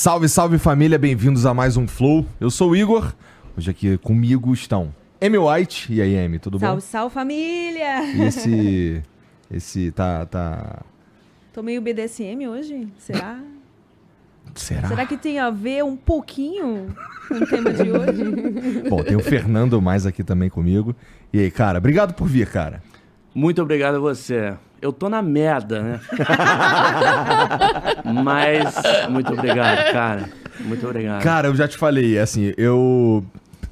Salve, salve família, bem-vindos a mais um Flow. Eu sou o Igor. Hoje aqui comigo estão Amy White. E aí, Amy, tudo Salve, salve família! bom? E esse. Esse tá. tá... Tô meio BDSM hoje? Será? Será? Será que tem a ver um pouquinho com o tema de hoje? Bom, tem o Fernando mais aqui também comigo. E aí, cara, obrigado por vir, cara. Muito obrigado a você. Eu tô na merda, né? Mas muito obrigado, cara. Muito obrigado. Cara, eu já te falei, assim, eu.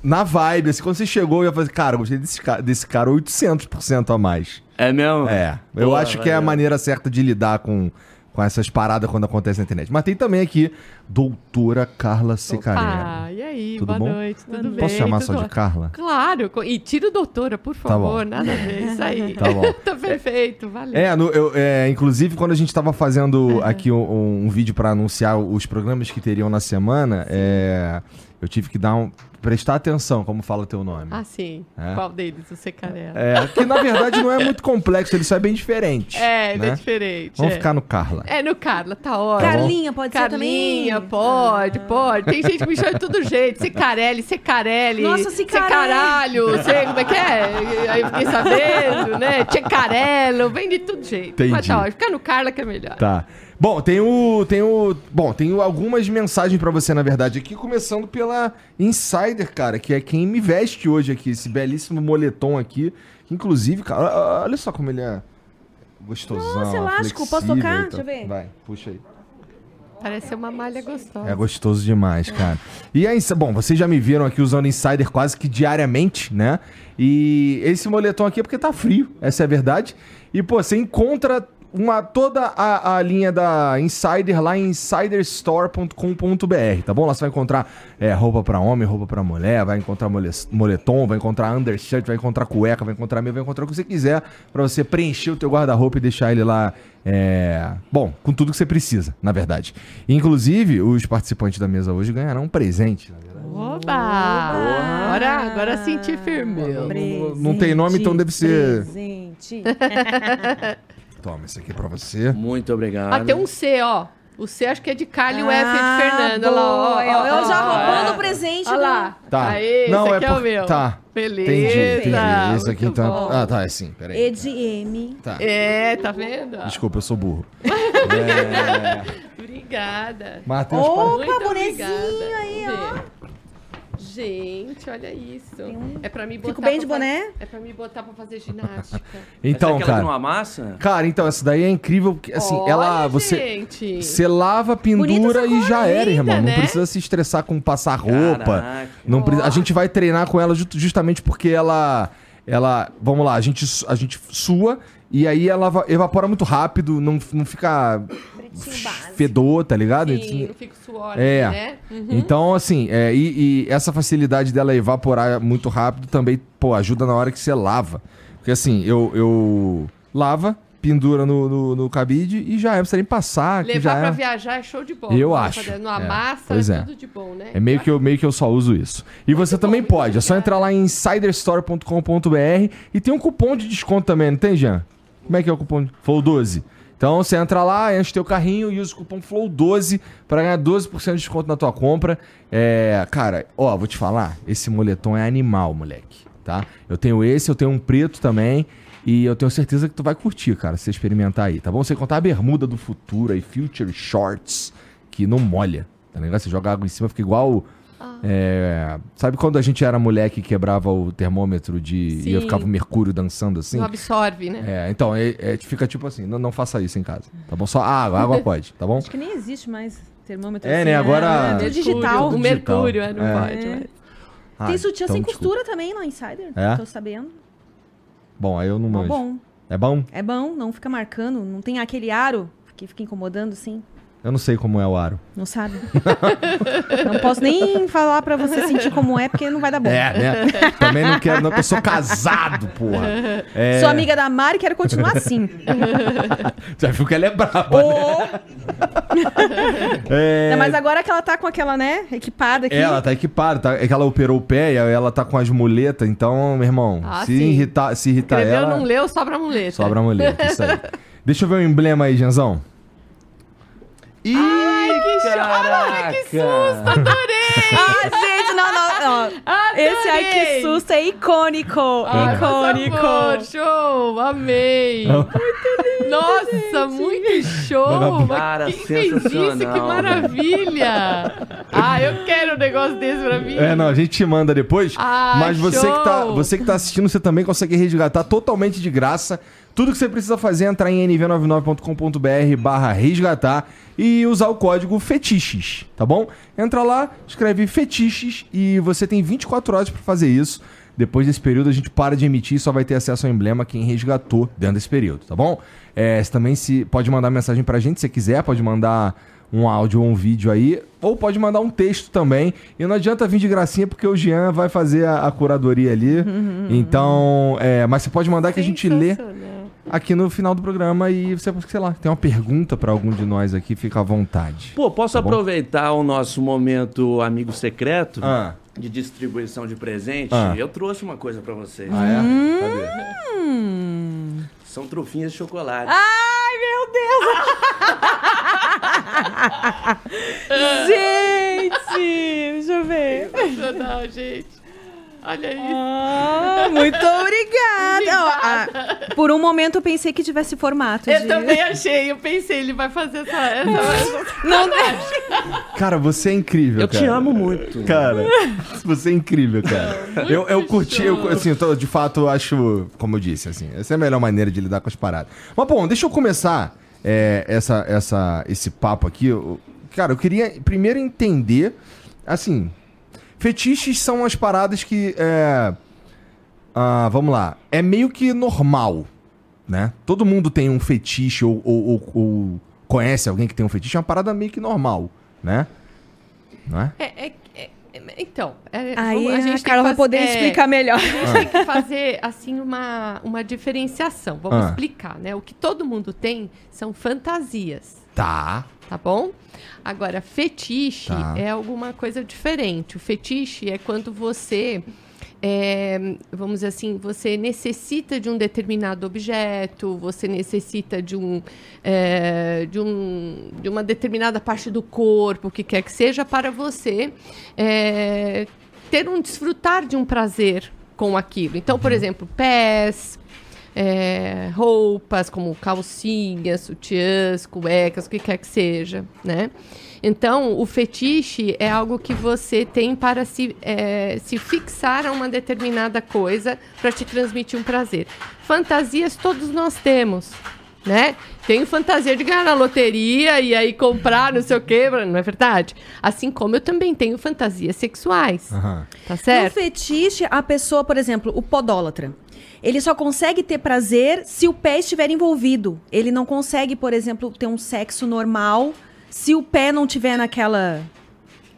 Na vibe, assim, quando você chegou, eu ia fazer, cara, eu gostei desse, ca- desse cara 800% a mais. É mesmo? É, eu Boa, acho que é a maneira certa de lidar com, com essas paradas quando acontece na internet. Mas tem também aqui, doutora Carla Secarelli. Ah, e aí, Tudo boa bom? noite, tudo bem? Posso chamar só tudo de Carla? Claro, e tira o doutora, por Tá bom. favor, nada a ver, isso aí. Tá bom. tá perfeito, valeu. É, no- eu- é, inclusive quando a gente tava fazendo aqui um, um vídeo pra anunciar os programas que teriam na semana, é, eu tive que dar um, prestar atenção como fala teu nome. Ah, sim. É. Qual deles? O Secarela. É, que na verdade não é muito complexo, ele só é bem diferente. É, ele né? é diferente. Vamos é. ficar no Carla. É, no Carla, tá ótimo. Carlinha, pode ser Carlinha, também? pode, pode. Tem gente que me chama de todo jeito. Secarelli, Secarelli. Nossa, Cicarelli. Secaralho, sei como é que é. Aí eu fiquei sabendo, né? Tchecarello, vem de todo jeito. Entendi. Mas tá ótimo. Fica no Carla que é melhor. Tá. Bom, tem o. Tem o. Bom, tenho algumas mensagens pra você, na verdade, aqui, começando pela Insider, cara, que é quem me veste hoje aqui, esse belíssimo moletom aqui. Inclusive, cara, olha- só como ele é gostosão. Nossa, elástico, posso tocar? e tal. Deixa eu ver. Vai, puxa aí. Parece uma malha gostosa. É gostoso demais, cara. E aí, bom, vocês já me viram aqui usando Insider quase que diariamente, né? E esse moletom aqui é porque tá frio, essa é a verdade. E, pô, você encontra uma, toda a, a linha da Insider lá em insiderstore.com.br, tá bom? Lá você vai encontrar é, roupa pra homem, roupa pra mulher, vai encontrar mole- moletom, vai encontrar undershirt, vai encontrar cueca, vai encontrar meia, vai encontrar o que você quiser pra você preencher o teu guarda-roupa e deixar ele lá, é... bom, com tudo que você precisa, na verdade. Inclusive, os participantes da mesa hoje ganharão um presente, na verdade. Oba! Agora, agora senti firmeza. Não- não tem nome, então deve ser- Presente. Toma, esse aqui é pra você. Muito obrigado. Ah, tem um C, ó. O C acho que é de Carla e o F é de Ah, Fernando. Olha lá, ó, boa. ó, Eu ó, já ó, roubando ó. o presente Olha lá. Tá. Aê, Não, esse é aqui é, por- o meu. tá. Beleza. Entendi, entendi. Esse aqui então. bom. Ah, tá, é sim, peraí. EDM. Tá. É, tá vendo? Desculpa, eu sou burro. É... Obrigada. Matheus, Opa, bonezinho aí, ó. Gente, olha isso. É pra me botar. Fico bem de boné? É pra me botar pra fazer ginástica. Então, Essa é cara. não amassa? Cara, então, essa daí é incrível, porque assim, Olha, ela. Você. Gente. Você lava, pendura e já cor, era, linda, irmão. Não né? precisa se estressar com passar roupa. Caraca. Não pre- A gente vai treinar com ela ju- justamente porque ela. Ela. Vamos lá, a gente, a gente sua e aí ela eva- evapora muito rápido, não, não fica. Fedor, tá ligado? Sim, não fica suor, É. né? Uhum. Então, assim, é, e, e essa facilidade dela evaporar muito rápido também, pô, ajuda na hora que você lava. Porque assim, eu, eu lava, pendura no, no, no cabide e já é, não precisa nem passar. que já Levar pra é. viajar é show de bola. Eu acho, fazer- No é. amassa Pois é, é. tudo de bom, né? É meio que, eu, meio que eu só uso isso. E você também bom, muito pode, é só entrar lá em insiderstore.com.br e tem um cupom de desconto também, não tem, Jean? Como é que é o cupom? Flow 12. Então você entra lá, enche teu carrinho e usa o cupom Flow 12 para ganhar 12% de desconto na tua compra. É, cara, ó, vou te falar, esse moletom é animal, moleque, tá? Eu tenho esse, eu tenho um preto também. E eu tenho certeza que tu vai curtir, cara, se você experimentar aí, tá bom? Você contar a bermuda do futuro aí, Future Shorts, que não molha, tá ligado? Você joga água em cima, fica igual. É, sabe quando a gente era moleque e quebrava o termômetro de. e Sim. ficava o mercúrio dançando assim? Não absorve, né? É, então, é, é- fica tipo assim, não, não faça isso em casa, tá bom? Só água, água pode, tá bom? Acho que nem existe mais termômetro É, assim, né? Agora- É, digital. O mercúrio, é, não É. pode. É. mas- Ah, Tem sutiã então sem desculpa. costura também no Insider. É? Tô sabendo. Bom, aí eu não Bom, manjo. bom. É bom? É bom, não fica marcando. Não tem aquele aro que fica incomodando assim. Eu não sei como é o aro. Não sabe? não posso nem falar pra você sentir como é, porque não vai dar bom. É, né? Também não quero, não, porque eu sou casado, porra. É, Sou amiga da Mari e quero continuar assim. Já viu que ela é braba, né? É, Não, mas agora que ela tá com aquela, né, equipada aqui. Ela tá equipada, tá, é que ela operou o pé e ela tá com as muletas, então, meu irmão, Ah, se, irritar, se irritar Escreveu, ela, não leu, sobra a muleta. sobra a muleta, isso aí. Deixa eu ver o emblema aí, Genzão. Ih, Ai, que choque, que susto, adorei! Ah, gente, não, não, não. Adorei! Esse ai que susto é icônico. Por icônico. show! Amei! Muito lindo! Nossa, muito show! Cara, quem fez isso? Que maravilha! Ah, eu quero um negócio desse pra mim. É, não, a gente te manda depois. Ah, mas você que, tá, show! você que tá assistindo, você também consegue resgatar totalmente de graça. Tudo que você precisa fazer é entrar em nv99.com.br barra resgatar e usar o código fetiches, tá bom? Entra lá, escreve fetiches e você tem 24 horas pra fazer isso. Depois desse período a gente para de emitir e só vai ter acesso ao emblema quem resgatou dentro desse período, tá bom? É, você também se pode mandar mensagem pra gente se quiser, pode mandar um áudio ou um vídeo aí, ou pode mandar um texto também. E não adianta vir de gracinha porque o Jean vai fazer a, a curadoria ali. Então, é, mas você pode mandar que a gente lê. Aqui no final do programa e você, sei lá, tem uma pergunta pra algum de nós aqui, fica à vontade. Pô, posso Tá bom. aproveitar o nosso momento amigo secreto Ah, de distribuição de presente? Ah. Eu trouxe uma coisa pra vocês. ah é? Cadê? São trufinhas de chocolate. Ai, meu Deus! gente! Deixa eu ver. Sensacional, gente. Olha isso. Ah, muito obrigada. Ó, ah, por um momento eu pensei que tivesse formato. Eu de- também achei, eu pensei, ele vai fazer essa. essa... Não, Cara, você é incrível, Eu cara. te amo muito. Cara, você é incrível, cara. eu, eu curti, eu, assim, eu tô- de fato, eu acho, como eu disse, assim, essa é a melhor maneira de lidar com as paradas. Mas, bom, deixa eu começar é, essa, essa, esse papo aqui. Eu- cara, eu queria primeiro entender, assim, fetiches são as paradas que, é, ah, vamos lá, é meio que normal, né? Todo mundo tem um fetiche ou, ou- ou- ou conhece alguém que tem um fetiche, é uma parada meio que normal, né? Não é? É, é- é- é- então, é, Aí vamos- a, Carla que vai poder é, explicar melhor. A gente tem que fazer, assim, uma, uma diferenciação. Vamos Ah. explicar, né? O que todo mundo tem são fantasias, Tá. tá bom? Agora, fetiche Tá. é alguma coisa diferente. O fetiche é quando você... é, vamos dizer assim, você necessita de um determinado objeto, você necessita de um, é, de um de uma determinada parte do corpo, o que quer que seja, para você é, ter um desfrutar de um prazer com aquilo. Então, por exemplo, pés, é, roupas como calcinhas, sutiãs, cuecas, o que quer que seja, né? Então, o fetiche é algo que você tem para se, é, se fixar a uma determinada coisa para te transmitir um prazer. Fantasias todos nós temos, né? Tenho fantasia de ganhar na loteria e aí comprar não sei o quê, não é verdade? Assim como eu também tenho fantasias sexuais, Aham. tá No certo? fetiche, a pessoa, por exemplo, o podólatra. Ele só consegue ter prazer se o pé estiver envolvido. Ele não consegue, por exemplo, ter um sexo normal se o pé não tiver naquela.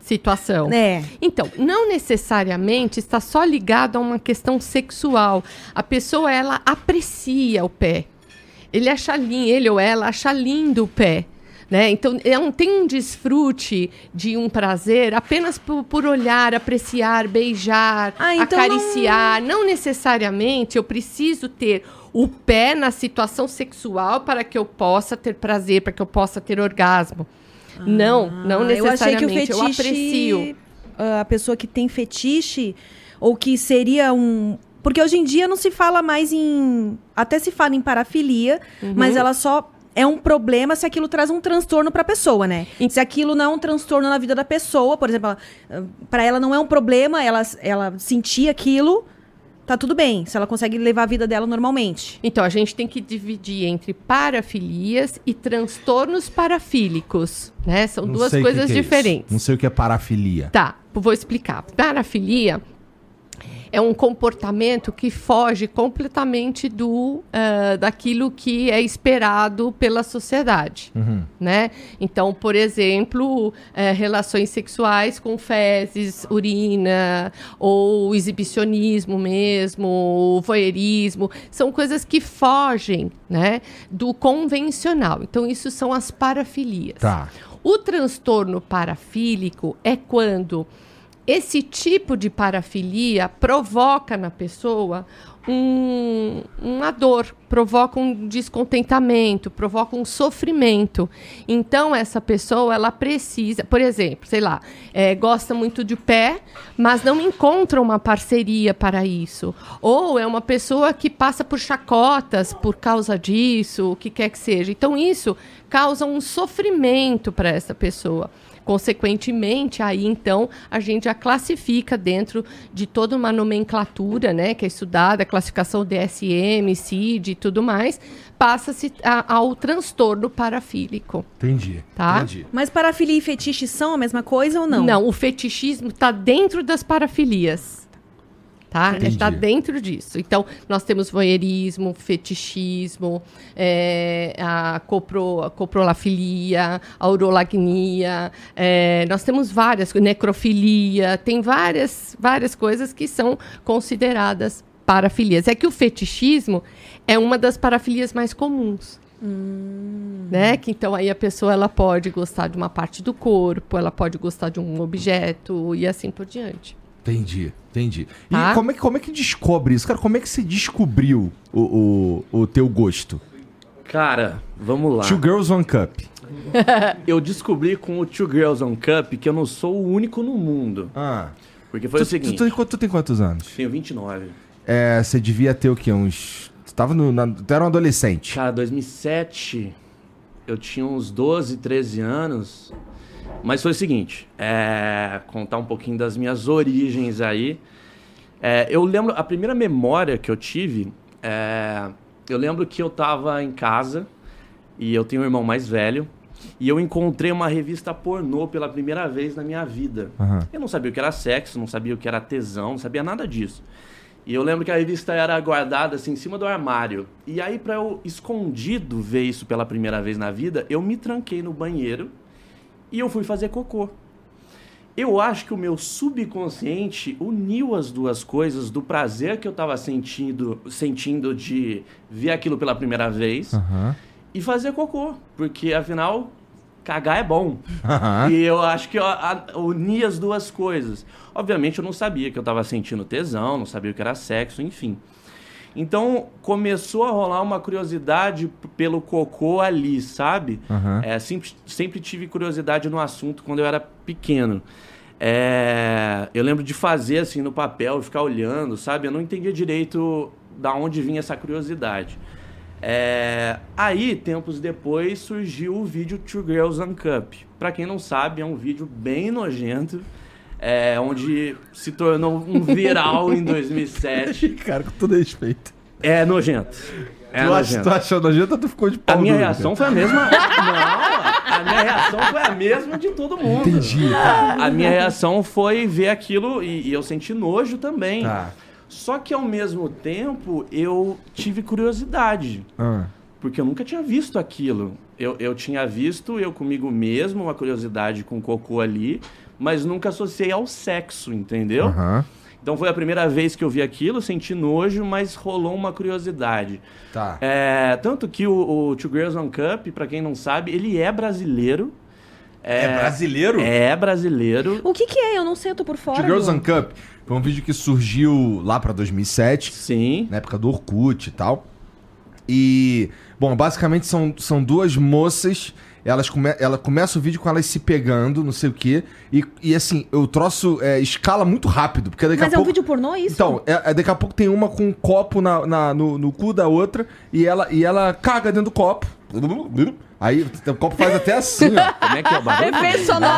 Situação. É. Então, não necessariamente está só ligado a uma questão sexual. A pessoa, ela aprecia o pé. Ele acha lindo, ele ou ela acha lindo o pé. Né? Então, é um, tem um desfrute de um prazer apenas por, por olhar, apreciar, beijar, Ah, então acariciar. Não... necessariamente eu preciso ter o pé na situação sexual para que eu possa ter prazer, para que eu possa ter orgasmo. não, não Ah, eu achei que o necessariamente. fetiche. eu aprecio. ah, A pessoa que tem fetiche, ou que seria um. Porque hoje em dia não se fala mais em. Até se fala em parafilia, Uhum. mas ela só. É um problema se aquilo traz um transtorno pra pessoa, né? Se aquilo não é um transtorno na vida da pessoa, por exemplo, ela- pra ela não é um problema ela, ela sentir aquilo, tá tudo bem. Se ela consegue levar a vida dela normalmente. Então, a gente tem que dividir entre parafilias e transtornos parafílicos, né? São Não duas o que coisas que é isso. diferentes. Não sei o que é parafilia. Tá, vou explicar. Parafilia é um comportamento que foge completamente do ah, daquilo que é esperado pela sociedade, Uhum. né? Então, por exemplo, eh, relações sexuais com fezes, urina, ou exibicionismo mesmo, ou voyeurismo, são coisas que fogem, né, do convencional. Então, isso são as parafilias. Tá. O transtorno parafílico é quando esse tipo de parafilia provoca na pessoa um, uma dor, provoca um descontentamento, provoca um sofrimento. Então, essa pessoa, ela precisa, por exemplo, sei lá, é, gosta muito de pé, mas não encontra uma parceria para isso. Ou é uma pessoa que passa por chacotas por causa disso, o que quer que seja. Então, isso causa um sofrimento para essa pessoa. Consequentemente, aí então a gente já classifica dentro de toda uma nomenclatura, né, que é estudada, a classificação DSM, CID e tudo mais, passa-se ao transtorno parafílico. Entendi. Tá. Entendi. Mas parafilia e fetiche são a mesma coisa ou não? Não, o fetichismo está dentro das parafilias. Tá? Entendi. Está dentro disso. Então, nós temos voyeurismo, fetichismo, é, a copro, a coprolafilia, a urolagnia, é, nós temos várias, necrofilia, tem várias, várias coisas que são consideradas parafilias. É que o fetichismo é uma das parafilias mais comuns né? Que então aí a pessoa ela pode gostar de uma parte do corpo, ela pode gostar de um objeto e assim por diante. Entendi, entendi. E Tá. como é, que- como é que descobre isso? Cara, como é que você descobriu o, o, o teu gosto? Cara, vamos lá. Two Girls One Cup. Eu descobri com o Two Girls on Cup que eu não sou o único no mundo. Ah. Porque foi tu, o seguinte. Tu, tu, tu tem quantos anos? Tenho 29. É, você devia ter o quê? Uns. Tu tava no. Na, tu era um adolescente. Cara, 2007, eu tinha uns 12, 13 anos. Mas foi o seguinte, é, contar um pouquinho das minhas origens aí. É, eu lembro, a primeira memória que eu tive, é, eu lembro que eu tava em casa e eu tenho um irmão mais velho e eu encontrei uma revista pornô pela primeira vez na minha vida. Aham. Eu não sabia o que era sexo, não sabia o que era tesão, não sabia nada disso. E eu lembro que a revista era guardada assim em cima do armário. E aí, pra eu escondido ver isso pela primeira vez na vida, eu me tranquei no banheiro e eu fui fazer cocô. Eu acho que o meu subconsciente uniu as duas coisas do prazer que eu tava sentindo, sentindo de ver aquilo pela primeira vez Aham. e fazer cocô. Porque afinal, cagar é bom. Aham. E eu acho que eu a- uni as duas coisas. Obviamente eu não sabia que eu tava sentindo tesão, não sabia o que era sexo, enfim. Então começou a rolar uma curiosidade pelo cocô ali, sabe? Aham. É, sempre, sempre tive curiosidade no assunto quando eu era pequeno. É, eu lembro de fazer assim no papel, ficar olhando, sabe? Eu não entendia direito da onde vinha essa curiosidade. É, aí, tempos depois, surgiu o vídeo Two Girls on Cup. Pra quem não sabe, é um vídeo bem nojento, é, onde se tornou um viral em 2007. Cara, com todo respeito. É nojento. É tu, nojento. tu achou nojento ou tu ficou de pau A minha duro, reação cara? foi a mesma. Não, a minha reação foi a mesma de todo mundo. Entendi. Tá. A minha reação foi ver aquilo e, e eu senti nojo também. Tá. Só que ao mesmo tempo eu tive curiosidade, Ah. porque eu nunca tinha visto aquilo. Eu, eu tinha visto eu comigo mesmo, uma curiosidade com o cocô ali, mas nunca associei ao sexo, entendeu? Aham. Então foi a primeira vez que eu vi aquilo, senti nojo, mas rolou uma curiosidade. Tá. É, tanto que o, o Two Girls One Cup, pra quem não sabe, ele é brasileiro. É, brasileiro? É brasileiro. O que que é? Eu não sei, eu tô por fora. Two Girls Gu. on Cup foi um vídeo que surgiu lá pra 2007, Sim. na época do Orkut e tal. E, bom, basicamente são, são duas moças. Elas come, ela começa o vídeo com elas se pegando, não sei o quê. E, e assim, o troço é, escala muito rápido, porque daqui Mas a é um pouco. vídeo pornô, isso? Então, é- é, daqui a pouco tem uma com um copo na, na- no, no cu da outra e ela, e ela caga dentro do copo. Aí o copo faz até assim, ó. Como é que é o barulho? Efeito sonoro.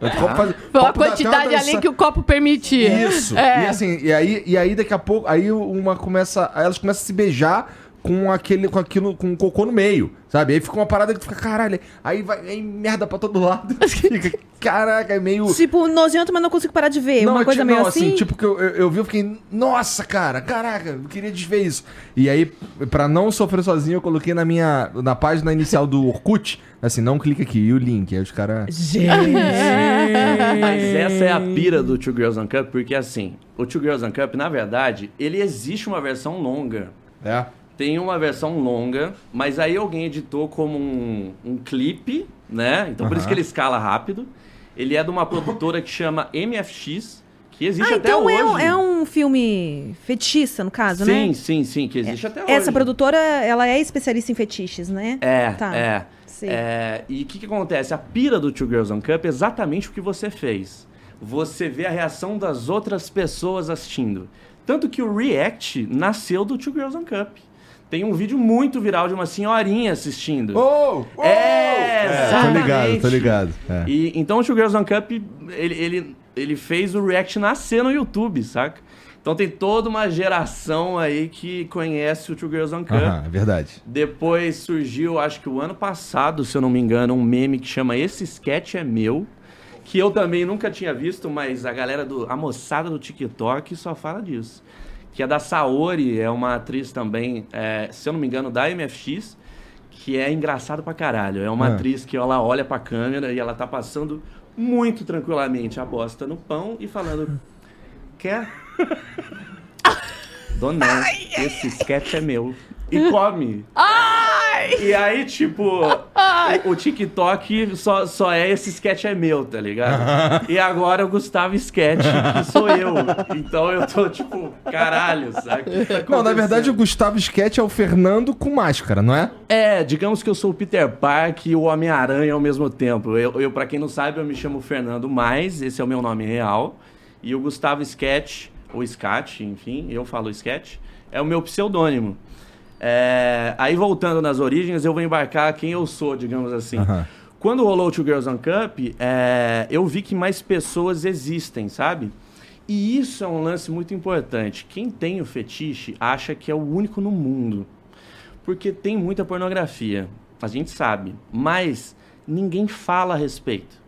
O copo faz- Foi a quantidade dança- que o copo permitia. Isso. É. E assim, e aí, e aí daqui a pouco, aí uma começa, aí elas começam a se beijar com aquele, com aquilo, com o cocô no meio, sabe? Aí fica uma parada que tu fica, caralho, aí vai, aí merda pra todo lado. Fica, caraca, é meio... Tipo, nojento, mas não consigo parar de ver. uma eu coisa ti- meio não, assim. tipo que eu, eu, eu vi, eu fiquei, nossa, cara, caraca, eu queria desver isso. E aí, pra não sofrer sozinho, eu coloquei na minha, na página inicial do Orkut, assim, não clica aqui, e o link, aí os caras... Mas essa é a pira do Two Girls on Cup, porque assim, o Two Girls on Cup, na verdade, ele existe uma versão longa. É? Tem uma versão longa, mas aí alguém editou como um, um clipe, né? Então por isso que ele escala rápido. Ele é de uma produtora que chama MFX, que existe Ah, até então hoje. é um, é um filme fetichista, no caso, sim, né? sim, sim, que existe até hoje. Essa produtora, ela é especialista em fetiches, né? É, Tá. é. É, e o que, que acontece? A pira do Two Girls on Cup é exatamente o que você fez. Você vê a reação das outras pessoas assistindo. Tanto que o React nasceu do Two Girls on Cup. Tem um vídeo muito viral de uma senhorinha assistindo. Oh! oh! É, tô ligado, tô exatamente. ligado. É. E, então o Two Girls on Cup, ele, ele, ele fez o React nascer no YouTube, saca? Então tem toda uma geração aí que conhece o Two Girls on Cup. Aham, é verdade. Depois surgiu, acho que o ano passado, se eu não me engano, um meme que chama Esse Sketch é Meu. Que eu também nunca tinha visto, mas a galera do. A moçada do TikTok só fala disso. Que é da Saori, é uma atriz também, é, se eu não me engano, da MFX, que é engraçado pra caralho. É uma Ah. atriz que ela olha pra câmera e ela tá passando muito tranquilamente a bosta no pão e falando. Quer? Dona, esse sketch é meu. E come. E aí, tipo, o, o TikTok só, só é esse sketch é meu, tá ligado? E agora o Gustavo Sketch, que sou eu. Então eu tô, tipo, caralho, sabe? Tá Não, na verdade o? Gustavo Sketch é o Fernando com máscara, não é? É, digamos que eu sou o Peter Park e o Homem-Aranha ao mesmo tempo. Eu, eu, pra quem não sabe, eu me chamo Fernando Mais, esse é o meu nome real. E o Gustavo Sketch, ou Scat, enfim, eu falo Sketch, é o meu pseudônimo. É, aí voltando nas origens, eu vou embarcar quem eu sou, digamos assim. Quando rolou o Two Girls on Cup, é, eu vi que mais pessoas existem, sabe? E isso é um lance muito importante. Quem tem o fetiche acha que é o único no mundo. Porque tem muita pornografia, a gente sabe. Mas ninguém fala a respeito.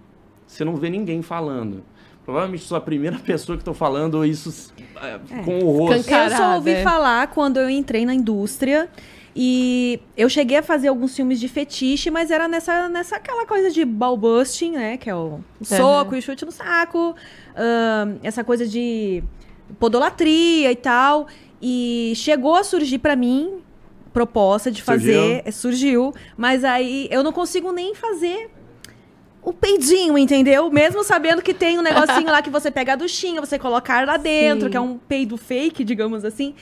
Você não vê ninguém falando. Provavelmente sou a primeira pessoa que estou falando isso é, com o rosto. Eu só ouvi falar quando eu entrei na indústria. E eu cheguei a fazer alguns filmes de fetiche, mas era nessa, nessa aquela coisa de ball busting, né? Que é o, soco e o chute no saco. ahn, essa coisa de podolatria e tal. E chegou a surgir pra mim proposta de Surgiu? fazer. é, Surgiu. Mas aí eu não consigo nem fazer o peidinho, entendeu? Mesmo sabendo que tem um negocinho lá que você pega a duchinha, você coloca ar lá dentro, Sim. que é um peido fake, digamos assim.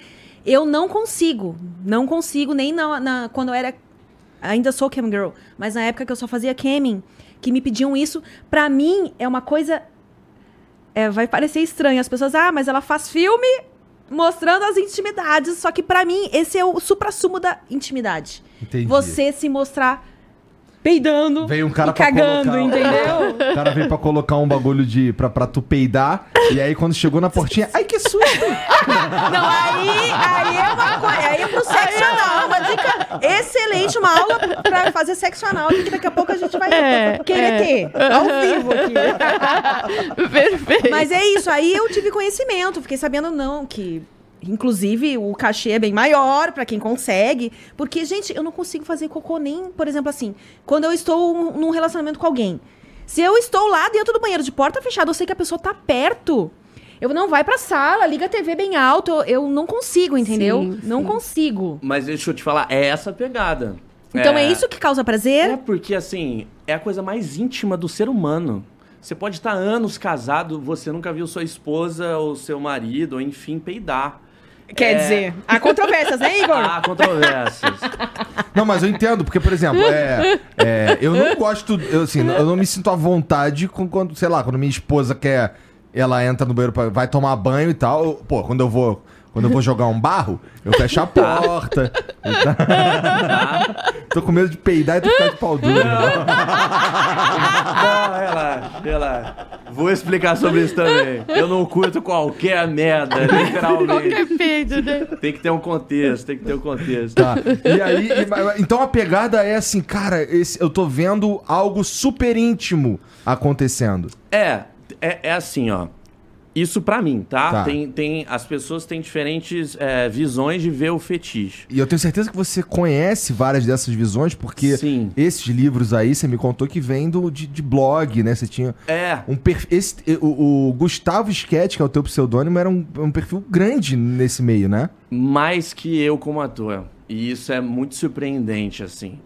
Eu não consigo. Não consigo, nem na, na- quando eu era. Ainda sou cam girl, mas na época que eu só fazia camming, que me pediam isso, pra mim é uma coisa. é, vai parecer estranho. As pessoas, ah, mas ela faz filme mostrando as intimidades. Só que pra mim, esse é o supra-sumo da intimidade. Entendi. Você se mostrar peidando Veio um cara e cagando, colocar- entendeu? O cara veio pra colocar um bagulho de. Pra, pra tu peidar. E aí quando chegou na portinha. Ai, que susto! Não, aí, aí é uma coisa. Aí é pro sexo anal. Uma dica excelente, uma aula pra fazer sexo anal, que daqui a pouco a gente vai É, querer é. ter. Ao vivo aqui. Perfeito. Mas é isso, aí eu tive conhecimento, fiquei sabendo não, que. Inclusive, o cachê é bem maior pra quem consegue. Porque, gente, eu não consigo fazer cocô nem, por exemplo, assim, quando eu estou num relacionamento com alguém. Se eu estou lá dentro do banheiro de porta fechada, eu sei que a pessoa tá perto. Eu não vai pra sala, liga a TV bem alto. Eu, eu não consigo, entendeu? Sim, não sim. consigo. Mas deixa eu te falar, é essa pegada. Então é, isso que causa prazer? É porque, assim, é a coisa mais íntima do ser humano. Você pode estar anos casado, você nunca viu sua esposa ou seu marido, ou enfim, peidar. Quer É. dizer, há controvérsias, né, Igor? Há controvérsias. Não, mas eu entendo, porque, por exemplo, é, é, eu não gosto, eu, assim, eu não me sinto à vontade com quando, sei lá, quando minha esposa quer, ela entra no banheiro, pra, vai tomar banho e tal. eu- pô, quando eu vou, quando eu vou jogar um barro, eu fecho a porta. Tô com medo de peidar e tu ficar de pau duro. né? Não, relaxa, relaxa. Vou explicar sobre isso também. Eu não curto qualquer merda, literalmente. Qualquer peido, né? Tem que ter um contexto, tem que ter um contexto. Tá. E aí, então a pegada é assim, cara, esse- eu tô vendo algo super íntimo acontecendo. É, é, é assim, ó. Isso pra mim, tá? Tá. Tem, tem, as pessoas têm diferentes é, visões de ver o fetiche. E eu tenho certeza que você conhece várias dessas visões, porque Sim. esses livros aí, você me contou que vem do, de, de blog, né? Você tinha É, um perfil. Esse, o, o Gustavo Sketch, que é o teu pseudônimo, era um, um perfil grande nesse meio, né? mais que eu como ator. E isso é muito surpreendente, assim.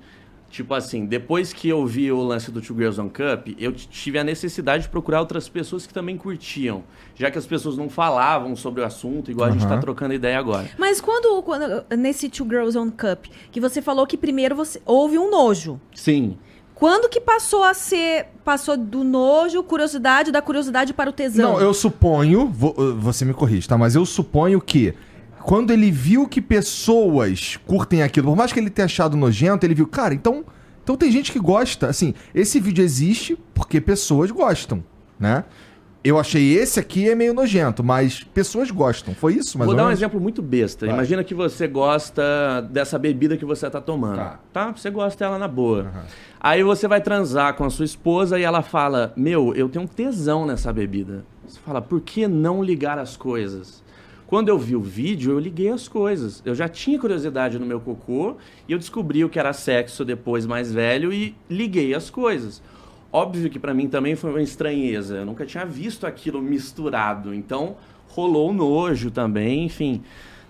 Tipo assim, depois que eu vi o lance do Two Girls One Cup, eu tive a necessidade de procurar outras pessoas que também curtiam. Já que as pessoas não falavam sobre o assunto, igual a gente tá trocando ideia agora. Mas quando, quando- nesse Two Girls on Cup, que você falou que primeiro você houve um nojo. Sim. Quando que passou a ser, passou do nojo, curiosidade, da curiosidade para o tesão? Não, eu suponho, vo- uh, você me corrige, tá? Mas eu suponho que quando ele viu que pessoas curtem aquilo, por mais que ele tenha achado nojento, ele viu, cara, então, então tem gente que gosta. Assim, esse vídeo existe porque pessoas gostam, né? Eu achei esse aqui é meio nojento, mas pessoas gostam. Foi isso, mais Vou ou dar um menos? exemplo muito besta. Vai. Imagina que você gosta dessa bebida que você tá tomando. Tá. Tá? Você gosta dela na boa. Aí você vai transar com a sua esposa e ela fala: Meu, eu tenho um tesão nessa bebida. Você fala: Por que não ligar as coisas? Quando eu vi o vídeo, eu liguei as coisas. Eu já tinha curiosidade no meu cocô e eu descobri o que era sexo depois mais velho e liguei as coisas. Óbvio que pra mim também foi uma estranheza. Eu nunca tinha visto aquilo misturado. Então rolou um nojo também, enfim.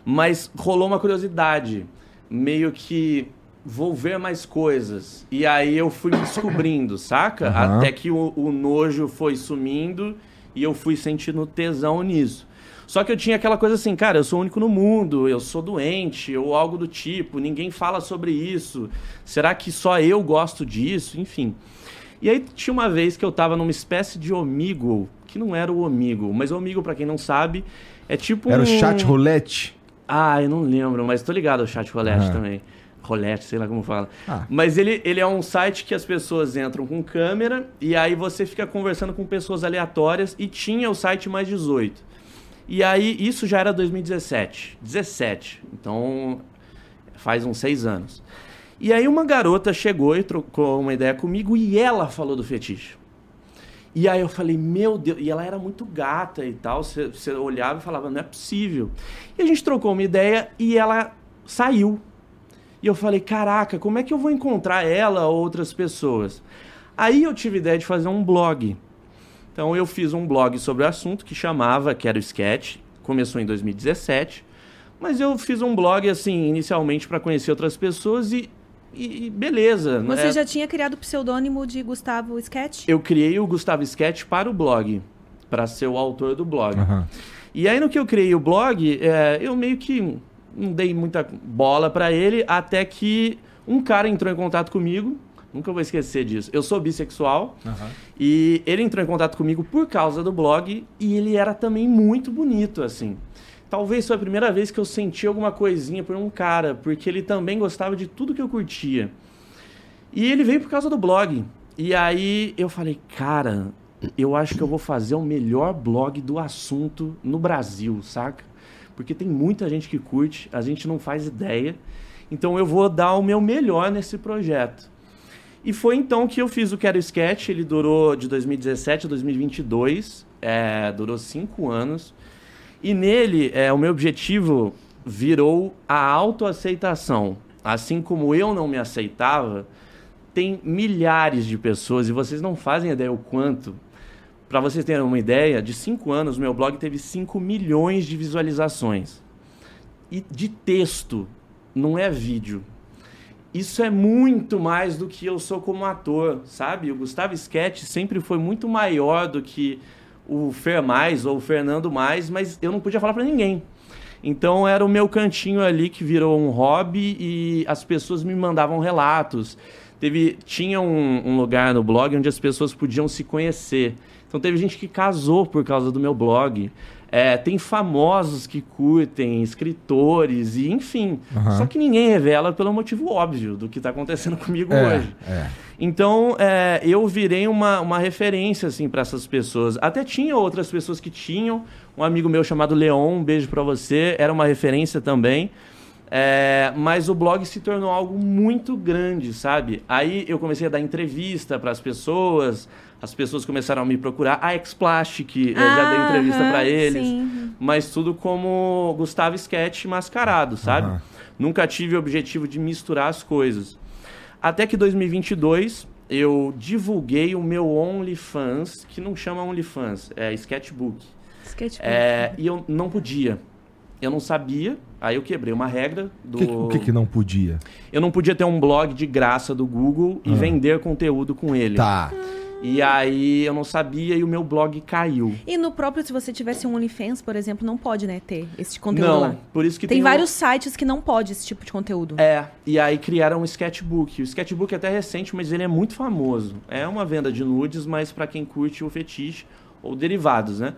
Mas rolou uma curiosidade. Meio que vou ver mais coisas. E aí eu fui me descobrindo, saca? Aham. Até que o, o nojo foi sumindo e eu fui sentindo tesão nisso. Só que eu tinha aquela coisa assim, cara, eu sou o único no mundo, eu sou doente, ou algo do tipo, ninguém fala sobre isso. Será que só eu gosto disso? Enfim. E aí tinha uma vez que eu tava numa espécie de omigo, que não era o omigo, mas o omigo, pra quem não sabe, é tipo Era um... o chat roulette? Ah, eu não lembro, mas tô ligado ao chat roulette Aham. também. Roulette, sei lá como fala. Ah. Mas ele, ele é um site que as pessoas entram com câmera e aí você fica conversando com pessoas aleatórias e tinha o site mais 18. E aí isso já era 2017, 17. Então faz uns seis anos. E aí uma garota chegou e trocou uma ideia comigo e ela falou do fetiche. E aí eu falei, meu Deus, e ela era muito gata e tal, você olhava e falava, não é possível. E a gente trocou uma ideia e ela saiu. E eu falei, caraca, como é que eu vou encontrar ela ou outras pessoas? Aí eu tive a ideia de fazer um blog. Então eu fiz um blog sobre o assunto que chamava Quero Sketch, começou em 2017, mas eu fiz um blog assim, inicialmente para conhecer outras pessoas e, e- e beleza. Você né? já tinha criado o pseudônimo de Gustavo Sketch? Eu criei o Gustavo Sketch para o blog, para ser o autor do blog. Aham. E aí no que eu criei o blog, é, eu meio que não dei muita bola pra ele, até que um cara entrou em contato comigo, nunca vou esquecer disso. Eu sou bissexual e ele entrou em contato comigo por causa do blog e ele era também muito bonito, assim. Talvez foi a primeira vez que eu senti alguma coisinha por um cara, porque ele também gostava de tudo que eu curtia. E ele veio por causa do blog. E aí eu falei, cara, eu acho que eu vou fazer o melhor blog do assunto no Brasil, saca? Porque tem muita gente que curte, a gente não faz ideia. Então eu vou dar o meu melhor nesse projeto. E foi então que eu fiz o Quero Sketch, ele durou de 2017 a 2022, é, durou cinco anos. E nele, é, o meu objetivo virou a autoaceitação. Assim como eu não me aceitava, tem milhares de pessoas, e vocês não fazem ideia o quanto. Para vocês terem uma ideia, de cinco anos, meu blog teve 5 milhões de visualizações. E de texto, não é vídeo. Isso é muito mais do que eu sou como ator, sabe? O Gustavo Sketch sempre foi muito maior do que o Fer Mais ou o Fernando Mais, mas eu não podia falar para ninguém. Então era o meu cantinho ali que virou um hobby e as pessoas me mandavam relatos. Teve, tinha um, um lugar no blog onde as pessoas podiam se conhecer. Então teve gente que casou por causa do meu blog. É, tem famosos que curtem, escritores e enfim. Aham. Só que ninguém revela pelo motivo óbvio do que está acontecendo comigo É, hoje. é. Então, é, eu virei uma, uma referência, assim, para essas pessoas. Até tinha outras pessoas que tinham. Um amigo meu chamado Leon, um beijo para você, era uma referência também. É, mas o blog se tornou algo muito grande, sabe? Aí eu comecei a dar entrevista para as pessoas, as pessoas começaram a me procurar. A Explastic, eu já dei entrevista aham, para eles. sim. Mas tudo como Gustavo Sketch mascarado, sabe? Aham. Nunca tive o objetivo de misturar as coisas. Até que 2022 eu divulguei o meu OnlyFans, que não chama OnlyFans, é Sketchbook. Sketch É, e eu não podia. eu não sabia, aí eu quebrei uma regra do. O que, o que que não podia? Eu não podia ter um blog de graça do Google e Ah. vender conteúdo com ele. Tá. E aí eu não sabia e o meu blog caiu. E no próprio, se você tivesse um OnlyFans, por exemplo, não pode, né, ter esse conteúdo não, lá. por isso que Tem, tem, vários sites que não pode esse tipo de conteúdo. É, e aí criaram um sketchbook. O sketchbook é até recente, mas ele é muito famoso. É uma venda de nudes, mas pra quem curte o fetiche ou derivados, né?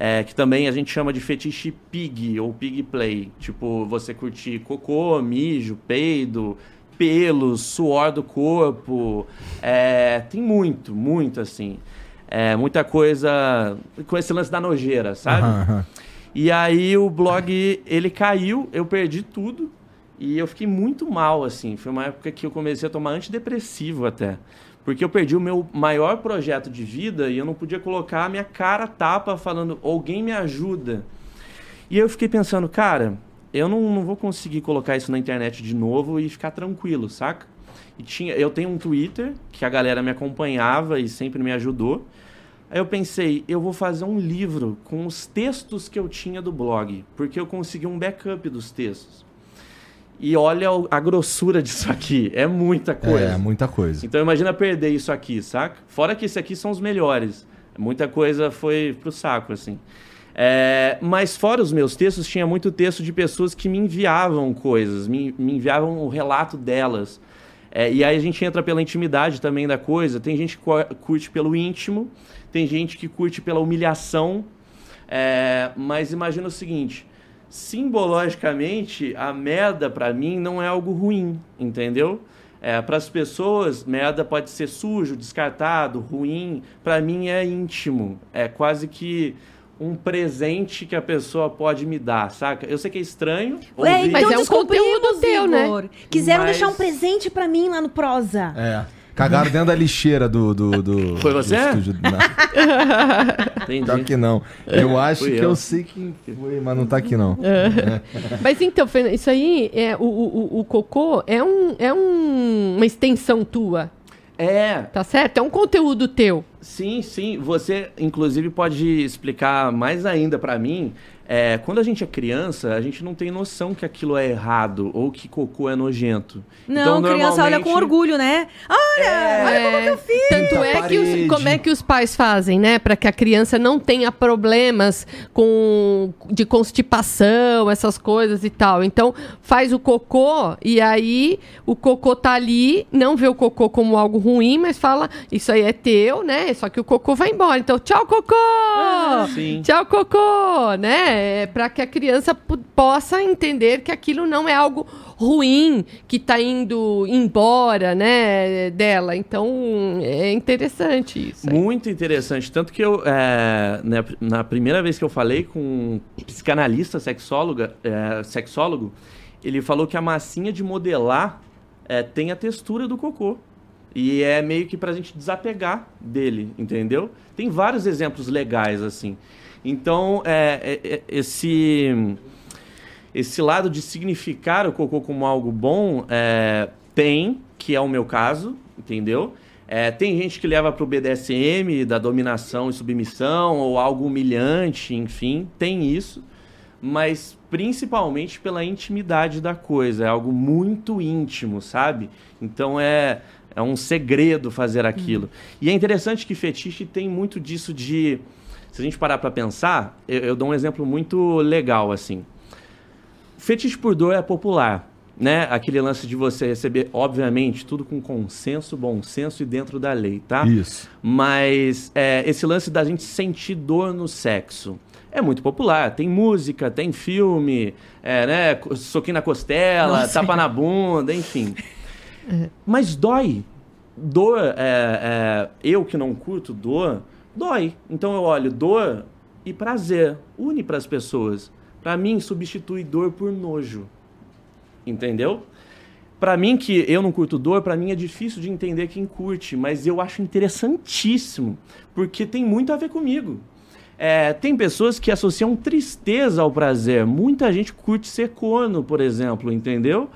É, que também a gente chama de fetiche pig ou pig play. Tipo, você curtir cocô, mijo, peido, pelos, suor do corpo. É, tem muito, muito assim. É, muita coisa com esse lance da nojeira, sabe? Aham. E aí o blog, ele caiu, eu perdi tudo. E eu fiquei muito mal, assim. Foi uma época que eu comecei a tomar antidepressivo até. Porque eu perdi o meu maior projeto de vida e eu não podia colocar a minha cara tapa falando, alguém me ajuda. E eu fiquei pensando, cara, eu não, não vou conseguir colocar isso na internet de novo e ficar tranquilo, saca? E tinha, eu tenho um Twitter que a galera me acompanhava e sempre me ajudou. Aí eu pensei, eu vou fazer um livro com os textos que eu tinha do blog, porque eu consegui um backup dos textos. E olha a grossura disso aqui, é muita coisa. É, muita coisa. Então imagina perder isso aqui, saca? Fora que esse aqui são os melhores. Muita coisa foi pro saco, assim. É, mas fora os meus textos, tinha muito texto de pessoas que me enviavam coisas, me, me enviavam o relato delas. É, e aí a gente entra pela intimidade também da coisa. Tem gente que cu- curte pelo íntimo, tem gente que curte pela humilhação. É, mas imagina o seguinte: simbologicamente, a merda pra mim não é algo ruim, entendeu? É, para as pessoas, merda pode ser sujo, descartado, ruim. Pra mim é íntimo. É quase que um presente que a pessoa pode me dar, saca? Eu sei que é estranho. Ué, ouvir- Mas então é um conteúdo teu, né? Quiseram Mas- deixar um presente pra mim lá no Prosa. É. Cagaram dentro da lixeira do. do, do Foi você? do estúdio. Não, Entendi. pior que não. Eu acho Fui que eu. eu sei quem foi, mas não tá aqui não. Mas então, isso aí, é, o, o, o- o cocô é, um, é um- uma extensão tua, É, tá certo? É um conteúdo teu. Sim, sim. Você, inclusive, pode explicar mais ainda pra mim. É, quando a gente é criança, a gente não tem noção que aquilo é errado ou que cocô é nojento. Não, Então, criança olha com orgulho, né? Olha, olha como que eu fiz. Tanto Pinta a é que os, como é que os pais fazem, né? Para que a criança não tenha problemas com de constipação, essas coisas e tal. Então, faz o cocô e aí o cocô tá ali, não vê o cocô como algo ruim, mas fala, isso aí é teu, né? Só que o cocô vai embora. Então, tchau, cocô! Sim. Tchau, cocô, né? É para que a criança po- possa entender que aquilo não é algo ruim que tá indo embora, né, dela. Então, é interessante isso. aí. Muito interessante. Tanto que eu, é, né, na primeira vez que eu falei com um psicanalista sexóloga, é, sexólogo, ele falou que a massinha de modelar é, tem a textura do cocô. E é meio que pra gente desapegar dele, entendeu? Tem vários exemplos legais, assim. Então, é, é, é, esse esse lado de significar o cocô como algo bom é, tem, que é o meu caso, entendeu? É, tem gente que leva pro BDSM, da dominação e submissão, ou algo humilhante, enfim, tem isso. Mas principalmente pela intimidade da coisa, é algo muito íntimo, sabe? Então é, é um segredo fazer aquilo. E é interessante que fetiche tem muito disso de. Se a gente parar pra pensar, eu, eu dou um exemplo muito legal, assim. Fetiche por dor é popular, né? Aquele lance de você receber, obviamente, tudo com consenso, bom senso e dentro da lei, tá? Isso. Mas é, esse lance da gente sentir dor no sexo é muito popular. Tem música, tem filme, é, né? Soquinho na costela, Nossa. tapa na bunda, enfim. Mas dói. Dor, é, é, eu que não curto dor, dói. Então eu olho dor e prazer. Une para as pessoas. Para mim, substitui dor por nojo. Entendeu? Pra mim que eu não curto dor, pra mim é difícil de entender quem curte, mas eu acho interessantíssimo, porque tem muito a ver comigo. É, tem pessoas que associam tristeza ao prazer. Muita gente curte ser corno, por exemplo, entendeu?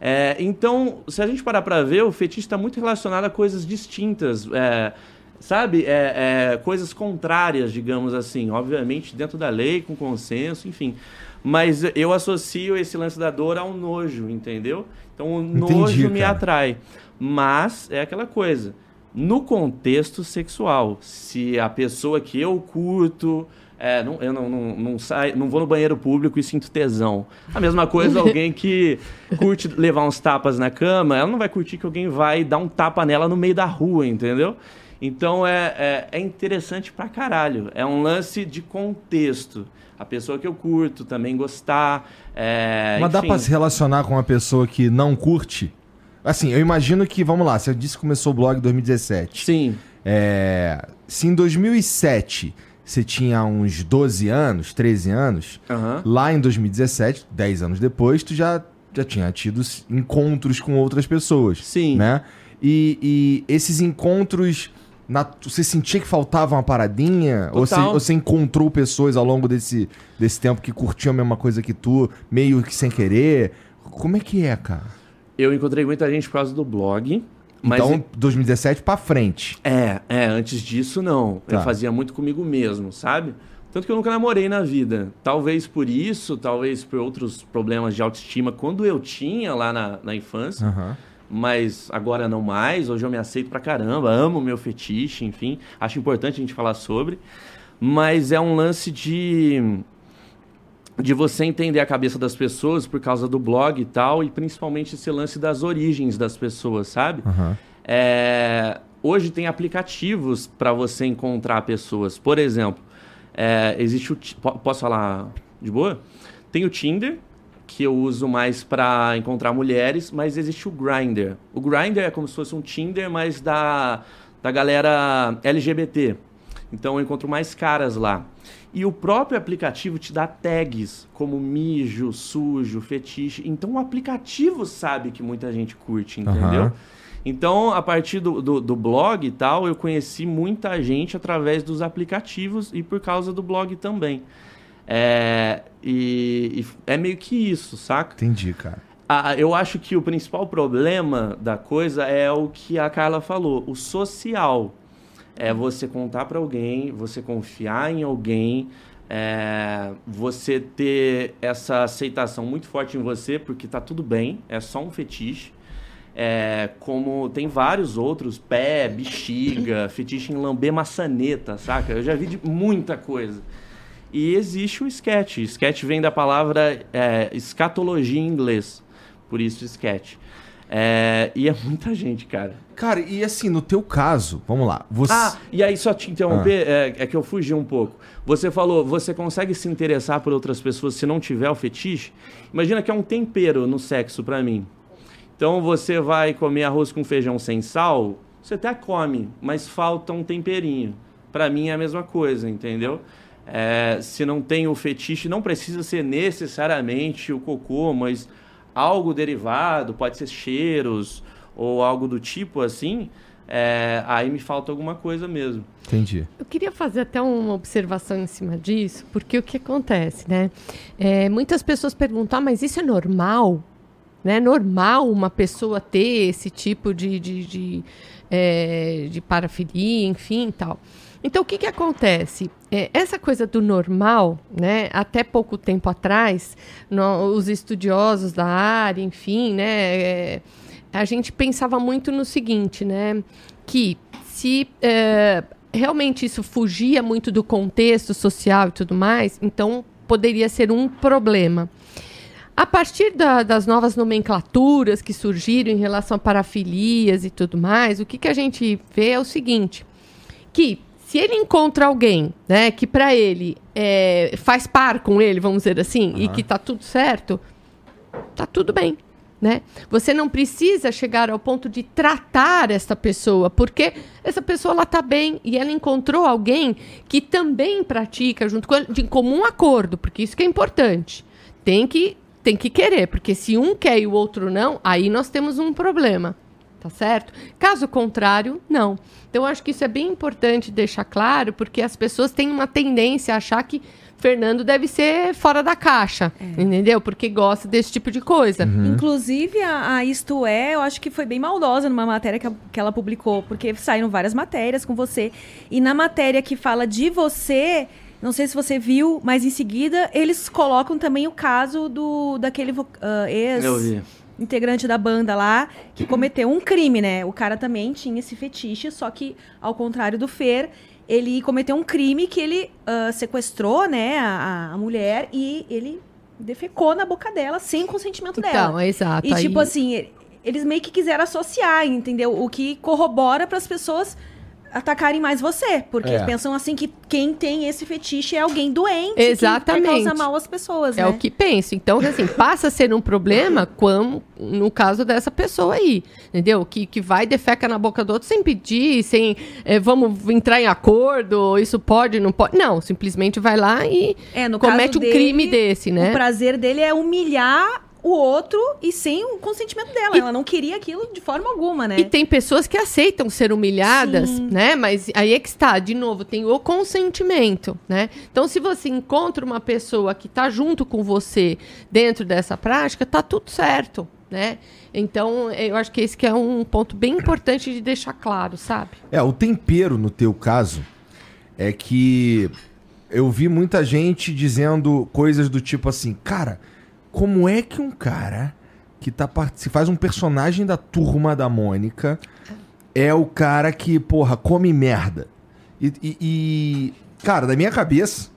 É, então, se a gente parar pra ver, o fetiche está muito relacionado a coisas distintas. É, sabe, é, é, coisas contrárias, digamos assim. Obviamente, dentro da lei, com consenso, enfim. Mas eu associo esse lance da dor ao nojo, entendeu? Então o Entendi, nojo me cara. atrai. Mas é aquela coisa. No contexto sexual, se a pessoa que eu curto. é, não, eu não, não, não, saio, não vou no banheiro público e sinto tesão. A mesma coisa, alguém que curte levar uns tapas na cama, ela não vai curtir que alguém vai dar um tapa nela no meio da rua, entendeu? Então é, é, é interessante pra caralho. É um lance de contexto. A pessoa que eu curto também gostar. É, Mas dá enfim. pra se relacionar com uma pessoa que não curte? Assim, eu imagino que, vamos lá, você disse que começou o blog em 2017. Sim. É, se em 2007 você tinha uns 12 anos, 13 anos, Aham. lá em 2017, 10 anos depois, tu já, já tinha tido encontros com outras pessoas. Sim. Né? E, e esses encontros, na- você sentia que faltava uma paradinha? Ou você, ou você encontrou pessoas ao longo desse, desse tempo que curtiam a mesma coisa que tu, meio que sem querer? Como é que é, cara? Eu encontrei muita gente por causa do blog. Mas então, 2017 pra frente. É, é, antes disso não. Tá. Eu fazia muito comigo mesmo, sabe? Tanto que eu nunca namorei na vida. Talvez por isso, talvez por outros problemas de autoestima, quando eu tinha lá na, na infância, Aham. Mas agora não mais. Hoje eu me aceito pra caramba, amo meu fetiche, enfim. Acho importante a gente falar sobre. Mas é um lance de de você entender a cabeça das pessoas por causa do blog e tal, e principalmente esse lance das origens das pessoas, sabe? Aham. É, hoje tem aplicativos para você encontrar pessoas. Por exemplo, é, existe o. Posso falar de boa? Tem o Tinder, que eu uso mais para encontrar mulheres, mas existe o Grindr. O Grindr é como se fosse um Tinder, mas da, da galera LGBT. Então eu encontro mais caras lá. E o próprio aplicativo te dá tags como mijo, sujo, fetiche. Então o aplicativo sabe que muita gente curte, entendeu? Aham. Então, a partir do, do, do blog e tal, eu conheci muita gente através dos aplicativos e por causa do blog também. É, e, e é meio que isso, saca? Entendi, cara. Ah, eu acho que o principal problema da coisa é o que a Carla falou, o social. É você contar pra alguém, você confiar em alguém, é, você ter essa aceitação muito forte em você, porque tá tudo bem, é só um fetiche. É, como tem vários outros, pé, bexiga, fetiche em lamber maçaneta, saca? Eu já vi de muita coisa. E existe o sketch. Sketch vem da palavra é, escatologia em inglês. Por isso, sketch. É, e é muita gente, cara. Cara, e assim, no teu caso, vamos lá. Você... Ah, e aí só te interromper, é, é que eu fugi um pouco. Você falou, você consegue se interessar por outras pessoas se não tiver o fetiche? Imagina que é um tempero no sexo pra mim. Então você vai comer arroz com feijão sem sal, você até come, mas falta um temperinho. Pra mim é a mesma coisa, entendeu? É, se não tem o fetiche, não precisa ser necessariamente o cocô, mas algo derivado, pode ser cheiros ou algo do tipo assim, é, aí me falta alguma coisa mesmo. Entendi. Eu queria fazer até uma observação em cima disso, porque o que acontece, né? É, muitas pessoas perguntam, ah, mas isso é normal? Né? É normal uma pessoa ter esse tipo de, de, de, é, de parafilia, enfim e tal. Então, o que, que acontece? É, essa coisa do normal, né? Até pouco tempo atrás, no- os estudiosos da área, enfim, né? é, a gente pensava muito no seguinte, né? Que se é, realmente isso fugia muito do contexto social e tudo mais, então poderia ser um problema. A partir da- das novas nomenclaturas que surgiram em relação a parafilias e tudo mais, o que, que a gente vê é o seguinte: que se ele encontra alguém, né, que para ele é, faz par com ele, vamos dizer assim, e que tá tudo certo, tá tudo bem. Né? Você não precisa chegar ao ponto de tratar essa pessoa, porque essa pessoa ela tá bem e ela encontrou alguém que também pratica junto com ele, de comum acordo, porque isso que é importante. Tem que tem que querer, porque se um quer e o outro não, aí nós temos um problema, tá certo? Caso contrário, não. Então eu acho que isso é bem importante deixar claro, porque as pessoas têm uma tendência a achar que Fernando deve ser fora da caixa, entendeu? Porque gosta desse tipo de coisa. Inclusive, a, a Isto É, eu acho que foi bem maldosa numa matéria que, a- que ela publicou, porque saíram várias matérias com você. E na matéria que fala de você, não sei se você viu, mas em seguida eles colocam também o caso do daquele ah, ex. Eu vi. Integrante da banda lá, que cometeu um crime, né? O cara também tinha esse fetiche, só que, ao contrário do Fer, ele cometeu um crime que ele ah, sequestrou, né, a, a mulher e ele defecou na boca dela sem o consentimento Então, dela. é exato. E, aí- tipo assim, eles meio que quiseram associar, entendeu? O que corrobora para as pessoas atacarem mais você. Porque É. pensam assim que quem tem esse fetiche é alguém doente Exatamente. que causa mal às pessoas, É né? o que penso. Então, assim, passa a ser um problema quando, no caso dessa pessoa aí, entendeu? Que, que vai e defeca na boca do outro sem pedir, sem eh, vamos entrar em acordo, isso pode, não pode. Não, simplesmente vai lá e É, no comete caso um dele, crime desse, né? O prazer dele é humilhar o outro e sem o consentimento dela. Ela não queria aquilo de forma alguma, né? E tem pessoas que aceitam ser humilhadas, Sim. né? Mas aí é que está, de novo, tem o consentimento, né? Então, se você encontra uma pessoa que está junto com você dentro dessa prática, tá tudo certo, né? Então, eu acho que esse que é um ponto bem importante de deixar claro, sabe? É, o tempero no teu caso é que eu vi muita gente dizendo coisas do tipo assim, cara, como é que um cara que tá se faz um personagem da turma da Mônica é o cara que, porra, come merda? E, e- e, cara, da minha cabeça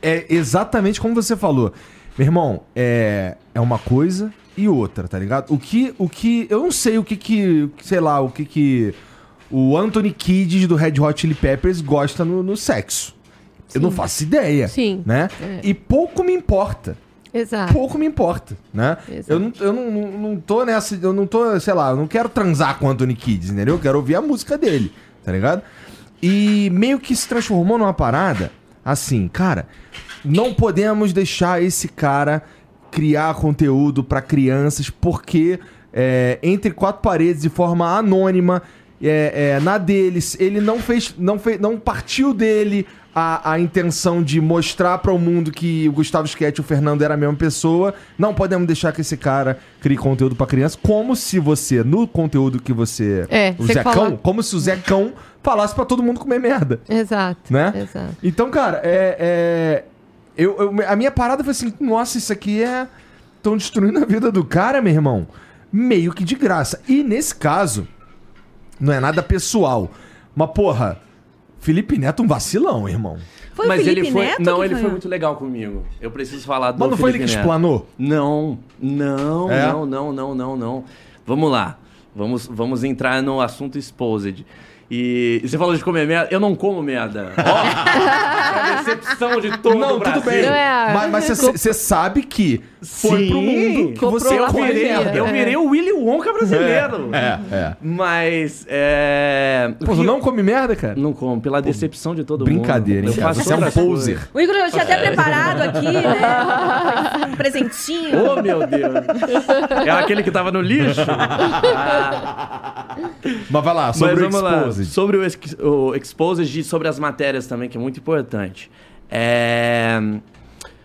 é exatamente como você falou. Meu irmão, é, é uma coisa e outra, tá ligado? O que, o que, eu não sei o que que, sei lá, o que que o Anthony Kidd do Red Hot Chili Peppers gosta no, no sexo. Eu não Sim. faço ideia, Sim, né? é. E pouco me importa, Exato. pouco me importa, né? Exato. Eu, não, eu não, não, não tô nessa, eu não tô, sei lá, eu não quero transar com o Anthony Kidd, entendeu? Eu quero ouvir a música dele, tá ligado? E meio que se transformou numa parada assim, cara, não podemos deixar esse cara criar conteúdo pra crianças porque é, entre quatro paredes de forma anônima é, é, na deles ele não fez não fez não partiu dele a, a intenção de mostrar para o mundo que o Gustavo Sketch e o Fernando era a mesma pessoa não podemos deixar que esse cara crie conteúdo pra criança como se você no conteúdo que você É, o Zecão coloca- como se o Zecão falasse pra todo mundo comer merda Exato. né? Exato. Então, cara, é. é- eu, eu- a minha parada foi assim: nossa, isso aqui é. Estão destruindo a vida do cara, meu irmão. Meio que de graça. E nesse caso, não é nada pessoal. Mas, porra, Felipe Neto um vacilão, irmão. Foi Mas o Felipe ele foi. Neto não, ele foi muito legal comigo. Eu preciso falar do Mas não foi ele Felipe que Neto. explanou? Não, não, É? não, não, não, não, não. Vamos lá. Vamos, vamos entrar no assunto exposed. E você falou de comer merda. Eu não como merda. Ó, a decepção de todo não, o Brasil. tudo bem. Não é- Mas você sabe que foi Sim. pro mundo que Comprou você Eu virei, merda. eu virei o Willy Wonka brasileiro. É, é. Mas, é... Pô, tu não come merda, cara? Não como, pela decepção de todo Brincadeira, mundo. hein, Eu cara? faço Você é um poser. coisas. O Igor já tinha até preparado aqui, né? Um presentinho. Oh, meu Deus. É aquele que tava no lixo? Mas vai lá, sobre Mas o lá. Exposed. Sobre o, ex o Exposed e sobre as matérias também, que é muito importante. É...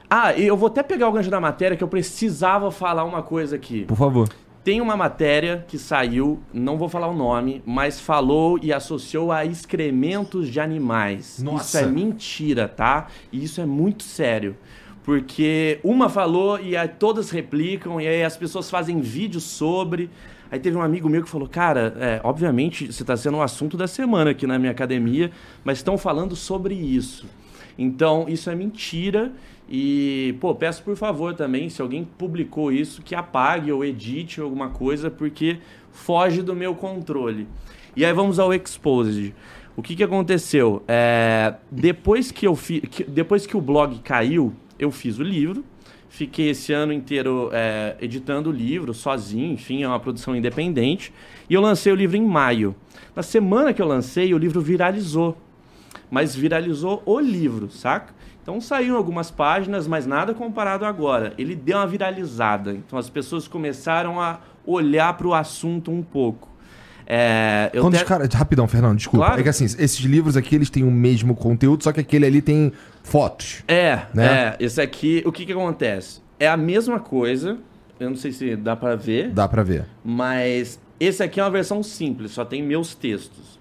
Ah, e eu vou até pegar o gancho da matéria que eu precisava falar uma coisa aqui. Por favor. Tem uma matéria que saiu, não vou falar o nome, mas falou e associou a excrementos de animais. Nossa. Isso é mentira, tá? E isso é muito sério. Porque uma falou e aí todas replicam, e aí as pessoas fazem vídeos sobre. Aí teve um amigo meu que falou: Cara, é, obviamente você está sendo o assunto da semana aqui na minha academia, mas estão falando sobre isso. Então, isso é mentira. E, pô, peço por favor também, se alguém publicou isso, que apague ou edite alguma coisa, porque foge do meu controle. E aí vamos ao Exposed. O que, que aconteceu? É, depois, que eu fi, que- depois que o blog caiu, eu fiz o livro. Fiquei esse ano inteiro é, editando o livro, sozinho, enfim, é uma produção independente. E eu lancei o livro em maio. Na semana que eu lancei, o livro viralizou mas viralizou o livro, saca? Então saíram algumas páginas, mas nada comparado agora. Ele deu uma viralizada. Então as pessoas começaram a olhar para o assunto um pouco. É, eu Quando te- os caras. Rapidão, Fernando, desculpa. Claro. É que assim, esses livros aqui, eles têm o mesmo conteúdo, só que aquele ali tem fotos. É, né? é. Esse aqui, o que que acontece? É a mesma coisa, eu não sei se dá pra ver, Dá pra ver. mas esse aqui é uma versão simples, só tem meus textos.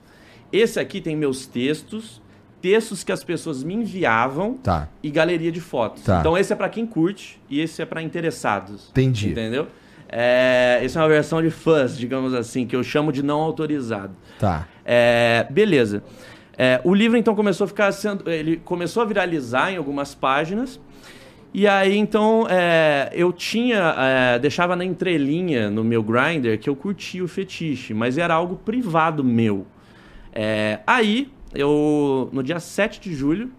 Esse aqui tem meus textos, textos que as pessoas me enviavam Tá. e galeria de fotos. Tá. Então esse é pra quem curte e esse é pra interessados. Entendi. Entendeu? É, essa é uma versão de fãs, digamos assim, que eu chamo de não autorizado. Tá. É, beleza. É, o livro então começou a ficar sendo, ele começou a viralizar em algumas páginas. E aí então é, eu tinha é, deixava na entrelinha no meu grinder que eu curtia o fetiche, mas era algo privado meu. É, aí eu no dia 7 de julho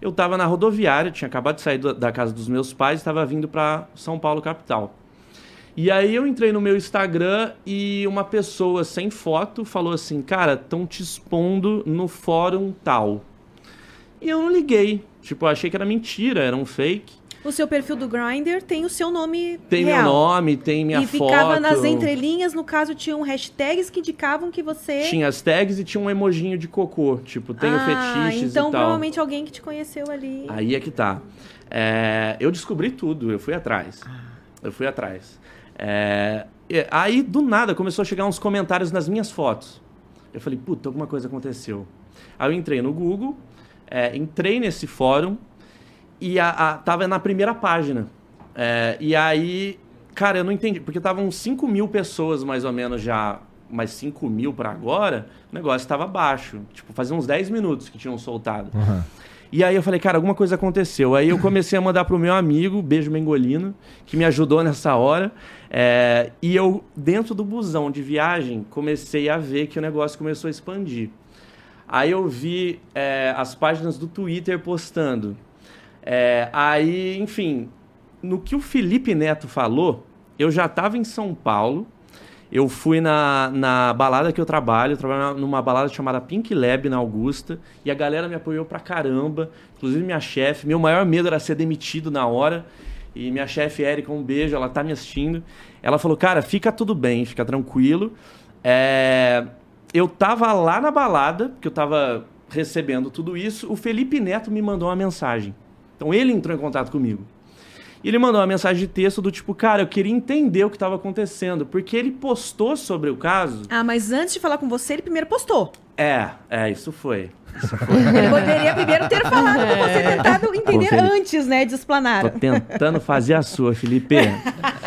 eu estava na rodoviária, tinha acabado de sair da casa dos meus pais, estava vindo para São Paulo capital. E aí eu entrei no meu Instagram e uma pessoa sem foto falou assim, cara, estão te expondo no fórum tal. E eu não liguei. Tipo, eu achei que era mentira, era um fake. O seu perfil do Grindr tem o seu nome Tem real. meu nome, tem minha e foto. ficava nas entrelinhas, no caso, tinham hashtags que indicavam que você... Tinha as tags e tinha um emojinho de cocô. Tipo, tenho ah, fetiches então e tal. provavelmente alguém que te conheceu ali. Aí é que tá. É, eu descobri tudo, eu fui atrás. Eu fui atrás. É, aí, do nada, começou a chegar uns comentários nas minhas fotos. Eu falei, puta, alguma coisa aconteceu. Aí eu entrei no Google, é, entrei nesse fórum e a, a- tava na primeira página. É, e aí, cara, eu não entendi, porque estavam 5 mil pessoas mais ou menos já, mas 5 mil pra agora, o negócio estava baixo. Tipo, fazia uns 10 minutos que tinham soltado. Aham. E aí eu falei, cara, alguma coisa aconteceu. Aí eu comecei a mandar pro meu amigo, beijo Mengolino, que me ajudou nessa hora. É, e eu, dentro do busão de viagem, comecei a ver que o negócio começou a expandir. Aí eu vi é, as páginas do Twitter postando. É, aí, enfim, no que o Felipe Neto falou, eu já estava em São Paulo. Eu fui na, na balada que eu trabalho, eu trabalho numa balada chamada Pink Lab na Augusta, e a galera me apoiou pra caramba, inclusive minha chefe. Meu maior medo era ser demitido na hora, e minha chefe, Érica, um beijo, ela tá me assistindo. Ela falou: Cara, fica tudo bem, fica tranquilo. É, Eu tava lá na balada, porque eu tava recebendo tudo isso, o Felipe Neto me mandou uma mensagem. Então ele entrou em contato comigo. E ele mandou uma mensagem de texto do tipo, cara, eu queria entender o que estava acontecendo, porque ele postou sobre o caso. Ah, mas antes de falar com você, ele primeiro postou. É, é, isso foi. Ele poderia primeiro ter falado com você, tentado entender antes, né, de explanar. Tô tentando fazer a sua, Felipe.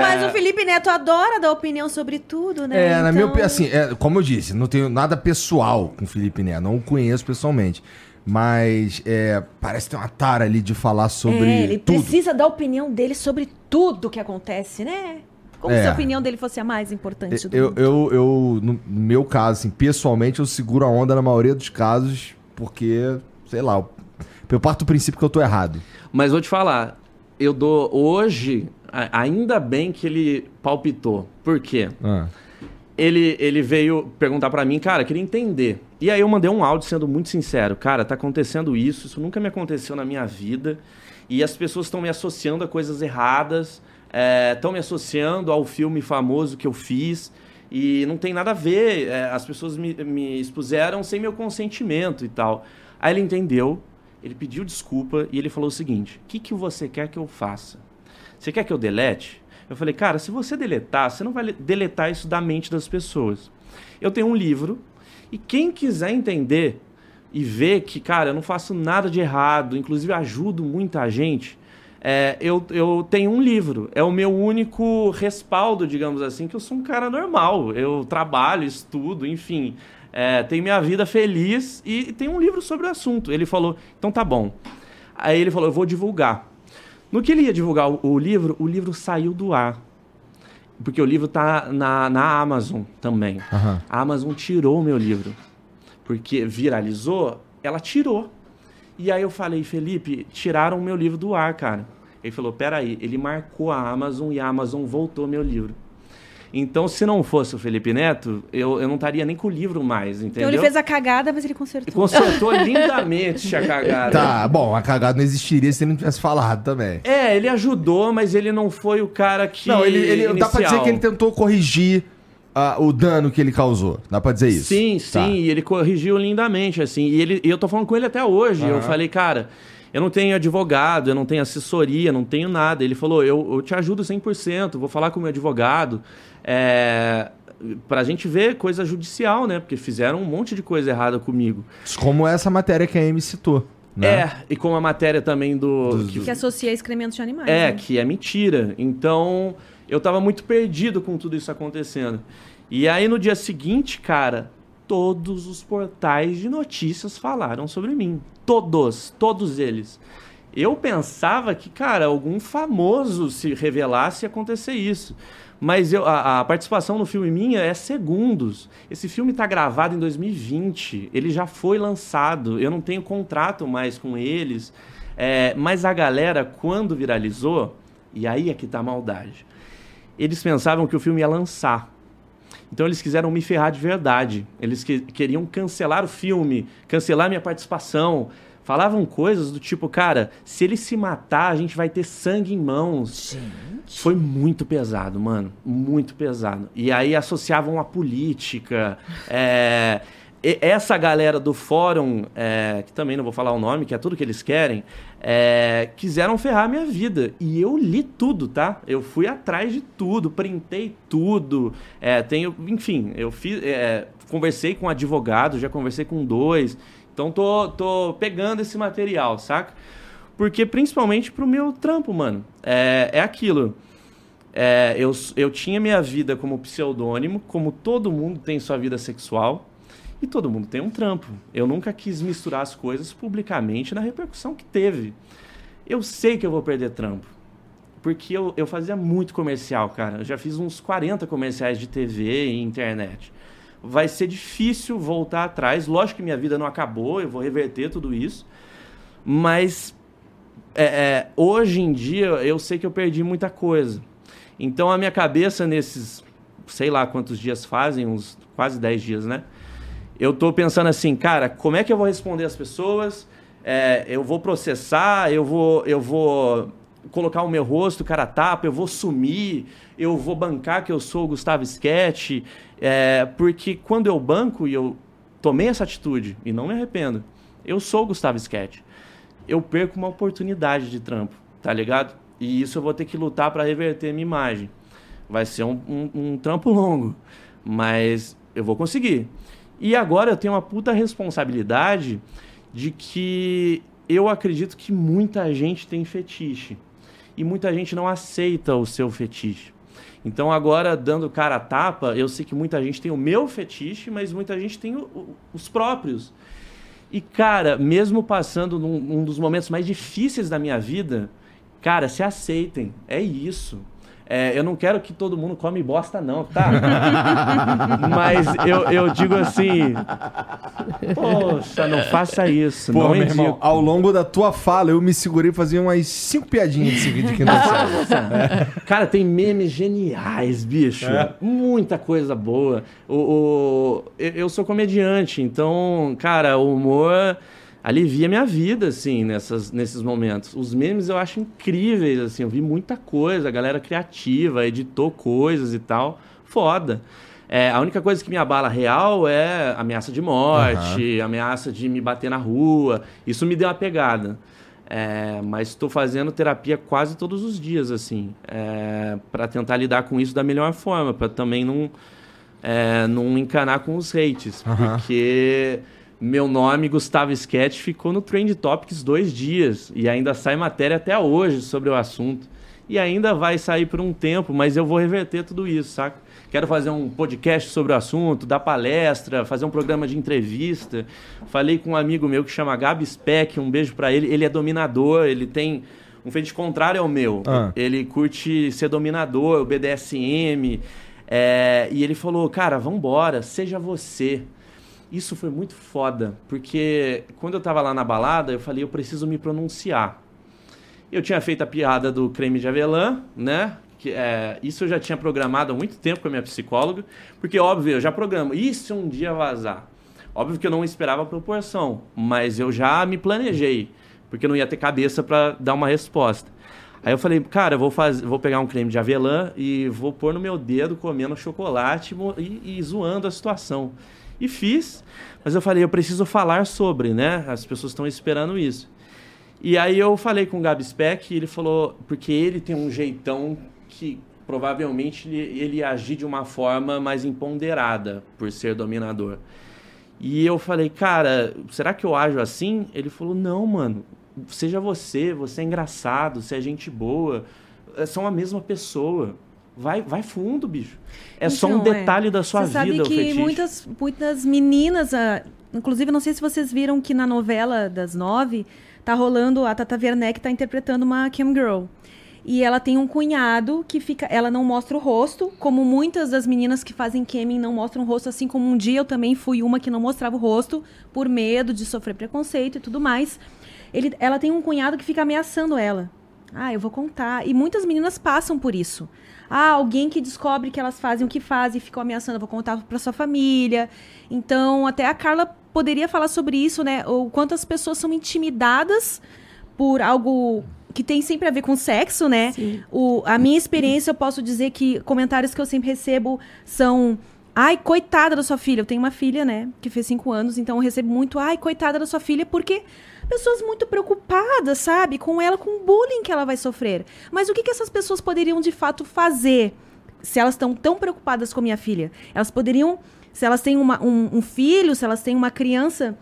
Mas o Felipe Neto adora dar opinião sobre tudo, né? É, na minha Então- opinião, assim, é, como eu disse, não tenho nada pessoal com o Felipe Neto, não o conheço pessoalmente. Mas é, parece ter uma tara ali de falar sobre É, ele tudo. precisa dar a opinião dele sobre tudo que acontece, né? Como É. se a opinião dele fosse a mais importante do Eu, mundo. eu, eu, no meu caso, assim, pessoalmente, eu seguro a onda na maioria dos casos, porque, sei lá, eu, parto do princípio que eu tô errado. Mas vou te falar, eu dou hoje, ainda bem que ele palpitou. Por quê? Ah, ele, ele veio perguntar pra mim, cara, queria entender. E aí eu mandei um áudio sendo muito sincero. Cara, tá acontecendo isso, isso nunca me aconteceu na minha vida. E as pessoas estão me associando a coisas erradas, estão me associando ao filme famoso que eu fiz. E não tem nada a ver, é, as pessoas me, me expuseram sem meu consentimento e tal. Aí ele entendeu, ele pediu desculpa e ele falou o seguinte: O que, que você quer que eu faça? Você quer que eu delete? Eu falei, cara, se você deletar, você não vai le- deletar isso da mente das pessoas. Eu tenho um livro e quem quiser entender e ver que, cara, eu não faço nada de errado, inclusive ajudo muita gente, é, eu, eu tenho um livro. É o meu único respaldo, digamos assim, que eu sou um cara normal. Eu trabalho, estudo, enfim. É, tenho minha vida feliz e tem um livro sobre o assunto. Ele falou, então tá bom. Aí ele falou, eu vou divulgar. No que ele ia divulgar o, o livro, o livro saiu do ar. Porque o livro tá na, na Amazon também. aham. A Amazon tirou o meu livro. Porque viralizou, ela tirou. E aí eu falei, Felipe, tiraram o meu livro do ar, cara. Ele falou, peraí, ele marcou a Amazon e a Amazon voltou meu livro. Então, se não fosse o Felipe Neto, eu, eu não estaria nem com o livro mais, entendeu? Então ele fez a cagada, mas ele consertou. consertou lindamente a cagada. Tá, bom, a cagada não existiria se ele não tivesse falado também. É, ele ajudou, mas ele não foi o cara que. Não, ele, ele dá pra dizer que ele tentou corrigir ah, o dano que ele causou. Dá pra dizer isso? Sim, Tá. sim, e ele corrigiu lindamente, assim. E, ele, e eu tô falando com ele até hoje. Eu falei, cara, eu não tenho advogado, eu não tenho assessoria, não tenho nada. Ele falou, eu, eu te ajudo 100%, vou falar com o meu advogado. É, pra gente ver coisa judicial, né? Porque fizeram um monte de coisa errada comigo. Como essa matéria que a Amy citou. Né? É, e com a matéria também do... que Que associa excrementos de animais. É, né? que é mentira. Então, eu tava muito perdido com tudo isso acontecendo. E aí, no dia seguinte, cara, todos os portais de notícias falaram sobre mim. Todos, todos eles. Eu pensava que, cara, algum famoso se revelasse ia acontecer isso. Mas eu, a, a participação no filme minha é segundos. Esse filme está gravado em 2020. Ele já foi lançado. Eu não tenho contrato mais com eles. É, mas a galera, quando viralizou, e aí é que tá a maldade. Eles pensavam que o filme ia lançar. Então eles quiseram me ferrar de verdade. Eles que- queriam cancelar o filme, cancelar minha participação. Falavam coisas do tipo, cara, se ele se matar, a gente vai ter sangue em mãos. Foi muito pesado, mano. Muito pesado. E aí associavam a política. é, Essa galera do fórum, é, que também não vou falar o nome, que é tudo que eles querem, é, quiseram ferrar a minha vida. E eu li tudo, tá? Eu fui atrás de tudo, printei tudo. É, tenho, enfim, eu fiz, é, conversei com advogado, já conversei com dois. Então tô, tô pegando esse material, saca? Porque principalmente pro meu trampo, mano. É, é aquilo. É, eu, eu tinha minha vida como pseudônimo, como todo mundo tem sua vida sexual, e todo mundo tem um trampo. Eu nunca quis misturar as coisas publicamente na repercussão que teve. Eu sei que eu vou perder trampo. Porque eu, eu fazia muito comercial, cara. Eu já fiz uns 40 comerciais de TV e internet. Vai ser difícil voltar atrás. Lógico que minha vida não acabou, eu vou reverter tudo isso. Mas é, é, hoje em dia eu sei que eu perdi muita coisa. Então a minha cabeça nesses, sei lá quantos dias fazem, uns quase 10 dias, né? Eu tô pensando assim, cara, como é que eu vou responder as pessoas? É, eu vou processar, eu vou, eu vou colocar o meu rosto, cara tapa, eu vou sumir, eu vou bancar que eu sou o Gustavo Sketch, é, porque quando eu banco e eu tomei essa atitude e não me arrependo, eu sou o Gustavo Sketch eu perco uma oportunidade de trampo, tá ligado? E isso eu vou ter que lutar para reverter minha imagem. Vai ser um, um- um trampo longo, mas eu vou conseguir. E agora eu tenho uma puta responsabilidade de que eu acredito que muita gente tem fetiche e muita gente não aceita o seu fetiche. Então agora, dando cara a tapa, eu sei que muita gente tem o meu fetiche, mas muita gente tem o- o- os próprios. E, cara, mesmo passando num, um dos momentos mais difíceis da minha vida, cara, se aceitem. É isso. É, eu não quero que todo mundo come bosta, não, tá? Mas eu, eu digo assim. Poxa, não faça isso. Pô, não meu indico. irmão, ao longo da tua fala, eu me segurei fazia umas cinco piadinhas desse vídeo aqui na série. Cara, tem memes geniais, bicho. É. Muita coisa boa. O, o- eu, eu sou comediante, então, cara, o humor alivia minha vida, assim, nessas, nesses momentos. Os memes eu acho incríveis, assim, eu vi muita coisa, a galera criativa, editou coisas e tal. Foda. É, a única coisa que me abala real é ameaça de morte, ameaça de me bater na rua. Isso me deu uma pegada. É, mas estou fazendo terapia quase todos os dias, assim, para tentar lidar com isso da melhor forma, para também não, é, não encanar com os hates, porque meu nome, Gustavo Sketch, ficou no Trend Topics dois dias e ainda sai matéria até hoje sobre o assunto. E ainda vai sair por um tempo, mas eu vou reverter tudo isso, saca? Quero fazer um podcast sobre o assunto, dar palestra, fazer um programa de entrevista. Falei com um amigo meu que chama Gabi Speck, um beijo pra ele. Ele é dominador, ele tem um feito contrário ao meu. Ah. Ele curte ser dominador, o BDSM. é, e ele falou, cara, vambora, seja você. Isso foi muito foda, porque quando eu tava lá na balada, eu falei, eu preciso me pronunciar. Eu tinha feito a piada do creme de avelã, né? Que, é, isso eu já tinha programado há muito tempo com a minha psicóloga, porque, óbvio, eu já programo. Se um dia vazar? Óbvio que eu não esperava a proporção, mas eu já me planejei, porque eu não ia ter cabeça para dar uma resposta. Aí eu falei, cara, eu vou, fazer, vou pegar um creme de avelã e vou pôr no meu dedo comendo chocolate e, e zoando a situação. E fiz, mas eu falei, eu preciso falar sobre, né? As pessoas estão esperando isso. E aí eu falei com o Gabi Speck e ele falou, porque ele tem um jeitão que provavelmente ele, ele agir de uma forma mais empoderada por ser dominador. E eu falei, cara, será que eu ajo assim? Ele falou, não, mano, seja você, você é engraçado, você é gente boa, são a mesma pessoa. Vai, vai fundo, bicho. É então, só um então, é. detalhe é. da sua você vida, sabe que muitas, muitas meninas, uh, inclusive não sei se vocês viram que na novela das nove tá rolando a Tata Werneck tá interpretando uma Cam Girl. E ela tem um cunhado que fica. Ela não mostra o rosto, como muitas das meninas que fazem camming não mostram o rosto, assim como um dia eu também fui uma que não mostrava o rosto, por medo de sofrer preconceito e tudo mais. Ele, ela tem um cunhado que fica ameaçando ela. Ah, eu vou contar. E muitas meninas passam por isso. Ah, alguém que descobre que elas fazem o que fazem e ficam ameaçando, eu vou contar para sua família. Então, até a Carla poderia falar sobre isso, né? O quanto as pessoas são intimidadas por algo que tem sempre a ver com sexo, né? O, a minha experiência, eu posso dizer que comentários que eu sempre recebo são. Ai, coitada da sua filha. Eu tenho uma filha, né? Que fez cinco anos, então eu recebo muito. Ai, coitada da sua filha, porque pessoas muito preocupadas, sabe? Com ela, com o bullying que ela vai sofrer. Mas o que, que essas pessoas poderiam de fato fazer se elas estão tão preocupadas com minha filha? Elas poderiam, se elas têm uma, um, um filho, se elas têm uma criança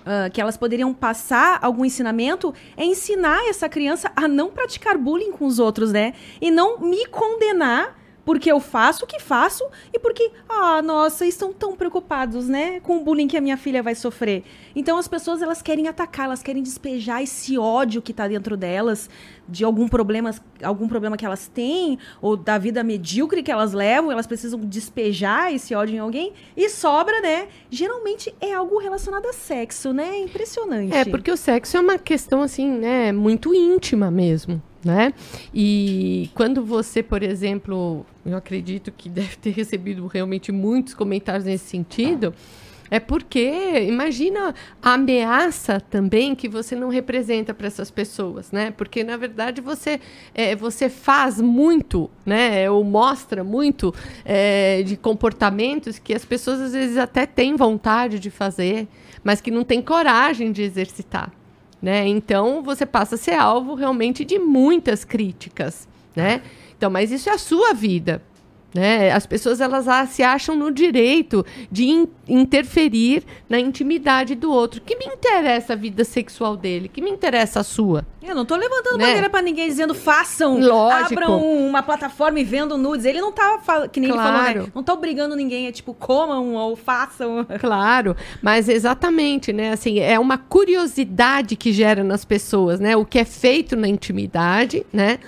uh, que elas poderiam passar algum ensinamento é ensinar essa criança a não praticar bullying com os outros, né? E não me condenar porque eu faço o que faço e porque, ah, nossa, estão tão preocupados, né, com o bullying que a minha filha vai sofrer. Então as pessoas elas querem atacar, elas querem despejar esse ódio que está dentro delas de algum problema, algum problema que elas têm ou da vida medíocre que elas levam, elas precisam despejar esse ódio em alguém e sobra, né? Geralmente é algo relacionado a sexo, né? Impressionante. É, porque o sexo é uma questão assim, né, muito íntima mesmo né? E quando você, por exemplo, eu acredito que deve ter recebido realmente muitos comentários nesse sentido, é porque imagina a ameaça também que você não representa para essas pessoas, né? Porque na verdade você é, você faz muito, né? Ou mostra muito é, de comportamentos que as pessoas às vezes até têm vontade de fazer, mas que não têm coragem de exercitar. Né? Então você passa a ser alvo realmente de muitas críticas, né? Então, mas isso é a sua vida. Né? As pessoas elas se acham no direito de in interferir na intimidade do outro. Que me interessa a vida sexual dele? Que me interessa a sua? Eu não tô levantando né? bandeira para ninguém dizendo façam, Lógico. abram uma plataforma e vendam nudes. Ele não tá que nem claro. ele falou, né? Não tá obrigando ninguém, é tipo comam ou façam. Claro, mas exatamente, né? Assim, é uma curiosidade que gera nas pessoas, né? O que é feito na intimidade, né?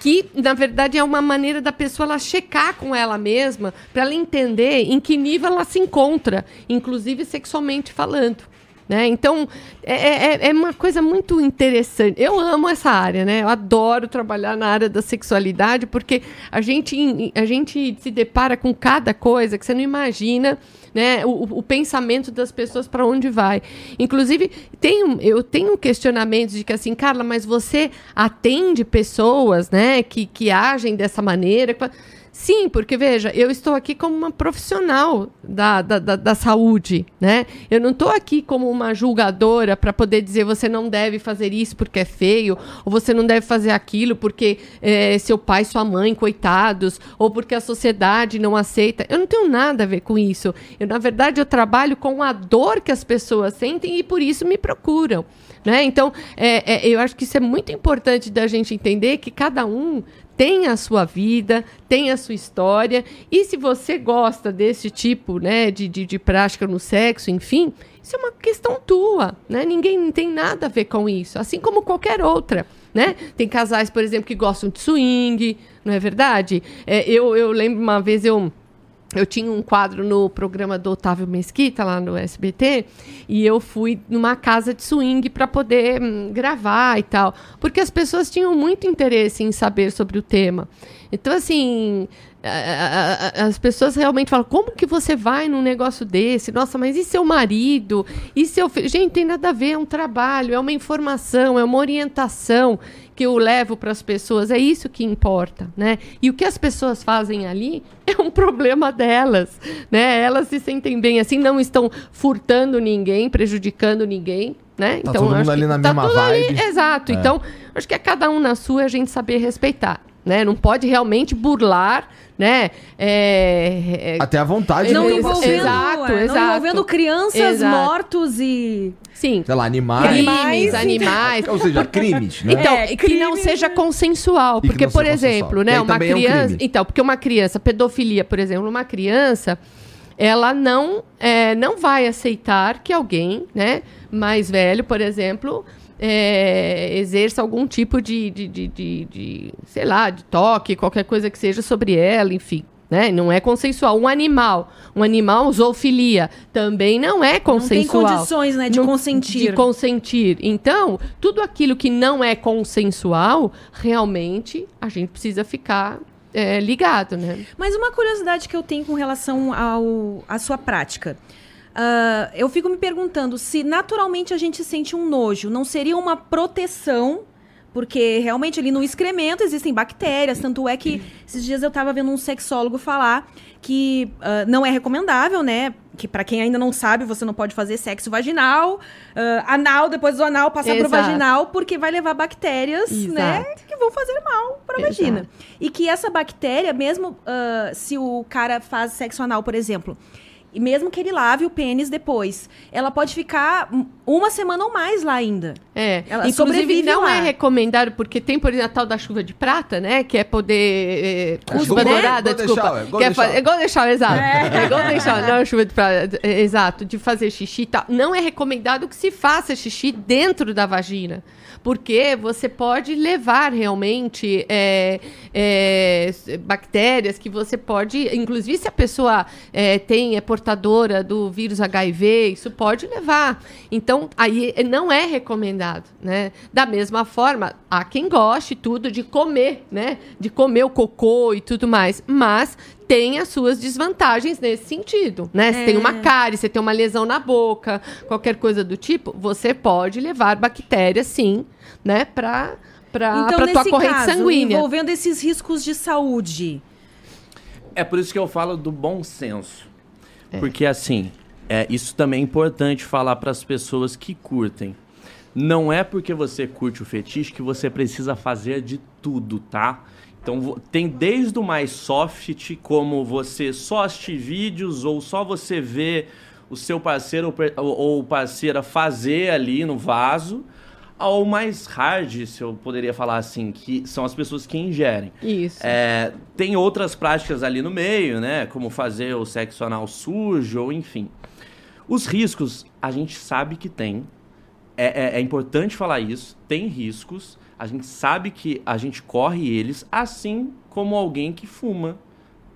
Que na verdade é uma maneira da pessoa ela checar com ela mesma para ela entender em que nível ela se encontra, inclusive sexualmente falando. Né? Então, é, é, é, uma coisa muito interessante. Eu amo essa área, né? Eu adoro trabalhar na área da sexualidade, porque a gente, a gente se depara com cada coisa que você não imagina né, o, o pensamento das pessoas para onde vai. Inclusive, tenho, eu tenho questionamentos de que assim, Carla, mas você atende pessoas né, que, que agem dessa maneira. Sim, porque veja, eu estou aqui como uma profissional da, da, da, da saúde, né? Eu não estou aqui como uma julgadora para poder dizer você não deve fazer isso porque é feio, ou você não deve fazer aquilo porque é, seu pai, sua mãe, coitados, ou porque a sociedade não aceita. Eu não tenho nada a ver com isso. Eu, na verdade, eu trabalho com a dor que as pessoas sentem e por isso me procuram. Né? Então, é, é, eu acho que isso é muito importante da gente entender que cada um tem a sua vida, tem a sua história. E se você gosta desse tipo né, de, de, de prática no sexo, enfim, isso é uma questão tua. Né? Ninguém tem nada a ver com isso, assim como qualquer outra. Né? Tem casais, por exemplo, que gostam de swing, não é verdade? É, eu, eu lembro uma vez eu eu tinha um quadro no programa do Otávio Mesquita, lá no SBT, e eu fui numa casa de swing para poder hum, gravar e tal, porque as pessoas tinham muito interesse em saber sobre o tema. Então, assim, as pessoas realmente falam, como que você vai num negócio desse? Nossa, mas e seu marido? E seu filho? Gente, tem nada a ver, é um trabalho, é uma informação, é uma orientação que eu levo para as pessoas, é isso que importa, né? E o que as pessoas fazem ali é um problema delas, né? Elas se sentem bem assim, não estão furtando ninguém, prejudicando ninguém, né? Tá todo mundo acho ali que na tá mesma tudo ali- vibe. exato. Então, acho que é cada um na sua a gente saber respeitar, né? Não pode realmente burlar, né? É, é- Até a vontade Não de ter envolvendo. Exato, é, não exato. envolvendo crianças, Exato. mortos e. sim. Sei lá, animais. Crimes, Animais. Ou seja, crimes, né? Então, É, que crime, não seja consensual. Que Porque, não por exemplo, Que né, uma é um criança. crime. então, porque uma criança, pedofilia, por exemplo, uma criança, ela não, é, não vai aceitar que alguém, né, mais velho, por exemplo. É, exerça algum tipo de, de, de, de- de, sei lá, de toque, qualquer coisa que seja sobre ela, enfim. Né? Não é consensual. Um animal, um animal zoofilia, também não é Não tem consensual. condições, né, de Não- consentir. De consentir. Então, tudo aquilo que não é consensual, realmente a gente precisa ficar é, ligado, né? Mas uma curiosidade que eu tenho com relação ao, à sua prática. Ah, eu fico me perguntando se naturalmente a gente sente um nojo. Não seria uma proteção? Porque realmente ali no excremento existem bactérias. Tanto é que esses dias eu tava vendo um sexólogo falar que ah, não é recomendável, né? Que pra quem ainda não sabe, você não pode fazer sexo vaginal, ah, anal, depois do anal passar pro Exato. vaginal, porque vai levar bactérias, né? Exato. Que vão fazer mal pra Exato. vagina. E que essa bactéria, mesmo ah, se o cara faz sexo anal, por exemplo, e mesmo que ele lave o pênis depois, ela pode ficar um- uma semana ou mais lá ainda. É, Ela inclusive sobrevive não lá. é recomendado, porque tem, por exemplo, a tal da chuva de prata, né? Que é poder. É, É chuva dourada, desculpa. Golden shower, que é, é golden shower, exato. É, golden shower, não é chuva de prata. é, exato, de fazer xixi e tal. Não é recomendado que se faça xixi dentro da vagina. Porque você pode levar realmente é, é, bactérias que você pode. Inclusive, se a pessoa é, tem, é portadora do vírus HIV, isso pode levar. Então, aí é- não é recomendado, né? Da mesma forma, há quem goste tudo de comer, né? De comer o cocô e tudo mais. Mas tem as suas desvantagens nesse sentido, né? Se tem uma cárie, você tem uma lesão na boca, qualquer coisa do tipo, você pode levar bactérias, sim, né? Pra, pra, então, tua corrente caso, sanguínea. envolvendo esses riscos de saúde. É por isso que eu falo do bom senso. Porque assim, é, isso também é importante falar para as pessoas que curtem. Não é porque você curte o fetiche que você precisa fazer de tudo, tá? Então tem desde o mais soft, como você só assistir vídeos ou só você ver o seu parceiro ou parceira fazer ali no vaso, ao mais hard, se eu poderia falar assim, que são as pessoas que ingerem. Isso. É, tem outras práticas ali no meio, né? Como fazer o sexo anal sujo, ou enfim. Os riscos, a gente sabe que tem. É, é- é importante falar isso. Tem riscos. A gente sabe que a gente corre eles, assim como alguém que fuma,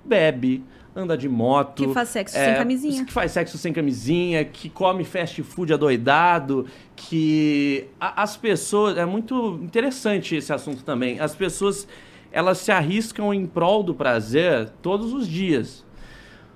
bebe, anda de moto. Que faz sexo é, sem camisinha. Que faz sexo sem camisinha, que come fast food adoidado, que a- as pessoas. É muito interessante esse assunto também. As pessoas elas se arriscam em prol do prazer todos os dias.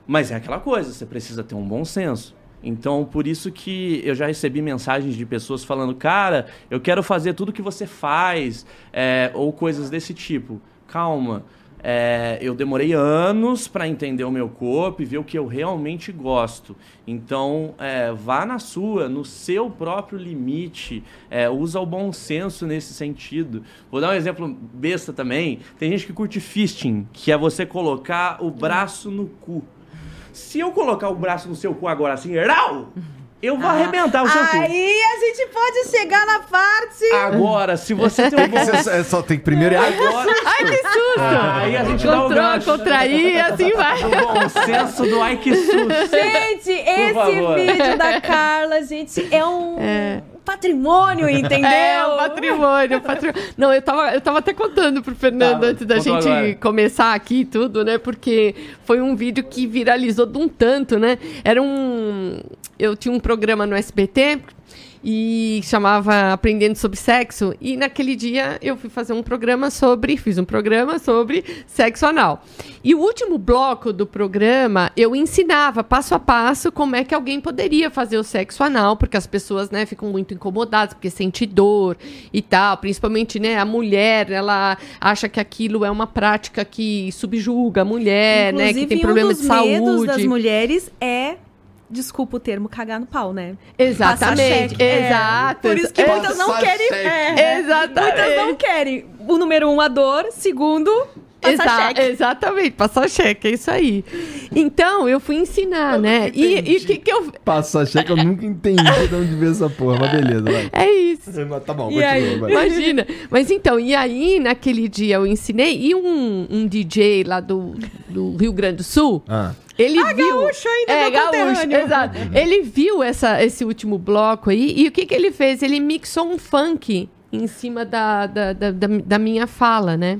Mas é aquela coisa, você precisa ter um bom senso. Então, por isso que eu já recebi mensagens de pessoas falando, cara, eu quero fazer tudo que você faz, é, ou coisas desse tipo. Calma, é, eu demorei anos para entender o meu corpo e ver o que eu realmente gosto. Então, é, vá na sua, no seu próprio limite, é, usa o bom senso nesse sentido. Vou dar um exemplo besta também. Tem gente que curte fisting, que é você colocar o braço no cu. Se eu colocar o braço no seu cu agora assim, rau, eu vou arrebentar o seu cu. Aí a gente pode chegar na parte. Agora, se você tem um bom... Você é só tem que primeiro ir Agora, Ai, que susto! aí a gente dá o Control, gancho. contrair e assim vai. O bom senso do ai que susto. Gente, esse favor. vídeo da Carla, gente, é um patrimônio, entendeu? É, o patrimônio, o patrimônio. Não, eu tava, eu tava até contando pro Fernando Tá, antes da gente agora. começar aqui tudo, né? Porque foi um vídeo que viralizou de um tanto, né? Era um. eu tinha um programa no SBT e chamava Aprendendo sobre Sexo. E naquele dia eu fui fazer um programa sobre, fiz um programa sobre sexo anal. E o último bloco do programa eu ensinava passo a passo como é que alguém poderia fazer o sexo anal, porque as pessoas, né, ficam muito incomodadas porque sente dor e tal, principalmente, né, a mulher, ela acha que aquilo é uma prática que subjuga a mulher, né, que tem um problema de saúde. medos das mulheres é desculpa o termo, cagar no pau, né? Exatamente. É. exato. Por isso que É, muitas não querem. é. Exatamente. Muitas não querem. O número um, a dor. Segundo, passar Exa- cheque. Exatamente, passar cheque, é isso aí. Então, eu fui ensinar, né? E e o que, que eu. Passar cheque, eu nunca entendi de onde veio essa porra, mas beleza, vai. É isso. Tá bom, E aí? continua, vai. Imagina. Mas então, e aí, naquele dia eu ensinei, e um, um DJ lá do, do Rio Grande do Sul, Ah. ele viu. gaúcho ainda, é, meu gaúcho, exato. Ele viu essa, esse último bloco aí, e o que, que ele fez? Ele mixou um funk em cima da, da, da, da, da minha fala, né?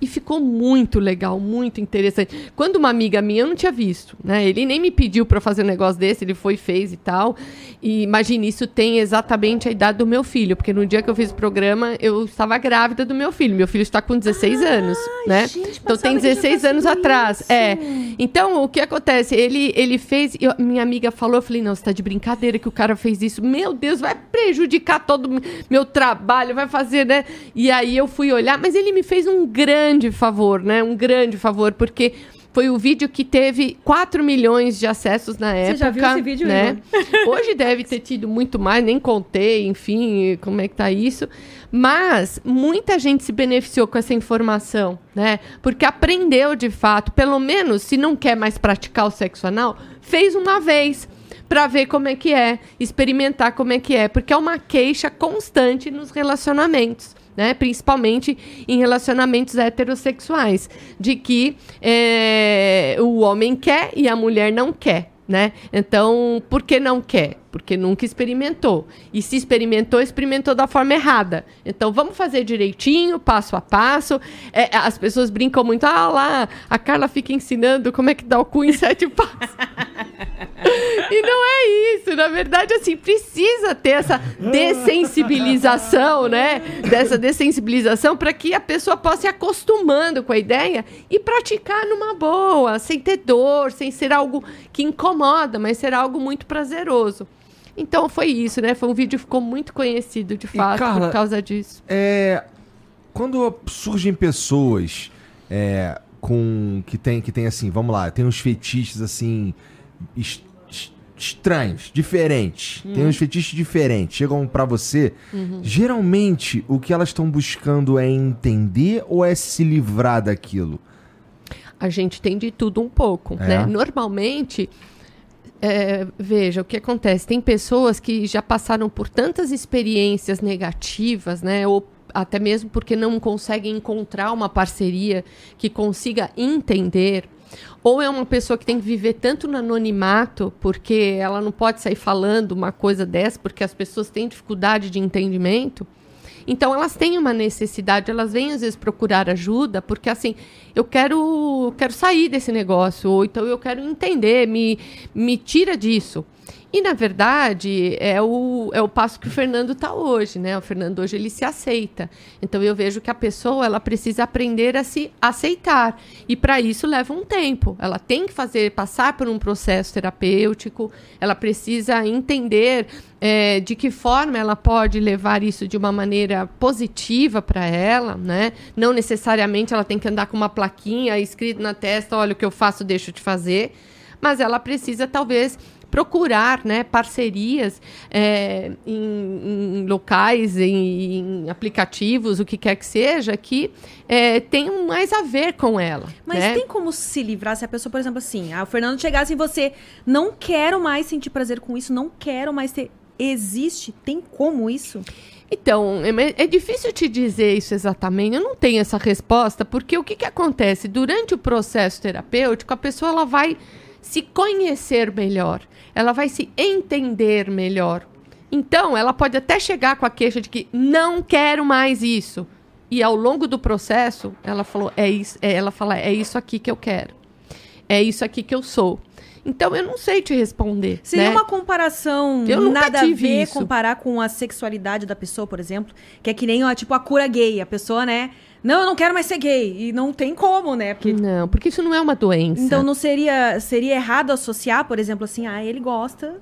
E ficou muito legal, muito interessante. Quando uma amiga minha, eu não tinha visto, né? Ele nem me pediu para fazer um negócio desse, ele foi, fez e tal. E imagine, isso tem exatamente a idade do meu filho, porque no dia que eu fiz o programa, eu estava grávida do meu filho. Meu filho está com 16 anos, né? gente, então tem passava que já 16 fazia anos atrás. isso. É. Então, o que acontece? Ele, ele fez. eu- minha amiga falou, eu falei, não, você tá de brincadeira que o cara fez isso. Meu Deus, vai prejudicar todo o meu trabalho, vai fazer, né? E aí eu fui olhar, mas ele me fez um grande favor, né? Um grande favor, porque. Foi o vídeo que teve 4 milhões de acessos na época. Você já viu esse vídeo, né? Hoje deve ter tido muito mais, nem contei, enfim, como é que tá isso. Mas muita gente se beneficiou com essa informação, né? Porque aprendeu de fato, pelo menos se não quer mais praticar o sexo anal, fez uma vez para ver como é que é, experimentar como é que é, porque é uma queixa constante nos relacionamentos. Né? Principalmente em relacionamentos heterossexuais, de que é, o homem quer e a mulher não quer. Né? Então, por que não quer? Porque nunca experimentou. E se experimentou, experimentou da forma errada. Então, vamos fazer direitinho, passo a passo. É, as pessoas brincam muito. Ah, lá, a Carla fica ensinando como é que dá o cu em sete passos. E não é isso, na verdade, assim, precisa ter essa dessensibilização, né? Dessa dessensibilização para que a pessoa possa ir acostumando com a ideia e praticar numa boa, sem ter dor, sem ser algo que incomoda, mas ser algo muito prazeroso. Então foi isso, né? Foi um vídeo que ficou muito conhecido, de fato, Carla, por causa disso. É, quando surgem pessoas é, com que tem que tem assim, vamos lá, tem uns fetiches assim estranhos, diferentes. Tem uns fetiches diferentes. Chegam pra você. Geralmente o que elas estão buscando é entender ou é se livrar daquilo? A gente tem de tudo um pouco, É? né? Normalmente, é, veja, o que acontece? Tem pessoas que já passaram por tantas experiências negativas, né? Ou até mesmo porque não conseguem encontrar uma parceria que consiga entender. Ou é uma pessoa que tem que viver tanto no anonimato, porque ela não pode sair falando uma coisa dessa, porque as pessoas têm dificuldade de entendimento. Então elas têm uma necessidade, elas vêm às vezes procurar ajuda, porque assim, eu quero, quero sair desse negócio, ou então eu quero entender, me, me tira disso. E na verdade é o, é o passo que o Fernando está hoje, né? O Fernando hoje ele se aceita. Então eu vejo que a pessoa ela precisa aprender a se aceitar e para isso leva um tempo. Ela tem que fazer passar por um processo terapêutico. Ela precisa entender é, de que forma ela pode levar isso de uma maneira positiva para ela, né? Não necessariamente ela tem que andar com uma plaquinha escrito na testa, olha o que eu faço, deixo de fazer, mas ela precisa talvez procurar né, parcerias é, em, em locais, em, em aplicativos, o que quer que seja, que é, tenham mais a ver com ela. Mas né? tem como se livrar se a pessoa, por exemplo, assim, ah, o Fernando chegasse em você, não quero mais sentir prazer com isso, não quero mais ter. Existe? Tem como isso? Então, é, é difícil te dizer isso exatamente. Eu não tenho essa resposta, porque o que, que acontece? Durante o processo terapêutico, a pessoa ela vai se conhecer melhor, ela vai se entender melhor. Então, ela pode até chegar com a queixa de que não quero mais isso. E ao longo do processo, ela falou, é isso, é, ela fala, é isso aqui que eu quero. É isso aqui que eu sou. Então eu não sei te responder. Seria né? uma comparação Eu nunca nada a ver isso. comparar com a sexualidade da pessoa, por exemplo, que é que nem ó, tipo a cura gay, a pessoa, né? Não, eu não quero mais ser gay e não tem como, né? Porque Não, porque isso não é uma doença. então não seria seria errado associar, por exemplo, assim, ah, ele gosta,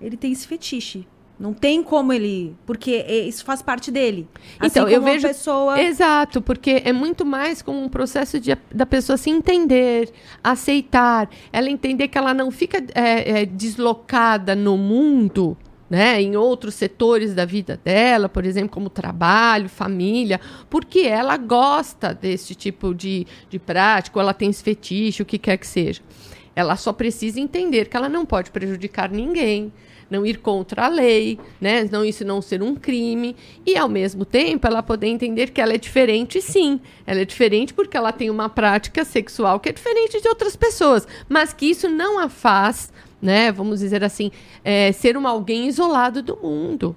ele tem esse fetiche. Não tem como ele, porque é- isso faz parte dele. Assim Então, eu vejo- pessoa Exato, porque é muito mais como um processo de, da pessoa se entender, aceitar, ela entender que ela não fica é, é, deslocada no mundo, né, em outros setores da vida dela, por exemplo, como trabalho, família, porque ela gosta desse tipo de, de prática, ou ela tem esse fetiche, o que quer que seja. Ela só precisa entender que ela não pode prejudicar ninguém, não ir contra a lei, né? Não isso não ser um crime e ao mesmo tempo ela poder entender que ela é diferente, sim. Ela é diferente porque ela tem uma prática sexual que é diferente de outras pessoas, mas que isso não a faz, né? Vamos dizer assim, é, ser uma alguém isolado do mundo.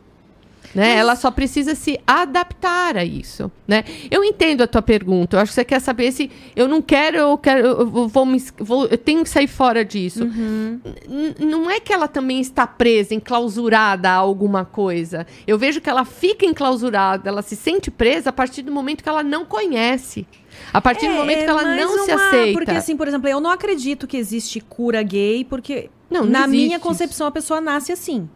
Né? Ela só precisa se adaptar a isso, né? Eu entendo a tua pergunta. Eu acho que você quer saber se eu não quero, eu quero, eu vou, me, vou- eu tenho que sair fora disso. N- não é que ela também está presa, enclausurada a alguma coisa. Eu vejo que ela fica enclausurada, ela se sente presa a partir do momento que ela não conhece. A partir do É, momento que ela mais não se uma- aceita. Porque, assim, por exemplo, eu não acredito que existe cura gay, porque Não, não na existe minha concepção a pessoa nasce assim.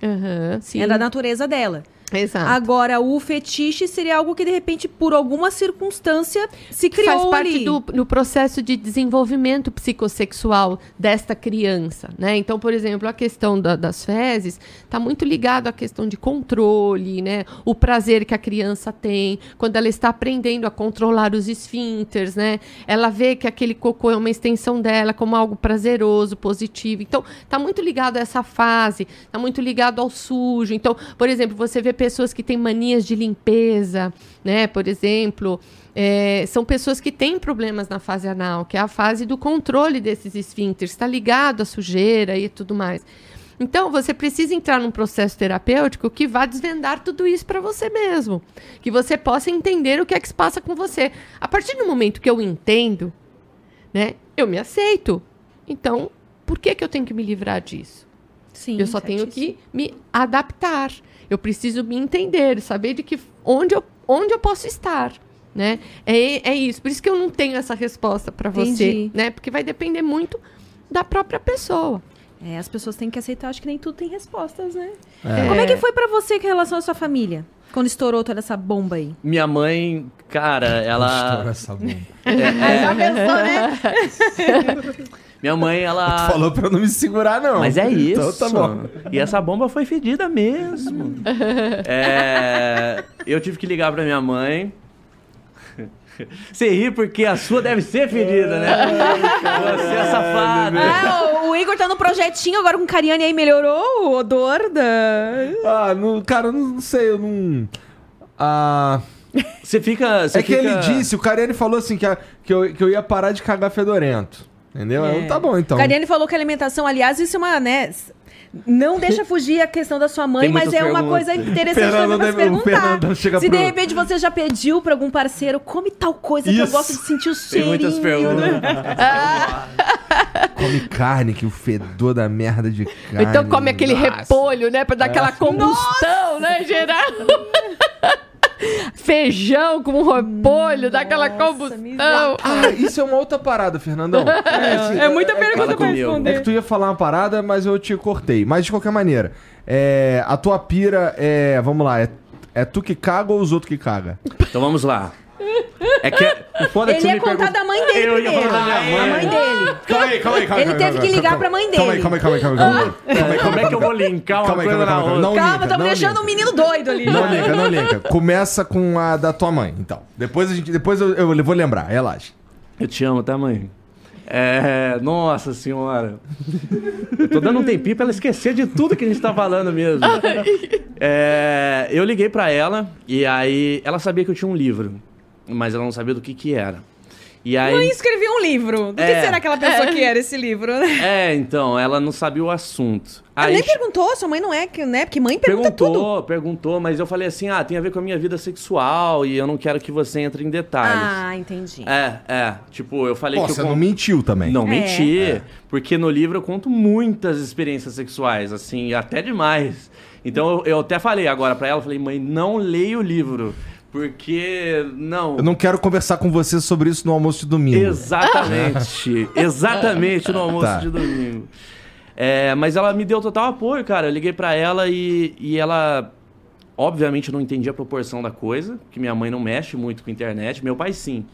Sim. É da natureza dela. Exato. Agora, o fetiche seria algo que, de repente, por alguma circunstância, se criou faz parte ali. do, do processo de desenvolvimento psicossexual desta criança, né? Então, por exemplo, a questão da- das fezes está muito ligado à questão de controle, né? O prazer que a criança tem quando ela está aprendendo a controlar os esfíncteres, né? Ela vê que aquele cocô é uma extensão dela como algo prazeroso, positivo. Então, está muito ligado a essa fase, está muito ligado ao sujo. Então, por exemplo, você vê pessoas que têm manias de limpeza, né? Por exemplo, é, são pessoas que têm problemas na fase anal, que é a fase do controle desses esfíncteres, está ligado à sujeira e tudo mais. Então, você precisa entrar num processo terapêutico que vá desvendar tudo isso para você mesmo. Que você possa entender o que é que se passa com você. A partir do momento que eu entendo, né, eu me aceito. Então, por que, que eu tenho que me livrar disso? Sim, eu só tenho certíssimo. que me adaptar. Eu preciso me entender, saber de que onde eu, onde eu posso estar. Né? É, é isso. Por isso que eu não tenho essa resposta para você. Né? Porque vai depender muito da própria pessoa. É, as pessoas têm que aceitar, acho que nem tudo tem respostas, né? É. Como é que foi pra você com relação à sua família? Quando estourou toda essa bomba aí? Minha mãe, cara, ela. essa bomba. Já pensou, né? Minha mãe, ela. Falou pra eu não me segurar, não. Mas é isso. Então tá bom. E essa bomba foi fedida mesmo. É, eu tive que ligar pra minha mãe. Você ri porque a sua deve ser fedida, né? Você é safada. Ah, o, o Igor tá no projetinho agora com o Cariani aí, melhorou o odor da... Ah, não, cara, eu não sei, eu não. Ah. Você fica. Você é que fica- ele disse, o Cariani falou assim, que, a- que, eu, que eu ia parar de cagar fedorento. Entendeu? É. Eu, tá bom, então. O Cariani falou que a alimentação, aliás, isso é uma, né... Não deixa fugir a questão da sua mãe, Tem mas é uma coisa interessante também pra se perguntar. Se de pro- repente você já pediu pra algum parceiro, come tal coisa que eu Isso. gosto de sentir o Tem cheirinho. muitas perguntas. Come carne, que o fedor da merda de carne. então come aquele Nossa. repolho, né? Pra dar aquela combustão, né, geral? Feijão com repolho, dá aquela combustão. Ah, isso é uma outra parada, Fernandão. É, É muita é- pergunta Fala pra comigo. É responder. que tu ia falar uma parada, mas eu te cortei. Mas de qualquer maneira, é, a tua pira é. Vamos lá, é, é tu que caga ou os outros que caga? Então vamos lá. É que. o foda é que Ele você ia me contar pergunta- da mãe dele Eu ia primeiro. falar da minha A mãe. mãe dele. Calma aí, calma aí, calma Ele teve que ligar pra mãe Calma aí, dele. calma aí, calma aí, calma aí. Calma aí, calma aí, Como é que eu vou linkar uma Calma aí, coisa calma aí, na calma aí. outra? Não Calma, linka, estamos não deixando um menino doido ali. Não linka, não linka. Começa com a da tua mãe, então. Depois, a gente, depois eu, eu vou lembrar, relaxa. Eu te amo, tá, mãe? É. Nossa senhora. Eu tô dando um tempinho pra ela esquecer de tudo que a gente tá falando mesmo. É, eu liguei pra ela e aí ela sabia que eu tinha um livro, mas ela não sabia do que que era. E aí, Mãe escreveu um livro. Do É. que será que ela pensou que era esse livro, né? é, então, ela não sabia o assunto. Ela Aí nem perguntou, sua mãe não é, que- né? Porque mãe pergunta tudo. perguntou, perguntou, mas eu falei assim: "Ah, tem a ver com a minha vida sexual e eu não quero que você entre em detalhes". Ah, entendi. É, é, tipo, eu falei Pô, que eu você con- não mentiu também. Não É. menti, porque no livro eu conto muitas experiências sexuais, assim, até demais. Então eu, eu até falei agora pra ela, falei, mãe, não leia o livro, porque não. Eu não quero conversar com você sobre isso no almoço de domingo. Exatamente, exatamente no almoço Tá. de domingo. É, mas ela me deu total apoio, cara. Eu liguei pra ela e, e ela, obviamente, não entendia a proporção da coisa, que minha mãe não mexe muito com internet, meu pai sim.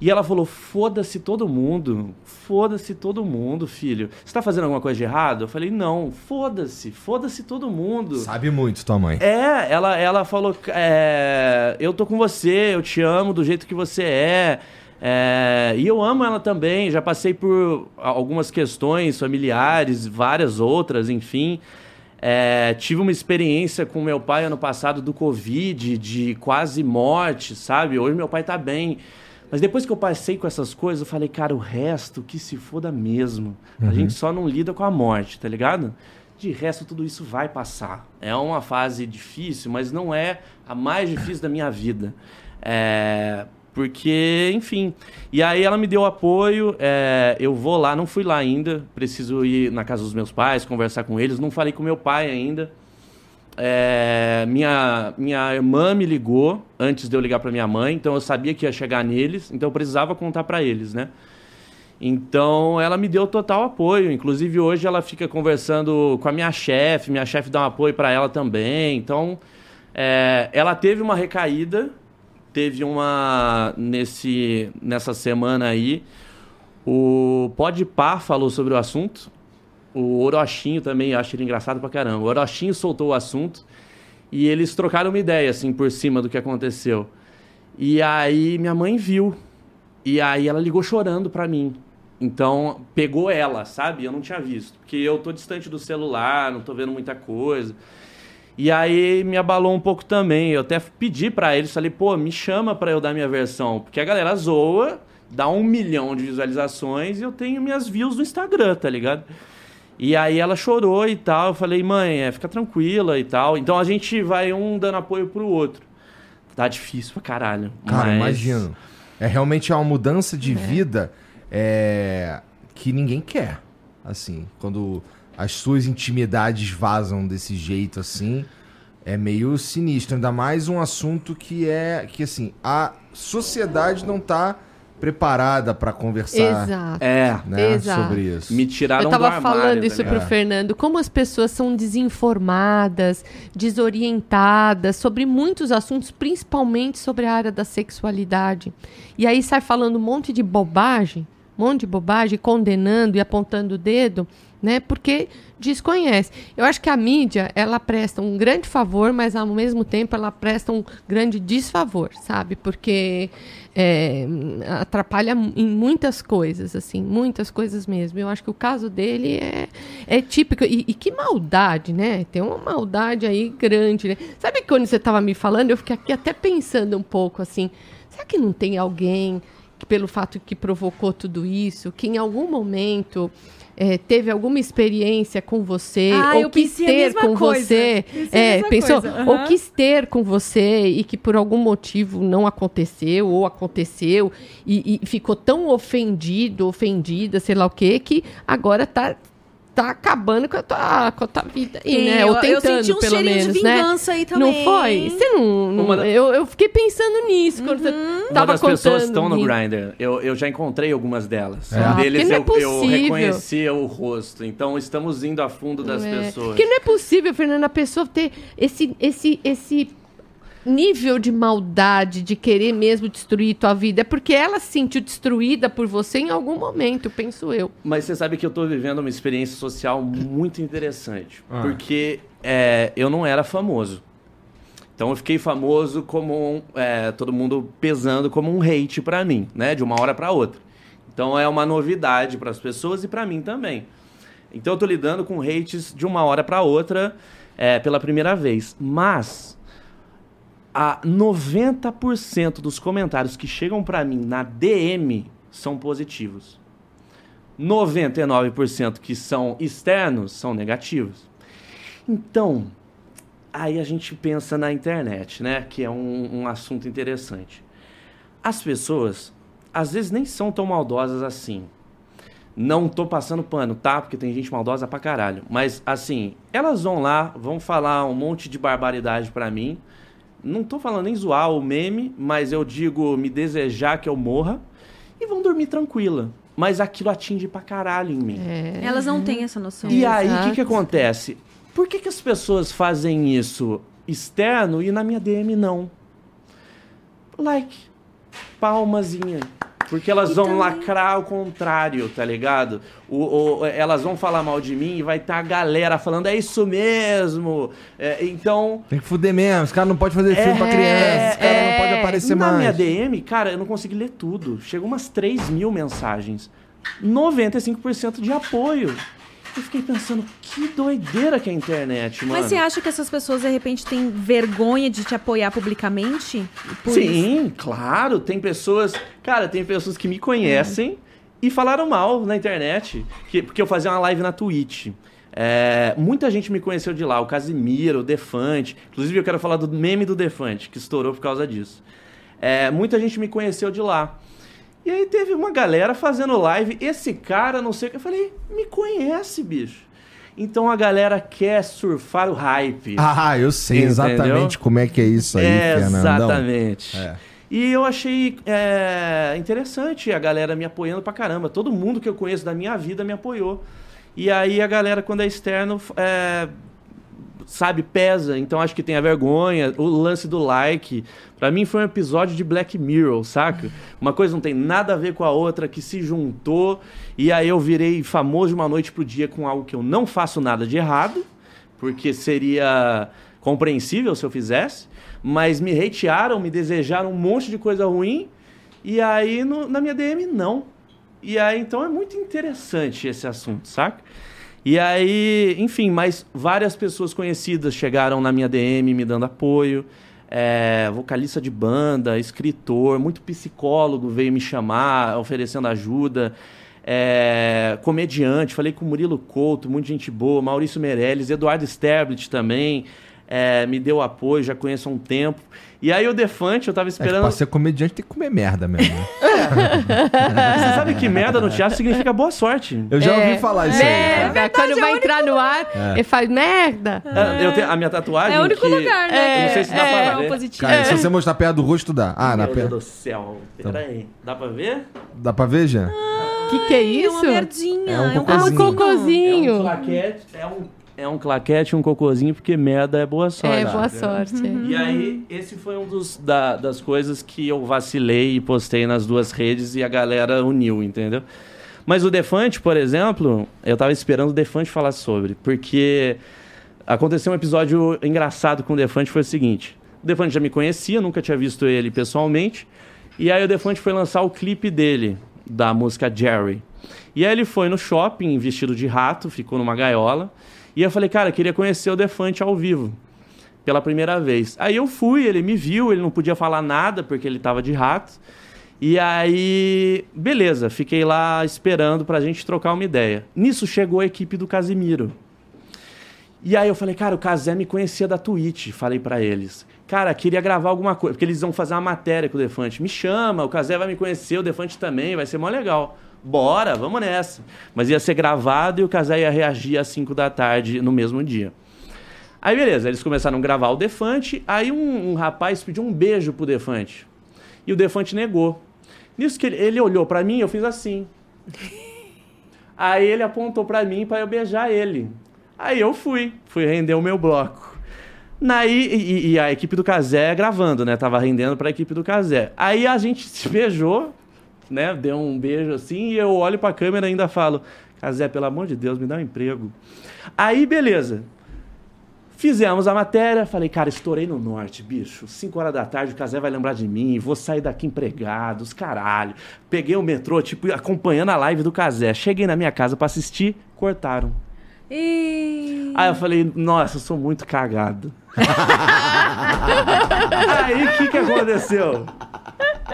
E ela falou: foda-se todo mundo, foda-se todo mundo, filho. Você tá fazendo alguma coisa de errado? Eu falei: não, foda-se, foda-se todo mundo. Sabe muito, tua mãe. É, ela, ela falou: é, eu tô com você, eu te amo do jeito que você é. É, e eu amo ela também, já passei por algumas questões familiares, várias outras, enfim. É, tive uma experiência com meu pai ano passado do Covid, de quase morte, sabe? Hoje meu pai tá bem. Mas depois que eu passei com essas coisas, eu falei, cara, o resto que se foda mesmo. A gente só não lida com a morte, tá ligado? De resto, tudo isso vai passar. É uma fase difícil, mas não é a mais difícil da minha vida. É, porque, enfim. E aí ela me deu apoio. é, eu vou lá, não fui lá ainda. Preciso ir na casa dos meus pais, conversar com eles. Não falei com meu pai ainda. É, minha, minha irmã me ligou antes de eu ligar para minha mãe, então eu sabia que ia chegar neles, então eu precisava contar para eles, né? Então ela me deu total apoio. Inclusive hoje ela fica conversando com a minha chefe, minha chefe dá um apoio para ela também. Então é, ela teve uma recaída, teve uma nesse nessa semana aí. O Podpar falou sobre o assunto. O Orochinho também, eu acho ele engraçado pra caramba. O Orochinho soltou o assunto e eles trocaram uma ideia, assim, por cima do que aconteceu. E aí minha mãe viu. E aí ela ligou chorando pra mim. Então, pegou ela, sabe? Eu não tinha visto. Porque eu tô distante do celular, não tô vendo muita coisa. E aí me abalou um pouco também. Eu até pedi pra eles, falei, pô, me chama pra eu dar minha versão. Porque a galera zoa, dá um milhão de visualizações e eu tenho minhas views no Instagram, tá ligado? E aí ela chorou e tal. Eu falei, mãe, é, fica tranquila e tal. Então a gente vai um dando apoio pro outro. Tá difícil pra caralho. Cara, mas- imagino. É realmente uma mudança de vida é, que ninguém quer. Assim, quando as suas intimidades vazam desse jeito assim, é meio sinistro. Ainda mais um assunto que é que assim, a sociedade não tá preparada pra conversar Exato. É, né, Exato. sobre isso. me tiraram Eu do tava armário, falando isso ligado? pro Fernando, como as pessoas são desinformadas, desorientadas sobre muitos assuntos, principalmente sobre a área da sexualidade. E aí sai falando um monte de bobagem, um monte de bobagem, condenando e apontando o dedo, né? Porque desconhece. Eu acho que a mídia, ela presta um grande favor, mas ao mesmo tempo ela presta um grande desfavor, sabe? Porque é, atrapalha em muitas coisas, assim, muitas coisas mesmo. Eu acho que o caso dele é, é típico. E, e que maldade, né? Tem uma maldade aí grande, né? Sabe quando você estava me falando, eu fiquei aqui até pensando um pouco assim, será que não tem alguém que, pelo fato que provocou tudo isso, que em algum momento é, teve alguma experiência com você, Ah, ou quis ter com coisa. você, é, pensou, coisa, ou quis ter com você e que por algum motivo não aconteceu ou aconteceu e, e ficou tão ofendido, ofendida, sei lá o quê, que agora tá tá acabando com a tua, com a tua vida aí, Sim, né? eu- Ou eu tentando, senti um pelo cheirinho de menos, né? vingança aí também. Não foi? Você não, não- Uma da- eu, eu fiquei pensando nisso quando você Uhum. Uma tava das pessoas estão no. Grindr. Eu, eu já encontrei algumas delas. É. Um Ah, deles porque não é eu, eu reconhecia o rosto. Então estamos indo a fundo das É. pessoas. Porque não é possível, Fernanda, a pessoa ter esse, esse, esse nível de maldade, de querer mesmo destruir tua vida. É porque ela se sentiu destruída por você em algum momento, penso eu. Mas você sabe que eu tô vivendo uma experiência social muito interessante. Ah. Porque é, eu não era famoso. Então eu fiquei famoso como um, é, todo mundo pesando como um hate pra mim, né? De uma hora pra outra. Então é uma novidade para as pessoas e pra mim também. Então eu tô lidando com hates de uma hora pra outra é, pela primeira vez. Mas a 90% dos comentários que chegam pra mim na DM são positivos. 99% que são externos são negativos. Então, aí a gente pensa na internet, né? Que é um, um assunto interessante. As pessoas, às vezes, nem são tão maldosas assim. Não tô passando pano, tá? Porque tem gente maldosa pra caralho. Mas, assim, elas vão lá, vão falar um monte de barbaridade pra mim. Não tô falando nem zoar o meme, mas eu digo me desejar que eu morra. E vão dormir tranquila. Mas aquilo atinge pra caralho em mim. É. Elas não têm essa noção. E aí, o que, Exato. que acontece? Por que, que as pessoas fazem isso externo e na minha DM não? Like. Palmazinha. Porque elas vão também- lacrar o contrário, tá ligado? O, o- elas vão falar mal de mim e vai estar a galera falando, é isso mesmo. É, então. Tem que fuder mesmo. Os caras não podem fazer filme pra É, criança. Os caras é. não podem aparecer na mais. minha DM, cara, eu não consegui ler tudo. Chegou umas 3 mil mensagens. 95% de apoio. Eu fiquei pensando, que doideira que é a internet, mano. Mas você acha que essas pessoas, de repente, têm vergonha de te apoiar publicamente? Por isso? Sim, claro. Tem pessoas. Cara, tem pessoas que me conhecem e falaram mal na internet. Que, porque eu fazia uma live na Twitch. É, muita gente me conheceu de lá, o Casimiro, o Defante. Inclusive, eu quero falar do meme do Defante, que estourou por causa disso. É, muita gente me conheceu de lá. E aí teve uma galera fazendo live. Esse cara, não sei o que. Eu falei, me conhece, bicho. Então a galera quer surfar o hype. Ah, eu sei Entendeu? exatamente como é que é isso aí, É, Fernandão. Exatamente. É. E eu achei é, interessante a galera me apoiando pra caramba. Todo mundo que eu conheço da minha vida me apoiou. E aí a galera, quando é externo, é, sabe, pesa. Então acho que tem a vergonha, o lance do like. Pra mim foi um episódio de Black Mirror, saca? Uma coisa não tem nada a ver com a outra, que se juntou. E aí eu virei famoso de uma noite pro dia com algo que eu não faço nada de errado, porque seria compreensível se eu fizesse. Mas me hatearam, me desejaram um monte de coisa ruim. E aí no- na minha DM, não. E aí, então é muito interessante esse assunto, saca? E aí, enfim, mas várias pessoas conhecidas chegaram na minha DM me dando apoio. É, vocalista de banda, escritor, muito psicólogo veio me chamar, oferecendo ajuda. É, comediante, falei com Murilo Couto, muita gente boa, Maurício Meirelles, Eduardo Sterblit também. é, me deu apoio, já conheço há um tempo. E aí o Defante, eu tava É, que esperando. pra ser comediante tem que comer merda mesmo. né? Você sabe que merda no teatro significa boa sorte. Eu já É. ouvi falar isso aí. tá? Merda, quando vai entrar no ar, ele faz merda. Ah, Eu tenho a minha tatuagem. É o único que- lugar, né? Eu não sei se dá é, pra é ver. o positivo. Cara, se você mostrar perto do rosto, dá. Ah, na Meu Deus perna. do céu. Peraí. Dá pra ver? Dá pra ver, Jean? O que, que é É isso? uma merdinha. É um Ah, um cocôzinho. É um cocôzinho. claquete. É um, é um claquete, um cocôzinho, porque merda é boa sorte. É, boa sorte. E aí, esse foi um dos da- das coisas que eu vacilei e postei nas duas redes e a galera uniu, entendeu? Mas o Defante, por exemplo, eu tava esperando o Defante falar sobre, porque aconteceu um episódio engraçado com o Defante, foi o seguinte. O Defante já me conhecia, nunca tinha visto ele pessoalmente, e aí o Defante foi lançar o clipe dele, da música Jerry. E aí ele foi no shopping, vestido de rato, ficou numa gaiola, e eu falei, cara, queria conhecer o Defante ao vivo pela primeira vez. Aí eu fui, ele me viu, ele não podia falar nada porque ele tava de rato. E aí, beleza, fiquei lá esperando pra gente trocar uma ideia. Nisso chegou a equipe do Casimiro. E aí eu falei, cara, o Casé me conhecia da Twitch, falei pra eles. Cara, queria gravar alguma coisa, porque eles vão fazer uma matéria com o Defante. Me chama, o Casé vai me conhecer, o Defante também, vai ser mó legal. Bora, vamos nessa. Mas ia ser gravado e o Casé ia reagir às 5 da tarde no mesmo dia. Aí beleza, eles começaram a gravar o Defante, aí um, um rapaz pediu um beijo pro Defante. E o Defante negou. Nisso que ele, ele olhou pra mim, eu fiz assim. Aí ele apontou pra mim pra eu beijar ele. Aí eu fui, fui render o meu bloco. Naí, e, e a equipe do Casé gravando, né? Tava rendendo pra equipe do Casé. Aí a gente se beijou, né? Deu um beijo assim, e eu olho pra câmera e ainda falo: Casé, pelo amor de Deus, me dá um emprego. Aí, beleza. Fizemos a matéria, falei, cara, estourei no norte, bicho. 5 horas da tarde, o Casé vai lembrar de mim, vou sair daqui empregado, os caralho. Peguei o metrô, tipo, acompanhando a live do Casé. Cheguei na minha casa pra assistir, cortaram. E... Aí eu falei, nossa, eu sou muito cagado. Aí o que, que aconteceu?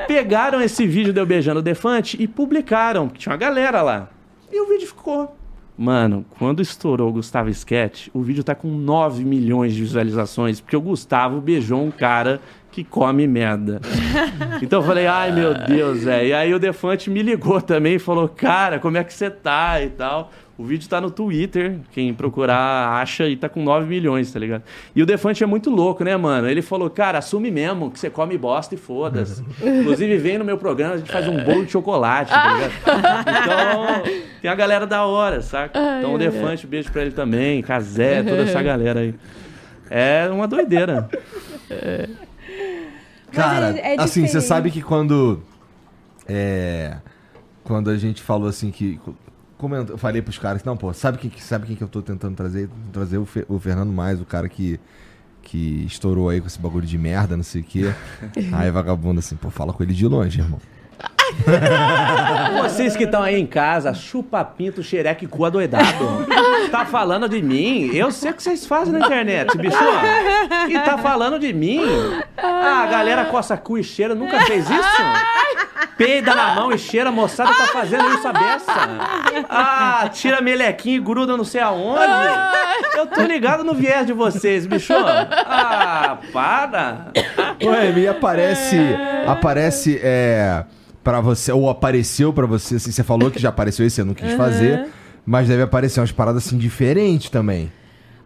Pegaram esse vídeo de eu beijando o Defante e publicaram, porque tinha uma galera lá. E o vídeo ficou. Mano, quando estourou o Gustavo Sketch, o vídeo tá com 9 milhões de visualizações, porque o Gustavo beijou um cara que come merda. Então eu falei, ai meu Deus, velho. E aí o Defante me ligou também e falou, cara, como é que você tá e tal. O vídeo tá no Twitter, quem procurar acha e tá com 9 milhões, tá ligado? E o Defante é muito louco, né, mano? Ele falou, cara, assume mesmo que você come bosta e foda-se. Inclusive, vem no meu programa, a gente faz um bolo de chocolate, tá ligado? Então, tem a galera da hora, saca? Então o Defante, beijo pra ele também, Casé, toda essa galera aí. É uma doideira. Cara, é- é assim, você sabe que quando. É. Quando a gente falou assim que. Eu falei pros caras, não, pô, sabe quem, que- sabe quem que eu tô tentando trazer? Trazer o, Fe- o Fernando Mais, o cara que. Que estourou aí com esse bagulho de merda, não sei o quê. Aí vagabundo assim, pô, fala com ele de longe, irmão. Vocês que estão aí em casa, chupa pinto, xereque, cu adoidado. Tá falando de mim? Eu sei o que vocês fazem na internet, bicho. E tá falando de mim? Ah, a galera coça cu e cheira, nunca fez isso? Peida na mão e cheira, moçada tá fazendo isso a beça. Ah, tira melequinho e gruda não sei aonde. Eu tô ligado no viés de vocês, bicho. Ah, para. Ué, me aparece. Aparece, é. Pra você, ou apareceu pra você, assim, você falou que já apareceu esse, eu não quis fazer. Mas deve aparecer umas paradas assim diferentes também.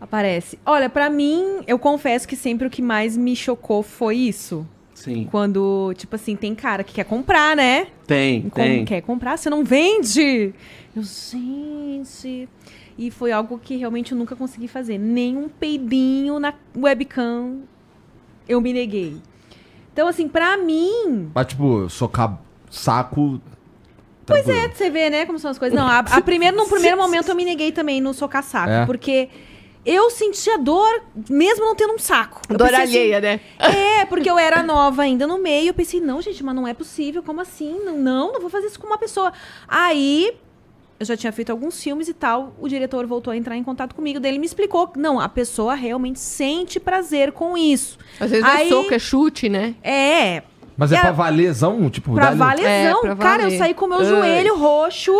Aparece. Olha, pra mim, eu confesso que sempre o que mais me chocou foi isso. Sim, Quando, tipo assim, tem cara que quer comprar, né? tem, Como tem. quer comprar, você não vende. Eu, gente. E foi algo que realmente eu nunca consegui fazer. Nem um peidinho na webcam eu me neguei. Então, assim, pra mim. Mas, tipo, socar saco. Pois tranquilo. é, você vê, né, como são as coisas. Não, a, a primeiro, no primeiro momento eu me neguei também no socar saco. É? Porque eu sentia dor, mesmo não tendo um saco. Eu Dor pensei assim, alheia, né? É, porque eu era nova ainda no meio. Eu pensei, não, gente, mas não é possível. Como assim? Não, não, não vou fazer isso com uma pessoa. Aí, eu já tinha feito alguns filmes e tal. O diretor voltou a entrar em contato comigo. Daí ele me explicou. Não, a pessoa realmente sente prazer com isso. Às vezes não Aí- é soco, é chute, né? É, Mas é É- pra valezão, tipo, pra valezão. É, pra Cara, eu saí com o meu Ai. joelho roxo.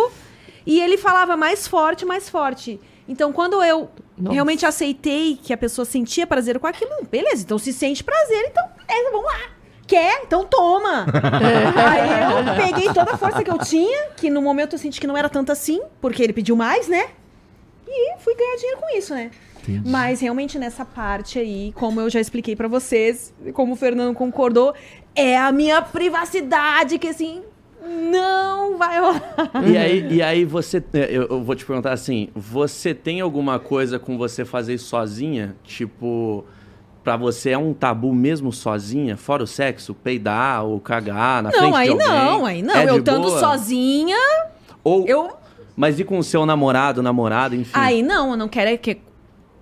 E ele falava mais forte, mais forte. Então, quando eu Nossa. realmente aceitei que a pessoa sentia prazer com aquilo, beleza, então se sente prazer, então beleza, vamos lá. Quer? Então toma! Aí eu peguei toda a força que eu tinha, que no momento eu senti que não era tanto assim, porque ele pediu mais, né? E fui ganhar dinheiro com isso, né? Entendi. Mas realmente nessa parte aí, como eu já expliquei pra vocês, como o Fernando concordou, é a minha privacidade que assim não vai rolar. E aí, e aí você. é, Eu, eu vou te perguntar assim: você tem alguma coisa com você fazer sozinha? Tipo, pra você é um tabu mesmo sozinha, fora o sexo, peidar ou cagar na frente Não, de aí alguém? não, aí não. É eu de estando boa? sozinha, Ou, eu Mas e com o seu namorado, namorada, enfim? aí não, eu não quero é que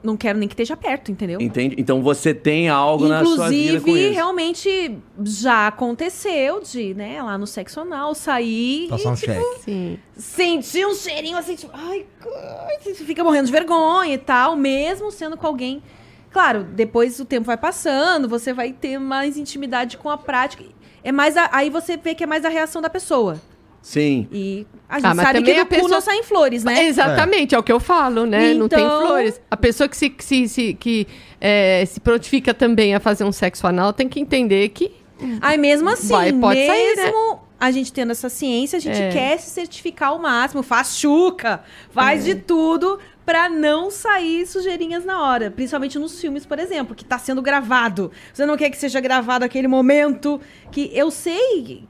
não quero nem que esteja perto, entendeu? Entende? Então você tem algo na sua vida Inclusive, realmente já aconteceu de, né, lá no sexo anal, sair Passar um e, tipo, cheque. Sim. sentir um cheirinho assim, tipo, ai, ai, você fica morrendo de vergonha e tal, mesmo sendo com alguém. Claro, depois o tempo vai passando, você vai ter mais intimidade com a prática. É mais a- aí você vê que é mais a reação da pessoa. Sim. E a gente Ah, mas sabe que do a cu pessoa- não saem flores, né? Exatamente, é. o que eu falo, né? Não tem Então- flores. A pessoa que se, que se, se- que, é, se prontifica também a fazer um sexo anal tem que entender que. Aí mesmo assim, Vai, pode sair, mesmo a gente tendo essa ciência, a gente É. quer se certificar ao máximo, faz chuca, faz É. de tudo pra não sair sujeirinhas na hora. Principalmente nos filmes, por exemplo, que tá sendo gravado. Você não quer que seja gravado aquele momento que eu sei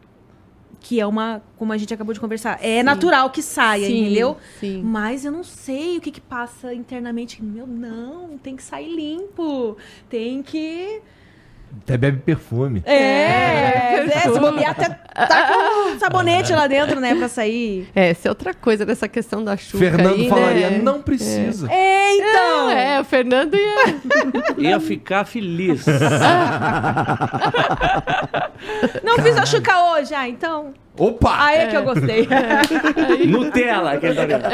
que é uma, como a gente acabou de conversar, é natural que saia, Sim, entendeu? sim. Mas eu não sei o que que passa internamente. Meu, não, tem que sair limpo. Tem que Até bebe perfume. é, É, é, se bobear até tá com um sabonete lá dentro, né, pra sair. É, essa é outra coisa dessa questão da chuca. Fernando aí, falaria, né? não precisa. É, então. Não, é, o Fernando ia. Ia ficar feliz. Não fiz a chuca hoje, ah, então. Opa! Aí é que eu gostei. Nutella, que ele tá.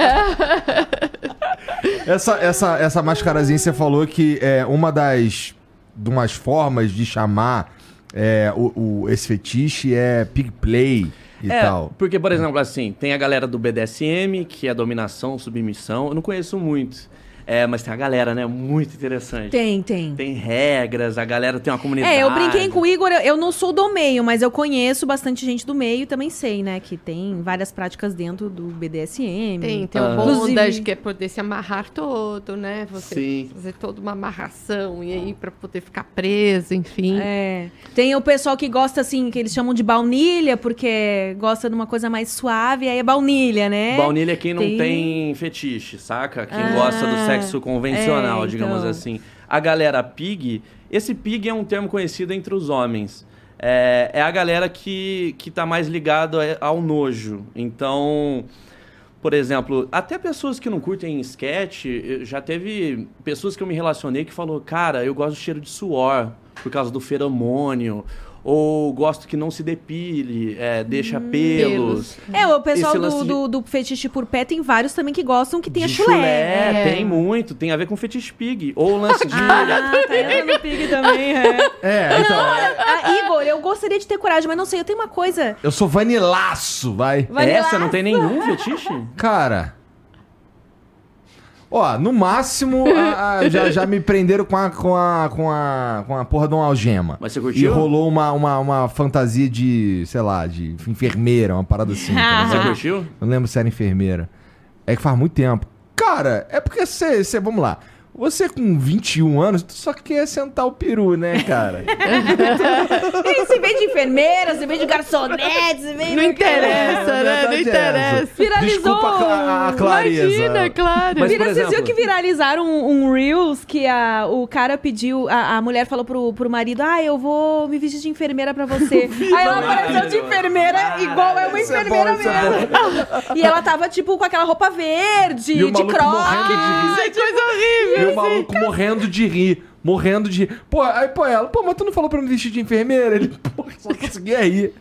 Essa, essa, essa mascarazinha você falou que é uma das de umas formas de chamar é, o, o- esse fetiche é pig play e é, tal. porque, por exemplo, assim, tem a galera do BDSM, que é dominação, submissão. Eu não conheço muito. É, mas tem a galera, né? Muito interessante. Tem, tem. Tem regras, a galera tem uma comunidade. É, eu brinquei com o Igor, eu- eu não sou do meio, mas eu conheço bastante gente do meio e também sei, né, que tem várias práticas dentro do BDSM. Tem, tem Ah. o bondage, Inclusive- que é poder se amarrar todo, né? Você Sim. fazer toda uma amarração e aí pra poder ficar preso, enfim. É. Tem o pessoal que gosta, assim, que eles chamam de baunilha, porque gosta de uma coisa mais suave, aí é baunilha, né? Baunilha é quem não Tem- tem... fetiche, saca? Quem Ah, gosta do sexo convencional, é, digamos então. assim. A galera pig, esse pig é um termo conhecido entre os homens. É, é a galera que, que tá mais ligado a- ao nojo. Então, por exemplo, até pessoas que não curtem sketch, eu- já teve pessoas que eu me relacionei que falou, cara, eu gosto do cheiro de suor por causa do feromônio. Ou gosto que não se depile, é, deixa pelos. É, o pessoal do, de- do, do fetiche por pé tem vários também que gostam que tenha De chulé. chulé, É. tem muito. Tem a ver com fetiche pig. Ou o lance de... Ah, tá entrando no pig também, é. É, então. Ah, Igor, eu gostaria de ter coragem, mas não sei, eu tenho uma coisa. Eu sou vanilaço, vai. Vanilaço. Essa não tem nenhum fetiche? Cara. Ó, no máximo, a- a- já, já me prenderam com a, com, a, com, a, com a porra de uma algema. Mas você E curtiu? rolou uma, uma, uma fantasia de, sei lá, de enfermeira, uma parada assim. tá Você curtiu? Eu não lembro se era enfermeira. É que faz muito tempo. Cara, é porque você vamos lá. Você com 21 anos, tu só quer sentar o peru, né, cara? Se vem de enfermeira, se vem de garçonete, se. Não interessa, É, a né? Não é interessa. essa. Viralizou Desculpa a, cla- a clareza. Imagina, claro. Mas, Vira, por vocês viram exemplo- que viralizaram um, um Reels que a, o cara pediu, a, a mulher falou pro, pro marido, ah, eu vou me vestir de enfermeira pra você. Aí ela apareceu de enfermeira, igual é uma Isso é enfermeira bom, é mesmo. e ela tava, tipo, com aquela roupa verde, de de cross. Ai, coisa horrível. O maluco morrendo de rir. Morrendo de rir. Pô, aí pô, ela, pô, mas tu não falou pra me vestir de enfermeira? Ele, pô, só conseguia rir.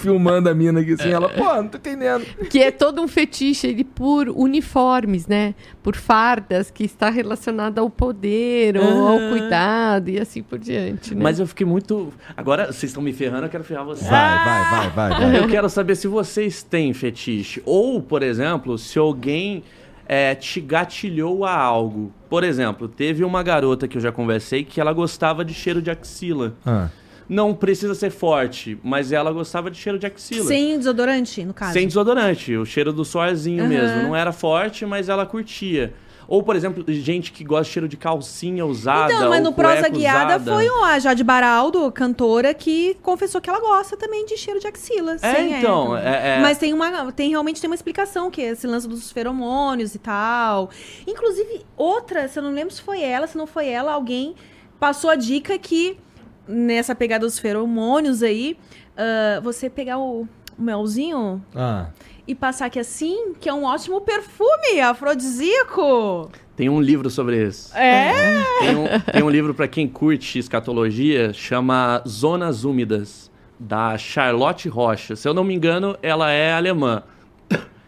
Filmando a mina aqui assim. Ela, pô, não tô entendendo. Que é todo um fetiche ele, por uniformes, né? Por fardas, que está relacionado ao poder ou ao cuidado e assim por diante, né? Mas eu fiquei muito... Agora, vocês estão me ferrando, eu quero ferrar vocês. Vai, vai, vai, vai, vai. Eu quero saber se vocês têm fetiche. Ou, por exemplo, se alguém é, te gatilhou a algo. Por exemplo, teve uma garota que eu já conversei que ela gostava de cheiro de axila. Ah. Não precisa ser forte, mas ela gostava de cheiro de axila. Sem desodorante, no caso. Sem desodorante, o cheiro do suorzinho Aham. mesmo. Não era forte, mas ela curtia. Ou, por exemplo, gente que gosta de cheiro de calcinha usada. Então, mas ou no Prosa Guiada usada. foi o- a Jade Baraldo, cantora, que confessou que ela gosta também de cheiro de axila. É, então, é- é- Mas tem uma, tem realmente tem uma explicação, que é esse lance dos feromônios e tal. Inclusive, outra, se eu não lembro se foi ela, se não foi ela, alguém passou a dica que nessa pegada dos feromônios aí, ah, você pegar o, o melzinho Ah. E passar aqui assim, que é um ótimo perfume afrodisíaco. Tem um livro sobre isso. É? Tem um, tem um livro para quem curte escatologia, chama Zonas Úmidas, da Charlotte Rocha. Se eu não me engano, ela é alemã.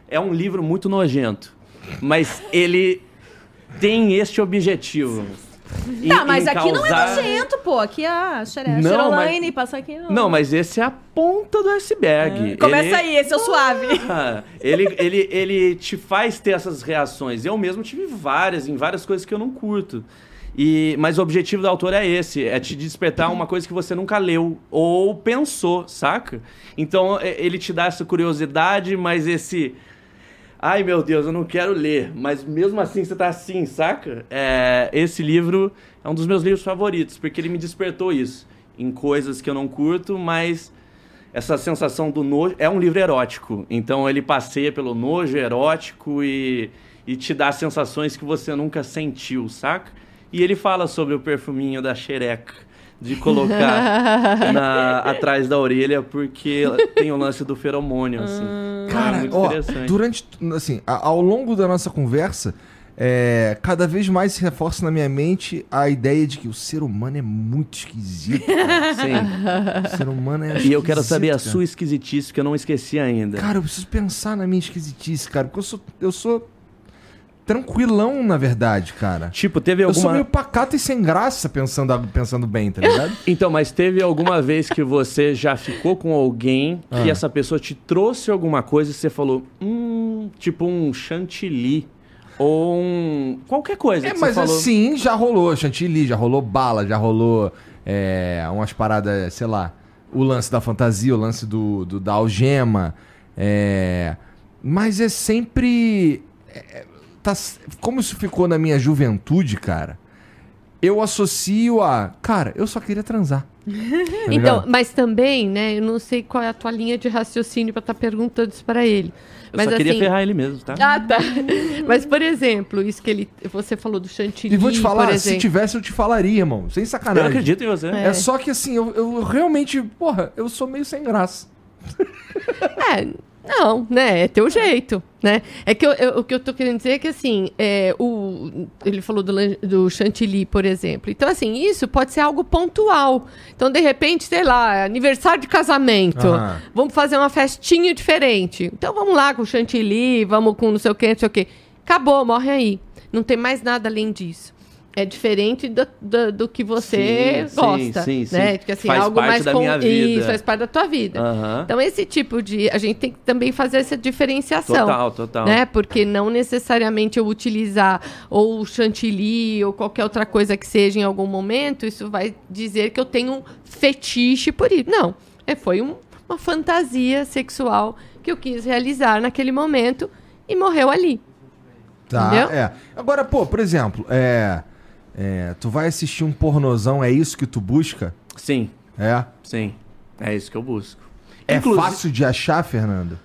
É um livro muito nojento, mas ele tem este objetivo. Em- Tá, mas aqui não é causar- nojento, pô. Aqui é a xere- Não, Xerolaine, passa aqui. Não, Não, mas esse é a ponta do iceberg. Começa Ele- aí, esse é o suave. Ah, ele, ele, ele te faz ter essas reações. Eu mesmo tive várias, em várias coisas que eu não curto. E, mas o objetivo do autor é esse, é te despertar uma coisa que você nunca leu ou pensou, saca? Então é- ele te dá essa curiosidade, mas esse... Ai meu Deus, eu não quero ler, mas mesmo assim você tá assim, saca? É, esse livro é um dos meus livros favoritos, porque ele me despertou isso. Em coisas que eu não curto, mas essa sensação do nojo. É um livro erótico, então ele passeia pelo nojo erótico e, e te dá sensações que você nunca sentiu, saca? E ele fala sobre o perfuminho da xereca, de colocar na- atrás da orelha, porque tem o lance do feromônio, assim. é Cara, muito ó, interessante. durante, assim, ao longo da nossa conversa, é, cada vez mais se reforça na minha mente a ideia de que o ser humano é muito esquisito. cara. Sim. o ser humano é E eu quero saber a sua esquisitice, que eu não esqueci ainda. Cara, eu preciso pensar na minha esquisitice, cara, porque eu sou, eu sou tranquilão, na verdade, cara. Tipo, teve Eu sou alguma. meio pacato e sem graça pensando, pensando bem, tá ligado? Então, mas teve alguma vez que você já ficou com alguém que Ah. essa pessoa te trouxe alguma coisa e você falou, hum, tipo um chantilly ou um qualquer coisa É, mas falou. assim, já rolou chantilly, já rolou bala, já rolou é, umas paradas, sei lá, o lance da fantasia, o lance do, do- da algema. é, mas é sempre. é, tá, como isso ficou na minha juventude, cara, eu associo a. Cara, eu só queria transar. Tá Então, mas também, né? Eu não sei qual é a tua linha de raciocínio pra estar perguntando isso pra ele. Eu mas só queria assim, ferrar ele mesmo, tá? Ah, tá. Mas, por exemplo, isso que ele. Você falou do chantilly. E vou te falar, se tivesse, eu te falaria, irmão. Sem Eu sacanagem. acredito em você. É só que assim, eu, eu realmente, porra, eu sou meio sem graça. É, não, né? É teu jeito, né? É que eu- eu- o que eu tô querendo dizer é que, assim, é, o, ele falou do, do chantilly, por exemplo. Então, assim, isso pode ser algo pontual. Então, de repente, sei lá, aniversário de casamento. Aham. Vamos fazer uma festinha diferente. Então, vamos lá com chantilly, vamos com não sei o quê, não sei o quê. Acabou, morre aí. Não tem mais nada além disso. É diferente do, do, do que você Sim, sim, gosta, sim, sim. né? Que, assim, Faz algo parte mais da com... minha vida. Isso, faz parte da tua vida. Aham. Então, esse tipo de. A gente tem que também fazer essa diferenciação. Total, total. Né? Porque não necessariamente eu utilizar ou o chantilly ou qualquer outra coisa que seja em algum momento, isso vai dizer que eu tenho um fetiche por isso. Não. É, foi um- uma fantasia sexual que eu quis realizar naquele momento e morreu ali. Tá, Entendeu? é. Agora, pô, por exemplo, é, é, tu vai assistir um pornozão, é isso que tu busca? Sim, É. sim. É isso que eu busco. É Inclusive- fácil de achar, Fernando?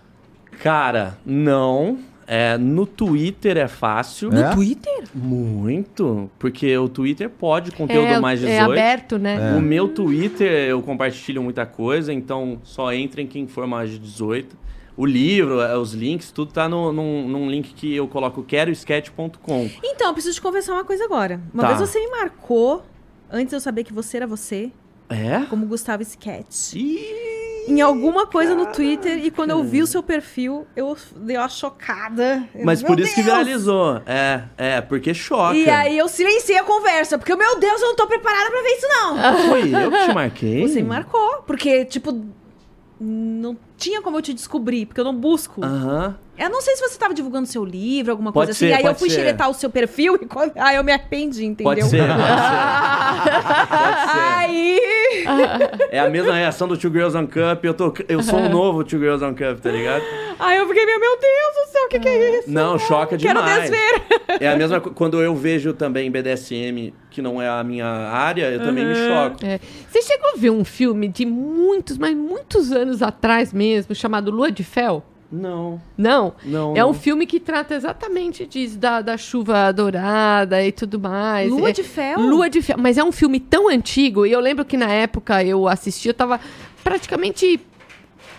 Cara, não. É, no Twitter é fácil. É? Twitter? Muito. Porque o Twitter pode conteúdo é, mais 18. é aberto, né? É. O meu Twitter eu compartilho muita coisa, então só entrem quem for mais de 18. O livro, é, os links, tudo tá no, num, num link que eu coloco querosketch.com. Então, eu preciso te conversar uma coisa agora. Uma Tá. vez você me marcou, antes de eu saber que você era você, É? como Gustavo Sketch. Ih, Em alguma coisa no Twitter, e quando eu vi o seu perfil, eu dei uma chocada. Mas meu por isso que Deus! viralizou. É, é, porque choca. E aí eu silenciei a conversa, porque, meu Deus, eu não tô preparada pra ver isso, não. Foi eu que te marquei? Você me marcou, porque, tipo, não tinha como eu te descobrir, porque eu não busco. Aham. Eu não sei se você tava divulgando seu livro, alguma Pode coisa assim. ser, aí eu fui ser. xeretar o seu perfil e quando... aí eu me arrependi, entendeu? Pode ser, pode ser. Pode ser. Aí. É a mesma reação do Two Girls on Cup. Eu, tô, eu sou um novo Two Girls on Cup, tá ligado? Aí eu fiquei, meu meu Deus do céu, o que, que é isso? Não, choca Quero demais. desver. É a mesma co- quando eu vejo também BDSM, que não é a minha área, eu também me choco. É. Você chegou a ver um filme de muitos, mas muitos anos atrás mesmo, chamado Lua de Fel? Não, Não. não. É um não. filme que trata exatamente disso, da, da chuva dourada e tudo mais. Lua É- de fel? Lua de Fel. Mas é um filme tão antigo, e eu lembro que na época eu assisti, eu tava praticamente.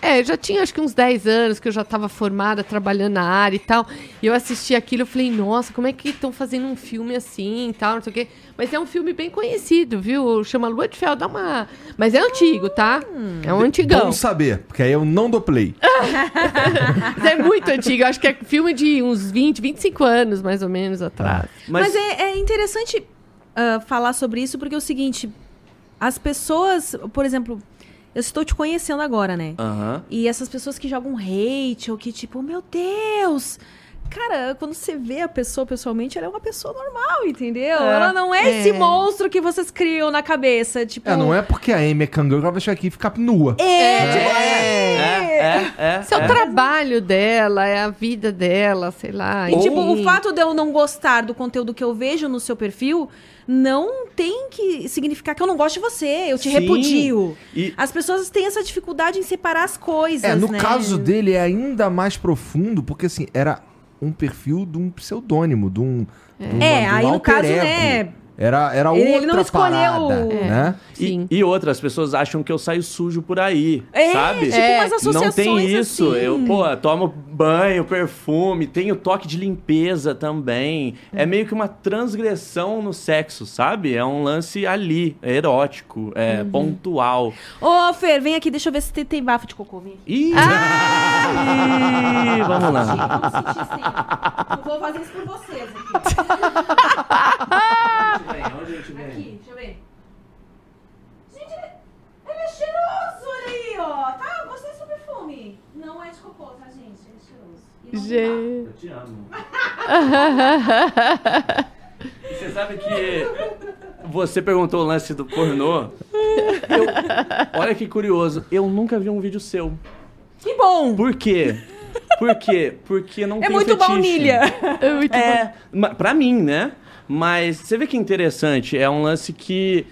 É, já tinha acho que uns 10 anos que eu já tava formada, trabalhando na área e tal. E eu assisti aquilo, eu falei, nossa, como é que estão fazendo um filme assim e tal, não sei o quê. Mas é um filme bem conhecido, viu? Chama Lua de Fel, dá uma. Mas é antigo, tá? É um antigão. Bom saber, porque aí eu não dou play. Mas é muito antigo. Acho que é filme de uns 20, 25 anos, mais ou menos, atrás. Mas, Mas, é, é interessante ah, falar sobre isso, porque é o seguinte: as pessoas, por exemplo, eu estou te conhecendo agora, né? Aham. E essas pessoas que jogam hate, ou que tipo, meu Deus! Cara, quando você vê a pessoa pessoalmente, ela é uma pessoa normal, entendeu? Ela não é, esse É. monstro que vocês criam na cabeça. Tipo, É, não é porque a Amy é canguru que ela vai chegar aqui e ficar nua. É, tipo, É, é, é. Esse é o é. trabalho dela, é a vida dela, sei lá. E, tipo, o fato de eu não gostar do conteúdo que eu vejo no seu perfil não tem que significar que eu não gosto de você, eu te Sim. repudio. E- As pessoas têm essa dificuldade em separar as coisas, É, no né? caso dele é ainda mais profundo, porque assim, era um perfil de um pseudônimo, de um. de É, de um aí no caso, ego. né, Era, era ele- outra ele não escolheu- parada, É. né? Sim. E, e outras pessoas acham que eu saio sujo por aí, É, sabe? tipo umas associações Não tem isso. assim. Eu, pô, tomo banho, perfume, tenho toque de limpeza também. É meio que uma transgressão no sexo, sabe? É um lance ali, é erótico, é Uhum. pontual. Ô, Fer, vem aqui, deixa eu ver se tem, tem bafo de cocô. Vem. Ih! Ah! Ih, vamos lá. Vou fazer isso por vocês aqui. Onde a gente vem? Aqui, deixa eu ver. Gente, ele, ele é cheiroso, olha aí, ó. Tá, gostei do seu perfume. Não é de cocô, tá, gente? É cheiroso. E não Gente. Eu te amo. E você sabe que você perguntou o lance do pornô. Eu- olha que curioso. Eu nunca vi um vídeo seu. Que bom! Por quê? Por quê? Porque não É tem muito fetiche. baunilha. É muito. É, pra mim, né? Mas você vê que interessante, é um lance que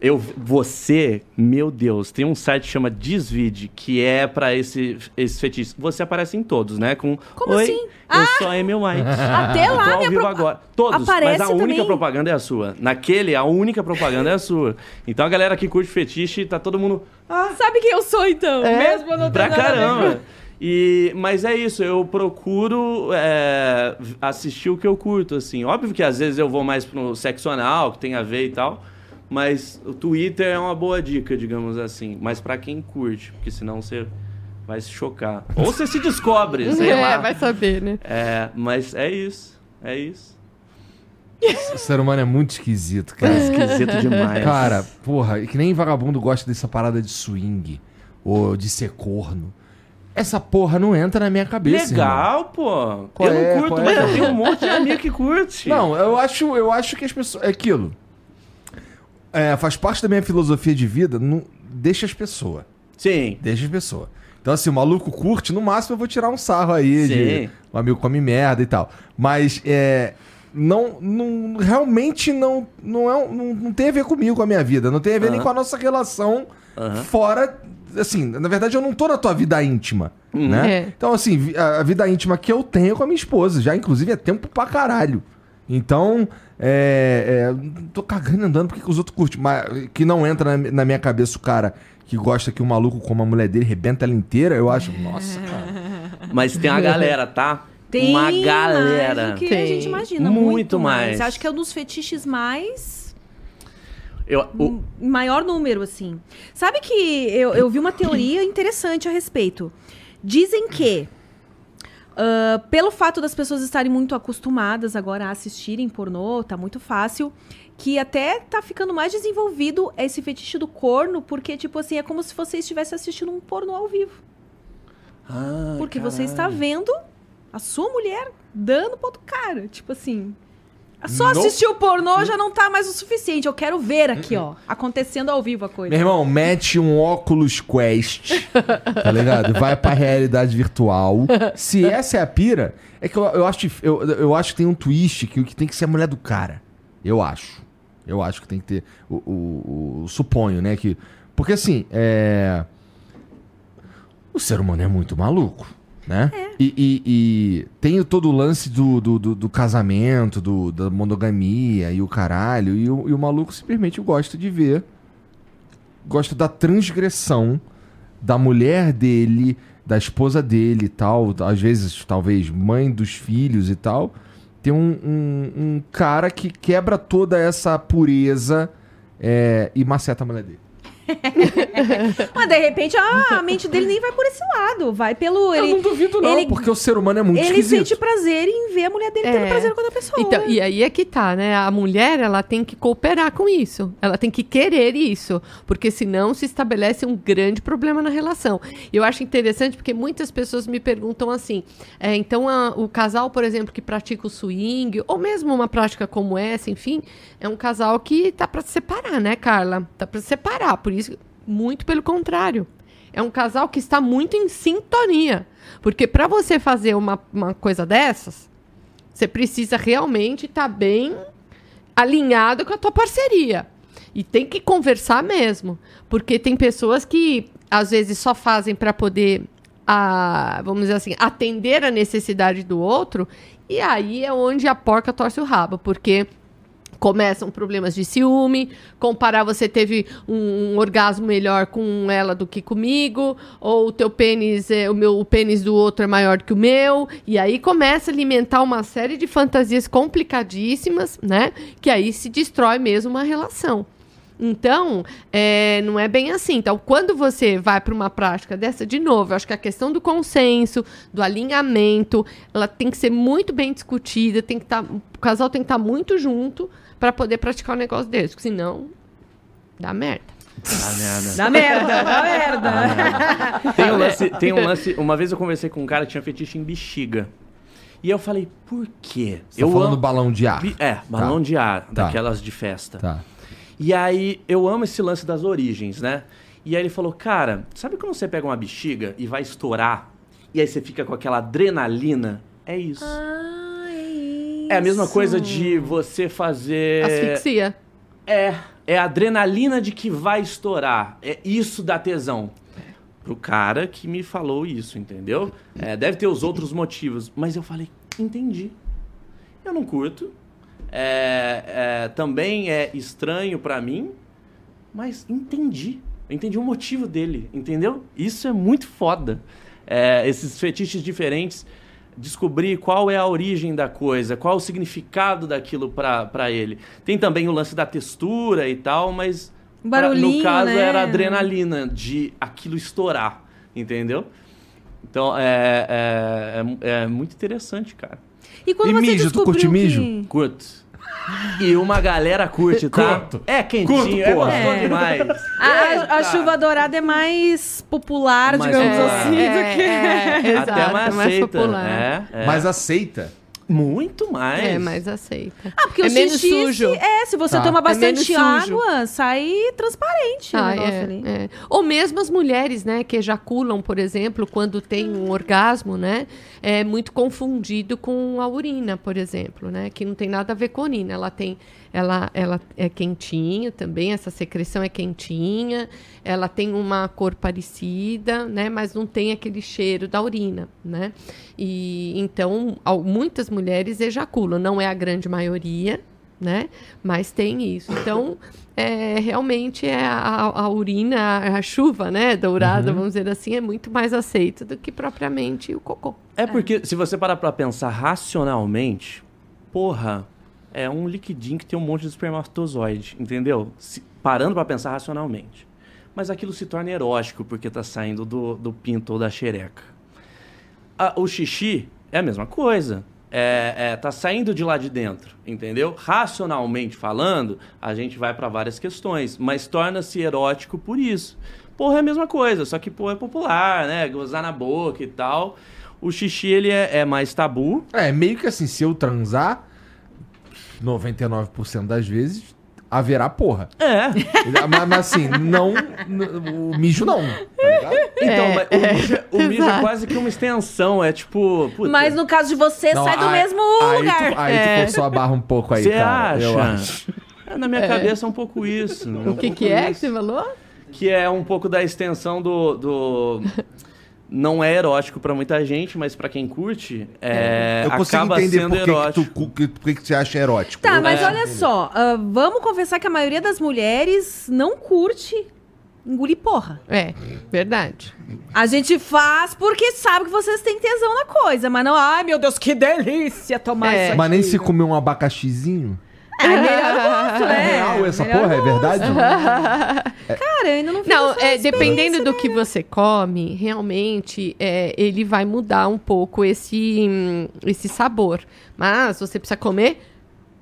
eu você, meu Deus, tem um site que chama Desvide, que é pra esse esse fetiche. Você aparece em todos, né? Com Como Oi, assim? Eu sou a Amy White. Até Eu lá, tô ao vivo pro- agora. Todos, Aparece mas a única também. propaganda é a sua. Naquele, a única propaganda é a sua. Então a galera que curte fetiche, tá todo mundo Sabe quem eu sou, então? é, Mesmo eu não pra caramba. E, mas é isso, eu procuro é, assistir o que eu curto, assim. Óbvio que às vezes eu vou mais pro sexo anal, que tem a ver e tal. Mas o Twitter é uma boa dica, digamos assim. Mas pra quem curte, porque senão você vai se chocar. Ou você se descobre, sei é, lá. vai saber, né? É, mas é isso, é isso. O ser humano é muito esquisito, cara. Esquisito demais. Cara, porra, e que nem vagabundo gosta dessa parada de swing ou de ser corno. Essa porra não entra na minha cabeça. irmão. Legal, pô. Qual eu é? não curto, Qual mas é? eu tenho um monte de amigo que curte. Não, eu acho, eu acho que as pessoas. É aquilo. É, faz parte da minha filosofia de vida. Não, deixa as pessoas. Sim. Deixa as pessoas. Então, assim, o maluco curte, no máximo eu vou tirar um sarro aí de Sim. um amigo come merda e tal. Mas é. Não, não realmente não não, é, não não tem a ver comigo, com a minha vida. Não tem a ver nem Aham. com a nossa relação Aham. fora. Assim, na verdade, eu não tô na tua vida íntima. Né? É. Então, assim, a, a vida íntima que eu tenho é com a minha esposa. Já, inclusive, é tempo pra caralho. Então, é, é, tô cagando e andando porque que os outros curtem. Mas que não entra na, na minha cabeça o cara que gosta que o maluco com a mulher dele rebenta ela inteira, eu acho, nossa, cara. Mas tem uma galera, tá? Tem uma mais galera. do que a Tem. gente imagina. Muito Muito, mais. mais. Acho que é um dos fetiches mais. Eu, o- em maior número, assim. Sabe que eu, eu vi uma teoria interessante a respeito. Dizem que, ah, pelo fato das pessoas estarem muito acostumadas agora a assistirem pornô, tá muito fácil, que até tá ficando mais desenvolvido esse fetiche do corno, porque, tipo assim, é como se você estivesse assistindo um pornô ao vivo. Ah, Porque você caralho. está vendo a sua mulher dando pro outro cara. Tipo assim. Só Nope. assistir o pornô já não tá mais o suficiente. Eu quero ver aqui, ó. Acontecendo ao vivo a coisa. Meu irmão, mete um óculos Quest, tá ligado? Vai pra realidade virtual. Se essa é a pira, é que eu, eu acho, eu, eu acho que tem um twist que o que tem que ser a mulher do cara. Eu acho. Eu acho que tem que ter. O, o- o- suponho, né? Que, porque assim, é. O ser humano é muito maluco, né? E, e- e tem todo o lance do, do, do- do casamento, do, da monogamia e o caralho. E o, e o maluco simplesmente gosta de ver. Gosta da transgressão da mulher dele, da esposa dele e tal. Às vezes, talvez, mãe dos filhos e tal. Tem um, um- um cara que quebra toda essa pureza é, e maceta a mulher dele. Mas de repente a, a mente dele nem vai por esse lado. Vai pelo. Eu Ele, não duvido, não, ele- porque o ser humano é muito ele esquisito. sente prazer em ver a mulher dele tendo É. prazer com outra pessoa. Então, e aí é que tá, né? A mulher, ela tem que cooperar com isso. Ela tem que querer isso. Porque senão se estabelece um grande problema na relação. E eu acho interessante porque muitas pessoas me perguntam assim: é, então a- o casal, por exemplo, que pratica o swing, ou mesmo uma prática como essa, enfim, é um casal que tá pra se separar, né, Carla? Tá pra se separar. Por isso, muito pelo contrário. É um casal que está muito em sintonia. Porque para você fazer uma, uma coisa dessas, você precisa realmente estar bem alinhado com a tua parceria. E tem que conversar mesmo. Porque tem pessoas que, às vezes, só fazem para poder, ah, vamos dizer assim, atender a necessidade do outro. E aí é onde a porca torce o rabo. Porque começam problemas de ciúme, comparar você teve um, um orgasmo melhor com ela do que comigo, ou o teu pênis, é, o meu o pênis do outro é maior que o meu, e aí começa a alimentar uma série de fantasias complicadíssimas, né? Que aí se destrói mesmo uma relação. Então, é, não é bem assim. Então, quando você vai para uma prática dessa, de novo, eu acho que a questão do consenso, do alinhamento, ela tem que ser muito bem discutida, tem que estar, o casal tem que estar muito junto para poder praticar um negócio desse, porque senão dá merda. Ah, merda. Dá merda, dá merda. Tem um, lance, tem um lance. Uma vez eu conversei com um cara que tinha fetiche em bexiga. E eu falei, por quê? Você tá eu falando amo- balão de ar. É, balão de ar, daquelas de festa. Tá. E aí, eu amo esse lance das origens, né? E aí ele falou, cara, sabe quando você pega uma bexiga e vai estourar? E aí você fica com aquela adrenalina? É isso. Ah, é a mesma coisa de você fazer. Asfixia. É, é a adrenalina de que vai estourar. É isso da tesão. Pro cara que me falou isso, entendeu? É, deve ter os outros motivos. Mas eu falei, entendi. Eu não curto. É, é, também é estranho pra mim, mas entendi. Eu entendi o motivo dele, entendeu? Isso é muito foda. É, esses fetiches diferentes, descobrir qual é a origem da coisa, qual o significado daquilo pra pra ele. Tem também o lance da textura e tal, mas barulhinho, no caso né? era a adrenalina de aquilo estourar, entendeu? Então é, é, é, é muito interessante, cara. E quando E você mijo, tu descobriu curte mijo? que... Curto. E uma galera curte, tá? Curto. É quentinho, Curto, é porra. gostoso É. demais. A, a- a chuva dourada é mais popular, Mais digamos popular. assim, É, do que... é, exato, Até mais mais aceita. popular. É, é. Mas aceita. Muito mais. É, mais aceita. Ah, porque é o menos xixi, sujo. se- é, se você Tá. toma É bastante sujo. água, sai transparente o Ah, negócio é, ali. é. Ou mesmo as mulheres, né, que ejaculam, por exemplo, quando tem um orgasmo, né, é muito confundido com a urina, por exemplo, né, que não tem nada a ver com a urina. Ela tem, ela, ela é quentinha também, essa secreção é quentinha, ela tem uma cor parecida, né, mas não tem aquele cheiro da urina, né. E então muitas mulheres ejaculam, não é a grande maioria, né? Mas tem isso. Então, é, realmente é a, a urina, a, chuva, né, dourada, vamos dizer assim, é muito mais aceita do que propriamente o cocô. É porque, se você parar pra pensar racionalmente, porra, é um liquidinho que tem um monte de espermatozoide, entendeu? Se- parando pra pensar racionalmente. Mas aquilo se torna erótico porque tá saindo do, do pinto ou da xereca. Ah, o xixi é a mesma coisa. É, é, tá saindo de lá de dentro, entendeu? Racionalmente falando, a gente vai pra várias questões, mas torna-se erótico por isso. Porra é a mesma coisa, só que porra é popular, né? Gozar na boca e tal. O xixi, ele é, é mais tabu. É, meio que assim, se eu transar, 99% das vezes haverá porra. É. mas, mas, assim, não. O mijo não. Tá ligado? Então, É, mas o mijo, é- o mijo é quase que uma extensão, é tipo... puta, Mas no caso de você, Não, sai do aí- mesmo aí lugar. Tu, aí É. tu forçou a barra um pouco aí, Você cara. acha? Eu acho. É, na minha cabeça é um pouco isso. um O que, pouco que é que você falou? que é um pouco da extensão do. do- Não é erótico pra muita gente, mas pra quem curte, é, Eu consigo acaba entender sendo por que, que, erótico. tu, que, por que que você acha erótico. Tá, Eu- mas É. olha só, ah, vamos confessar que a maioria das mulheres não curte engolir porra. É, verdade. A gente faz porque sabe que vocês têm tesão na coisa, mas não, ai meu Deus, que delícia tomar É. isso aqui. Mas nem se comer um abacaxizinho. É melhor gosto, É real essa Melhor porra? É verdade? Cara, eu ainda não fiz Não, essa é, dependendo do né? que você come, realmente é, ele vai mudar um pouco esse, hum, esse sabor. Mas você precisa comer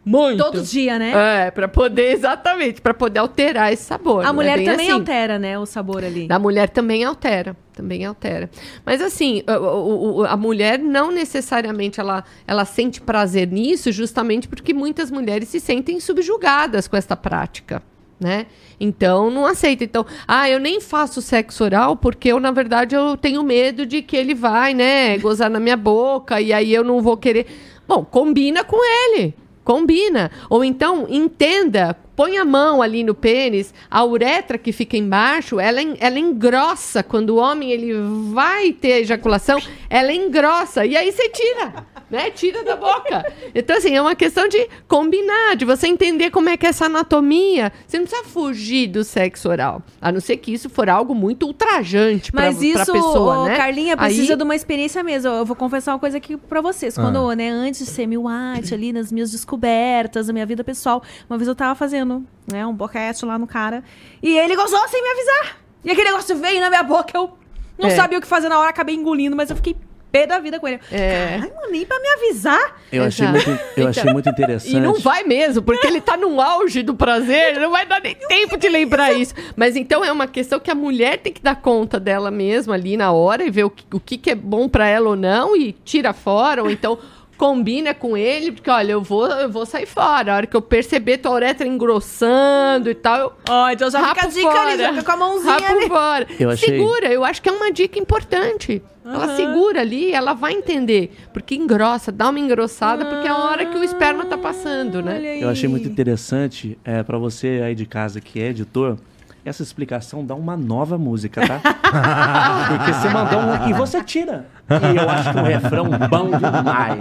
muito. Todo dia, né? É, pra poder, exatamente, pra poder alterar esse sabor. A não é mulher bem também assim. altera, né, o sabor ali. Da mulher também altera, também altera. Mas assim, o- a mulher não necessariamente ela, ela sente prazer nisso, justamente porque muitas mulheres se sentem subjugadas com esta prática, né? Então não aceita. Então, ah, eu nem faço sexo oral porque eu na verdade eu tenho medo de que ele vai, né, gozar na minha boca e aí eu não vou querer. Bom, combina com ele. Combina. Ou então, entenda, põe a mão ali no pênis, a uretra que fica embaixo, ela, ela engrossa. Quando o homem ele vai ter ejaculação, ela engrossa. E aí você tira. Né? Tira da boca. Então, assim, é uma questão de combinar, de você entender como é que é essa anatomia. Você não precisa fugir do sexo oral. A não ser que isso for algo muito ultrajante pra, Mas pra isso, pessoa, ô, né? Carlinha, precisa Aí- de uma experiência mesmo. Eu vou confessar uma coisa aqui pra vocês. Ah. Quando, né, antes de ser Mil ali nas minhas descobertas, na minha vida pessoal, uma vez eu tava fazendo, né, um boquete lá no cara, e ele gozou sem me avisar. E aquele negócio veio na minha boca, eu não É. sabia o que fazer na hora, acabei engolindo, mas eu fiquei pé da vida com ele. É. Caralho, mano, nem pra me avisar. Eu achei, Exato. muito, eu achei muito interessante. E não vai mesmo, porque ele tá no auge do prazer, não vai dar nem tempo de lembrar isso. Mas então é uma questão que a mulher tem que dar conta dela mesma ali na hora e ver o que, o que, que é bom pra ela ou não e tira fora, ou então combina com ele, porque olha, eu vou, eu vou sair fora. A hora que eu perceber tua uretra engrossando e tal, eu Ó, então já fica a dica ali, fora. já fica com a mãozinha Rapo ali. fora. Eu achei- Segura, eu acho que é uma dica importante. Ela segura ali, ela vai entender. Porque engrossa, dá uma engrossada, porque é a hora que o esperma tá passando, né? Eu achei muito interessante, é, para você aí de casa que é editor, essa explicação dá uma nova música, tá? Porque você mandou um e você tira. E eu acho que o refrão bom demais.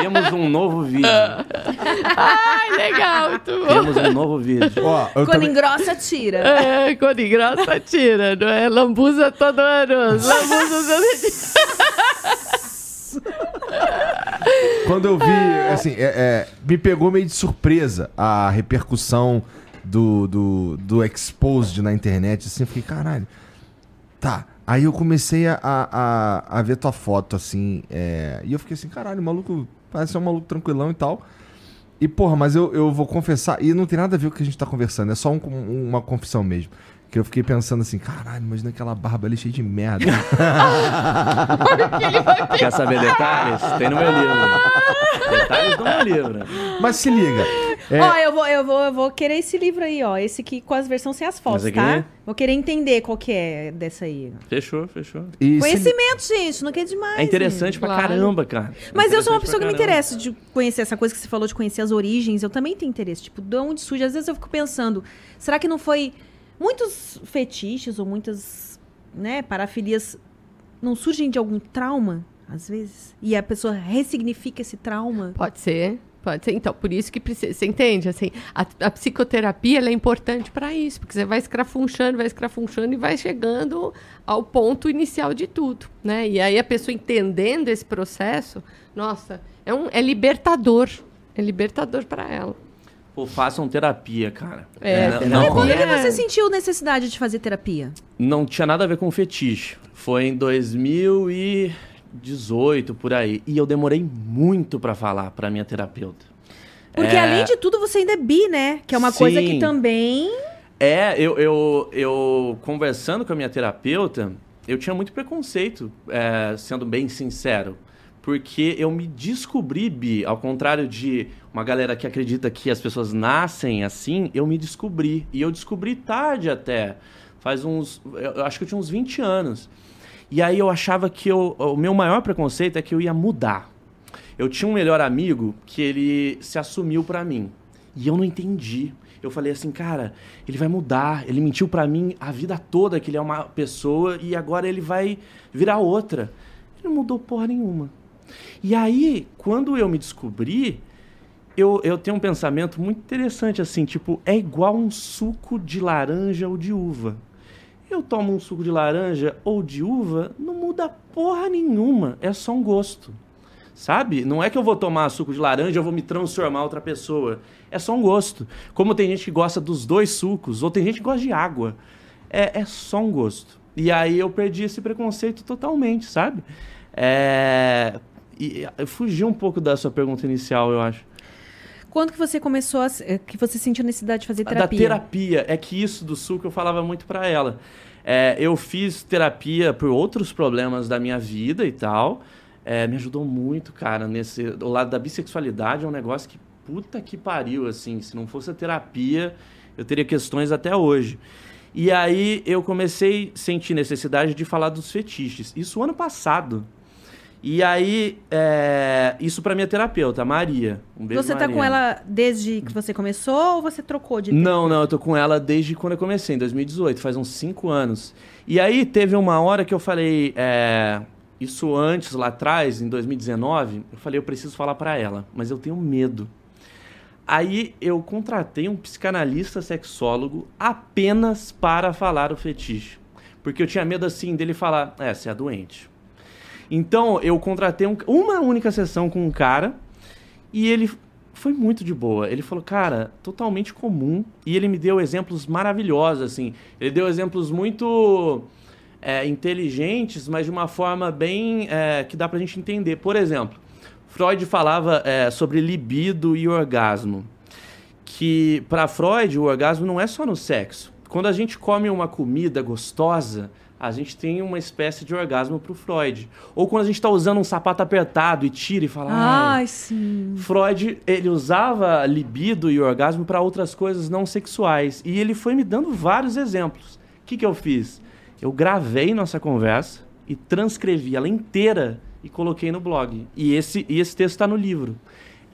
Temos um novo vídeo. Ai, legal, muito bom. Temos um novo vídeo. Ó, Quando também... engrossa, tira. É, quando engrossa, tira, não é? Lambuza todo ano. Lambuza todo. Quando eu vi, assim, é- é, me pegou meio de surpresa a repercussão do, do, do Exposed na internet, assim, eu fiquei, caralho. Tá. Aí eu comecei a, a, a ver tua foto, assim, é, e eu fiquei assim, caralho, o maluco parece ser um maluco tranquilão e tal. E, porra, mas eu, eu vou confessar, e não tem nada a ver com o que a gente tá conversando, é só um- um- uma confissão mesmo. Que eu fiquei pensando assim, caralho, imagina aquela barba ali cheia de merda. Quer saber detalhes? Tem no meu livro. Detalhes do meu livro. mas se liga. É, Ó, eu vou, eu, vou, eu vou querer esse livro aí, ó. Esse aqui com as versões sem as fotos, aqui- tá? Vou querer entender qual que é dessa aí. Fechou, fechou. e se- Conhecimento, gente, não quer demais. É interessante pra Claro. caramba, cara. Mas eu sou uma pessoa que me interessa de conhecer essa coisa que você falou de conhecer as origens. Eu também tenho interesse. Tipo, de onde surge? Às vezes eu fico pensando, será que não foi muitos fetiches ou muitas, né, parafilias não surgem de algum trauma, às vezes? E a pessoa ressignifica esse trauma? Pode ser. Pode ser. Então, por isso que precisa. Você entende? Assim, a, a psicoterapia ela é importante para isso, porque você vai escrafunchando, vai escrafunchando e vai chegando ao ponto inicial de tudo, né? E aí a pessoa entendendo esse processo, nossa, é, um, é libertador. É libertador para ela. Pô, façam terapia, cara. É, não, terapia. não, que É. você sentiu necessidade de fazer terapia? não tinha nada a ver com fetiche. Foi em 2018, por aí. E eu demorei muito pra falar pra minha terapeuta. Porque É. além de tudo você ainda é bi, né? Que é uma coisa que Sim. também É, eu, eu, eu conversando com a minha terapeuta, eu tinha muito preconceito, é, sendo bem sincero. Porque eu me descobri bi, ao contrário de uma galera que acredita que as pessoas nascem assim, eu me descobri. E eu descobri tarde até. Faz uns. Eu acho que eu tinha uns 20 anos. E aí eu achava que eu, o meu maior preconceito é que eu ia mudar. Eu tinha um melhor amigo que ele se assumiu pra mim. E eu não entendi. Eu falei assim, cara, ele vai mudar. Ele mentiu pra mim a vida toda que ele é uma pessoa e agora ele vai virar outra. Ele não mudou porra nenhuma. E aí, quando eu me descobri, eu, eu tenho um pensamento muito interessante assim, tipo, é igual um suco de laranja ou de uva. Eu tomo um suco de laranja ou de uva, não muda porra nenhuma, é só um gosto. Sabe? Não é que eu vou tomar suco de laranja eu vou me transformar em outra pessoa. É só um gosto. Como tem gente que gosta dos dois sucos, ou tem gente que gosta de água. É, é só um gosto. E aí eu perdi esse preconceito totalmente, sabe? É... E fugi um pouco da sua pergunta inicial, eu acho. Quando que você começou a. eh, que você sentiu necessidade de fazer Da terapia? terapia. É que isso do suco eu falava muito pra ela. É, eu fiz terapia por outros problemas da minha vida e tal. É, me ajudou muito, cara, nesse. O lado da bissexualidade é um negócio que puta que pariu, assim. Se não fosse a terapia, eu teria questões até hoje. E aí eu comecei a sentir necessidade de falar dos fetiches. Isso ano passado. E aí, é, isso pra minha terapeuta, a Maria. Um beijo, Você tá Maria. com ela desde que você começou ou você trocou de. Não, não, eu tô com ela desde quando eu comecei, em 2018, faz uns 5 anos. E aí teve uma hora que eu falei, é, Isso antes, lá atrás, em 2019, eu falei, eu preciso falar para ela, mas eu tenho medo. Aí eu contratei um psicanalista sexólogo apenas para falar o fetiche. Porque eu tinha medo assim dele falar, é, você é doente. Então eu contratei um- uma única sessão com um cara e ele foi muito de boa. Ele falou, cara, totalmente comum. E ele me deu exemplos maravilhosos, assim. Ele deu exemplos muito é, inteligentes, mas de uma forma bem é, que dá pra gente entender. Por exemplo, Freud falava é, sobre libido e orgasmo. Que para Freud o orgasmo não é só no sexo. Quando a gente come uma comida gostosa, a gente tem uma espécie de orgasmo pro Freud. Ou quando a gente está usando um sapato apertado e tira e fala, ai, Ai, sim. Freud, ele usava libido e orgasmo para outras coisas não sexuais. E ele foi me dando vários exemplos. O que, que eu fiz? Eu gravei nossa conversa e transcrevi ela inteira e coloquei no blog. E esse, e esse texto está no livro.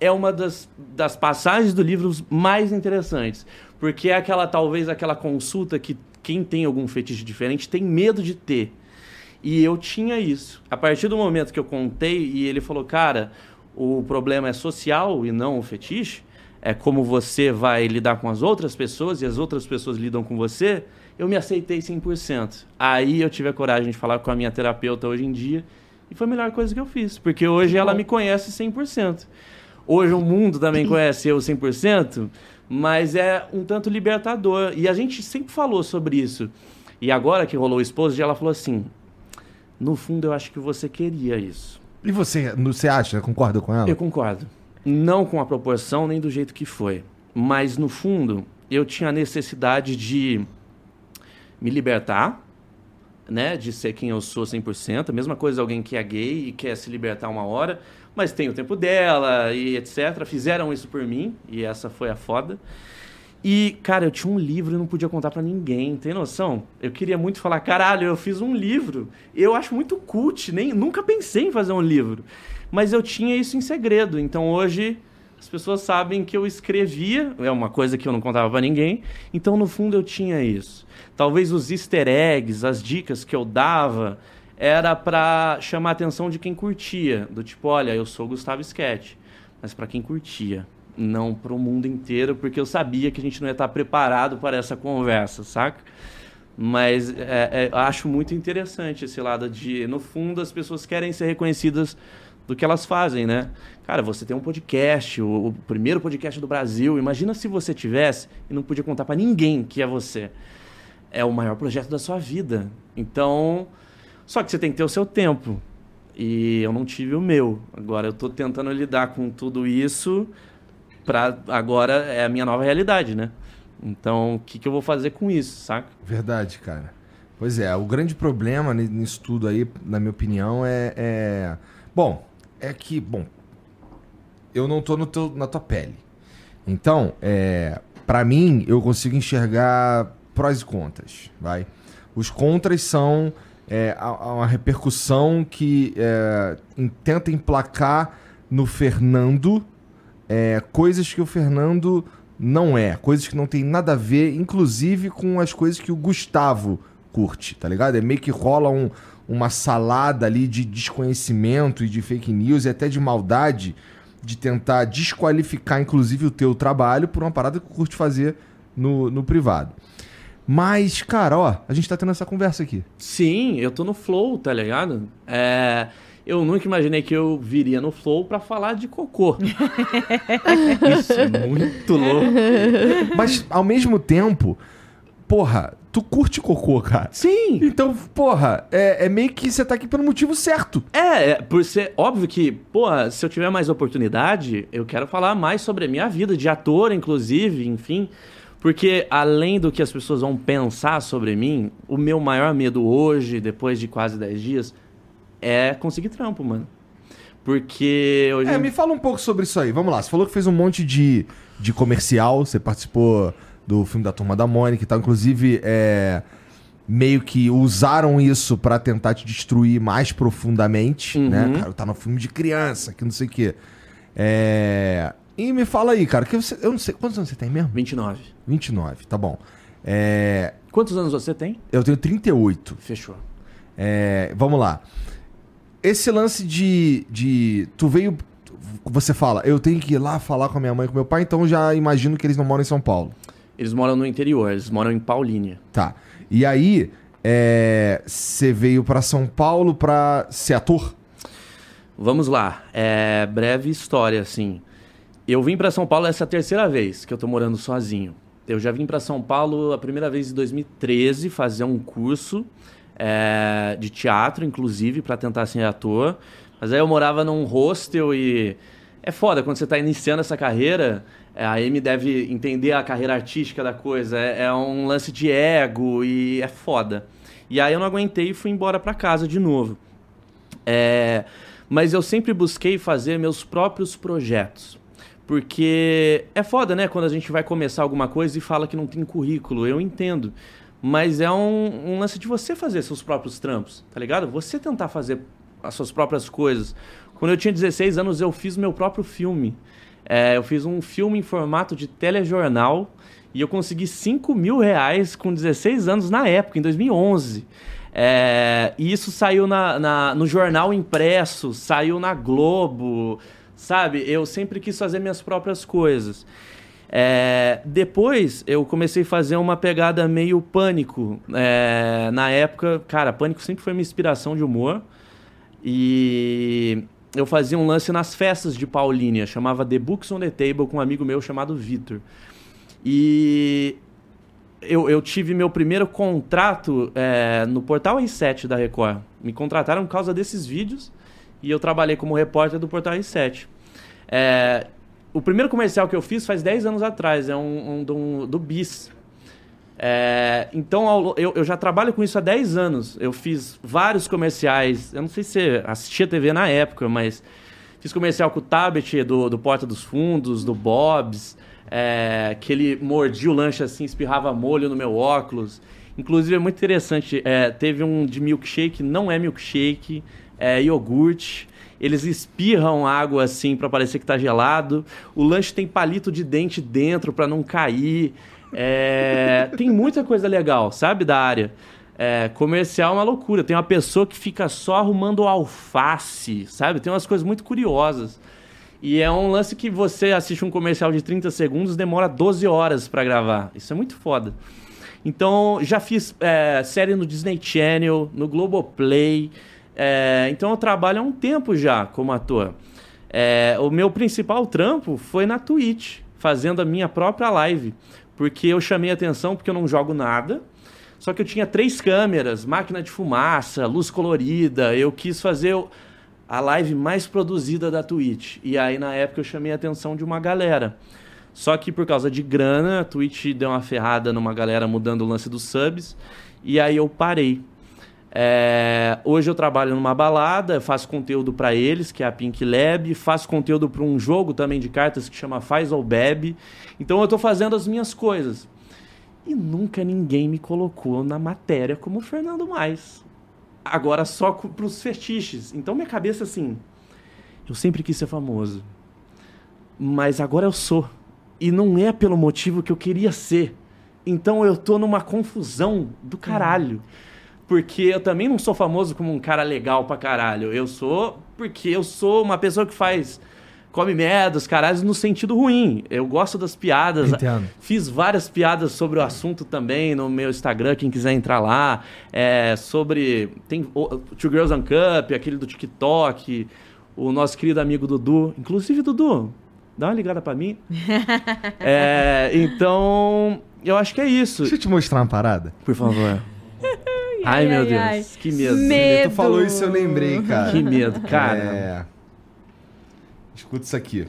É uma das, das passagens do livro mais interessantes. Porque é aquela, talvez, aquela consulta que quem tem algum fetiche diferente tem medo de ter. E eu tinha isso. A partir do momento que eu contei e ele falou, cara, o problema é social e não o fetiche, é como você vai lidar com as outras pessoas e as outras pessoas lidam com você, eu me aceitei 100%. Aí eu tive a coragem de falar com a minha terapeuta hoje em dia e foi a melhor coisa que eu fiz, porque hoje ela me conhece 100%. Hoje o mundo também conhece eu 100%, mas é um tanto libertador. E a gente sempre falou sobre isso. E agora que rolou o esposo, ela falou assim: no fundo eu acho que você queria isso. E você, você acha, concorda com ela? Eu concordo. Não com a proporção nem do jeito que foi. Mas, no fundo, eu tinha a necessidade de me libertar, né? De ser quem eu sou 100%. A mesma coisa alguém que é gay e quer se libertar uma hora, mas tem o tempo dela e etc. Fizeram isso por mim e essa foi a foda. E, cara, eu tinha um livro e não podia contar pra ninguém, tem noção? Eu queria muito falar, caralho, eu fiz um livro. Eu acho muito cult, nem, nunca pensei em fazer um livro. Mas eu tinha isso em segredo. Então hoje as pessoas sabem que eu escrevia, é uma coisa que eu não contava pra ninguém. Então no fundo eu tinha isso. Talvez os easter eggs, as dicas que eu dava, era pra chamar a atenção de quem curtia. Do tipo, olha, eu sou Gustavo Sketch. Mas pra quem curtia não para o mundo inteiro, porque eu sabia que a gente não ia estar preparado para essa conversa, saca? Mas é, é, acho muito interessante esse lado de, no fundo, as pessoas querem ser reconhecidas do que elas fazem, né? Cara, você tem um podcast, o, o primeiro podcast do Brasil. Imagina se você tivesse e não podia contar para ninguém que é você. É o maior projeto da sua vida. Então, só que você tem que ter o seu tempo. E eu não tive o meu. Agora eu tô tentando lidar com tudo isso para agora é a minha nova realidade, né? Então, o que, que eu vou fazer com isso, saca? Verdade, cara. Pois é, o grande problema ni- nisso tudo aí, na minha opinião, é. é- Bom, é que, bom, eu não tô no teu- na tua pele. Então, é, para mim, eu consigo enxergar prós e contras, vai. Os contras são é, a- a- uma repercussão que é, tenta emplacar no Fernando é, coisas que o Fernando não é, coisas que não tem nada a ver, inclusive com as coisas que o Gustavo curte, tá ligado? É meio que rola um- uma salada ali de desconhecimento e de fake news e até de maldade de tentar desqualificar, inclusive, o teu trabalho por uma parada que curte fazer no, no privado. Mas, cara, ó, a gente tá tendo essa conversa aqui. Sim, eu tô no flow, tá ligado? É, eu nunca imaginei que eu viria no flow pra falar de cocô. Isso é muito louco. Mas, ao mesmo tempo, porra, tu curte cocô, cara. Sim, Então, porra, é, é meio que você tá aqui pelo motivo certo. É, é, por ser óbvio que, porra, se eu tiver mais oportunidade, eu quero falar mais sobre a minha vida, de ator, inclusive, enfim. Porque além do que as pessoas vão pensar sobre mim, o meu maior medo hoje, depois de quase 10 dias, é conseguir trampo, mano. Porque hoje. É, me fala um pouco sobre isso aí. Vamos lá. Você falou que fez um monte de, de comercial, você participou do filme da Turma da Mônica e tal. Inclusive, é, meio que usaram isso pra tentar te destruir mais profundamente, Uhum. né? Cara, tá no filme de criança, que não sei o quê. É... E me fala aí, cara, que você, eu não sei. Quantos anos você tem mesmo? 29. 29, tá bom. É, Quantos anos você tem? eu tenho 38. Fechou. É, vamos lá. esse lance de, de. Tu veio. Você fala, eu tenho que ir lá falar com a minha mãe e com meu pai, então já imagino que eles não moram em São Paulo. Eles moram no interior, eles moram em Paulínia. Tá. E aí, é, você veio pra São Paulo pra ser ator? Vamos lá, é breve história, assim. Eu vim pra São Paulo essa é a terceira vez que eu tô morando sozinho. Eu já vim pra São Paulo a primeira vez em 2013 fazer um curso é, de teatro, inclusive, pra tentar ser ator. Mas aí eu morava num hostel e é foda quando você tá iniciando essa carreira. A Amy deve entender a carreira artística da coisa. É, é um lance de ego e é foda. E aí eu não aguentei e fui embora pra casa de novo. É, mas eu sempre busquei fazer meus próprios projetos. Porque é foda, né? Quando a gente vai começar alguma coisa e fala que não tem currículo. Eu entendo. Mas é um, um lance de você fazer seus próprios trampos, tá ligado? Você tentar fazer as suas próprias coisas. Quando eu tinha 16 anos, eu fiz meu próprio filme. É, eu fiz um filme em formato de telejornal e eu consegui 5 mil reais com 16 anos na época, em 2011. É, e isso saiu na, na- no jornal impresso, saiu na Globo, sabe? Eu sempre quis fazer minhas próprias coisas. É, depois eu comecei a fazer uma pegada meio pânico. É, na época, cara, pânico sempre foi minha inspiração de humor. E eu fazia um lance nas festas de Paulínia, chamava The Books on the Table com um amigo meu chamado Vitor. E eu, eu tive meu primeiro contrato é, no portal R7 da Record. Me contrataram por causa desses vídeos e eu trabalhei como repórter do portal R7. É, o primeiro comercial que eu fiz faz 10 anos atrás, é um, um do, do Bis. É, então eu, eu já trabalho com isso há 10 anos. Eu fiz vários comerciais. Eu não sei se você assistia TV na época, mas fiz comercial com o Tabet do, do Porta dos Fundos, do Bob's, é, que ele mordia o lanche assim, espirrava molho no meu óculos. Inclusive é muito interessante. é, teve um de milkshake, não é milkshake, é iogurte. Eles espirram água assim para parecer que tá gelado. O lanche tem palito de dente dentro para não cair. É, tem muita coisa legal, sabe, da área. É, comercial é uma loucura. Tem uma pessoa que fica só arrumando alface, sabe? Tem umas coisas muito curiosas. E é um lance que você assiste um comercial de 30 segundos, demora 12 horas pra gravar. Isso é muito foda. Então, já fiz é, série no Disney Channel, no Globoplay. É, então, eu trabalho há um tempo já como ator. É, o meu principal trampo foi na Twitch, fazendo a minha própria live. Porque eu chamei atenção porque eu não jogo nada. Só que eu tinha três câmeras, máquina de fumaça, luz colorida. Eu quis fazer a live mais produzida da Twitch. E aí, na época, eu chamei a atenção de uma galera. Só que por causa de grana, a Twitch deu uma ferrada numa galera mudando o lance dos subs. E aí eu parei. É, hoje eu trabalho numa balada, faço conteúdo pra eles, que é a Pink Lab, faço conteúdo pra um jogo também de cartas que chama Faz ou Bebe. Então eu tô fazendo as minhas coisas. E nunca ninguém me colocou na matéria como Fernando Mais. Agora só co- pros fetiches. Então minha cabeça assim, eu sempre quis ser famoso. Mas agora eu sou. E não é pelo motivo que eu queria ser. Então eu tô numa confusão do caralho. Porque eu também não sou famoso como um cara legal pra caralho. Eu sou porque eu sou uma pessoa que faz. Come merda, os caralhos no sentido ruim. Eu gosto das piadas. Entendo. Fiz várias piadas sobre o assunto também no meu Instagram, quem quiser entrar lá. É, sobre. Tem o Two Girls on Cup, aquele do TikTok, o nosso querido amigo Dudu. Inclusive, Dudu, dá uma ligada pra mim. É, então, eu acho que é isso. Deixa eu te mostrar uma parada. Por favor. Ai, meu ai, Deus, ai. que medo. Medo. Tu falou isso eu lembrei, cara. Que medo, cara. É... Escuta isso aqui.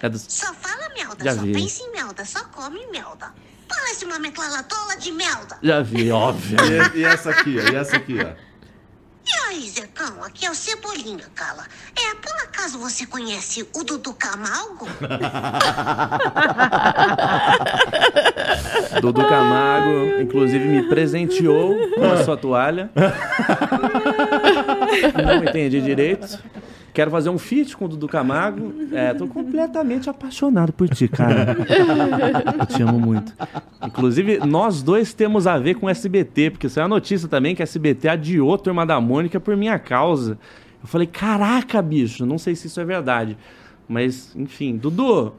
É do- Só fala melda, Já só vi. pensa em melda, só come melda. Parece uma metralhadola de melda. Já vi, óbvio. E, e essa aqui, ó. E essa aqui, ó. E aí, Zecão, aqui é o Cebolinha, Cala. É, por acaso você conhece o Dudu Camargo? Dudu Camargo, inclusive, me presenteou com a sua toalha. Não entendi direito. Quero fazer um feat com o Dudu Camargo. É, tô completamente apaixonado por ti, cara. Eu te amo muito. Inclusive, nós dois temos a ver com o SBT, porque saiu a notícia também que a SBT adiou Turma da Mônica por minha causa. Eu falei, caraca, bicho, não sei se isso é verdade. Mas, enfim, Dudu,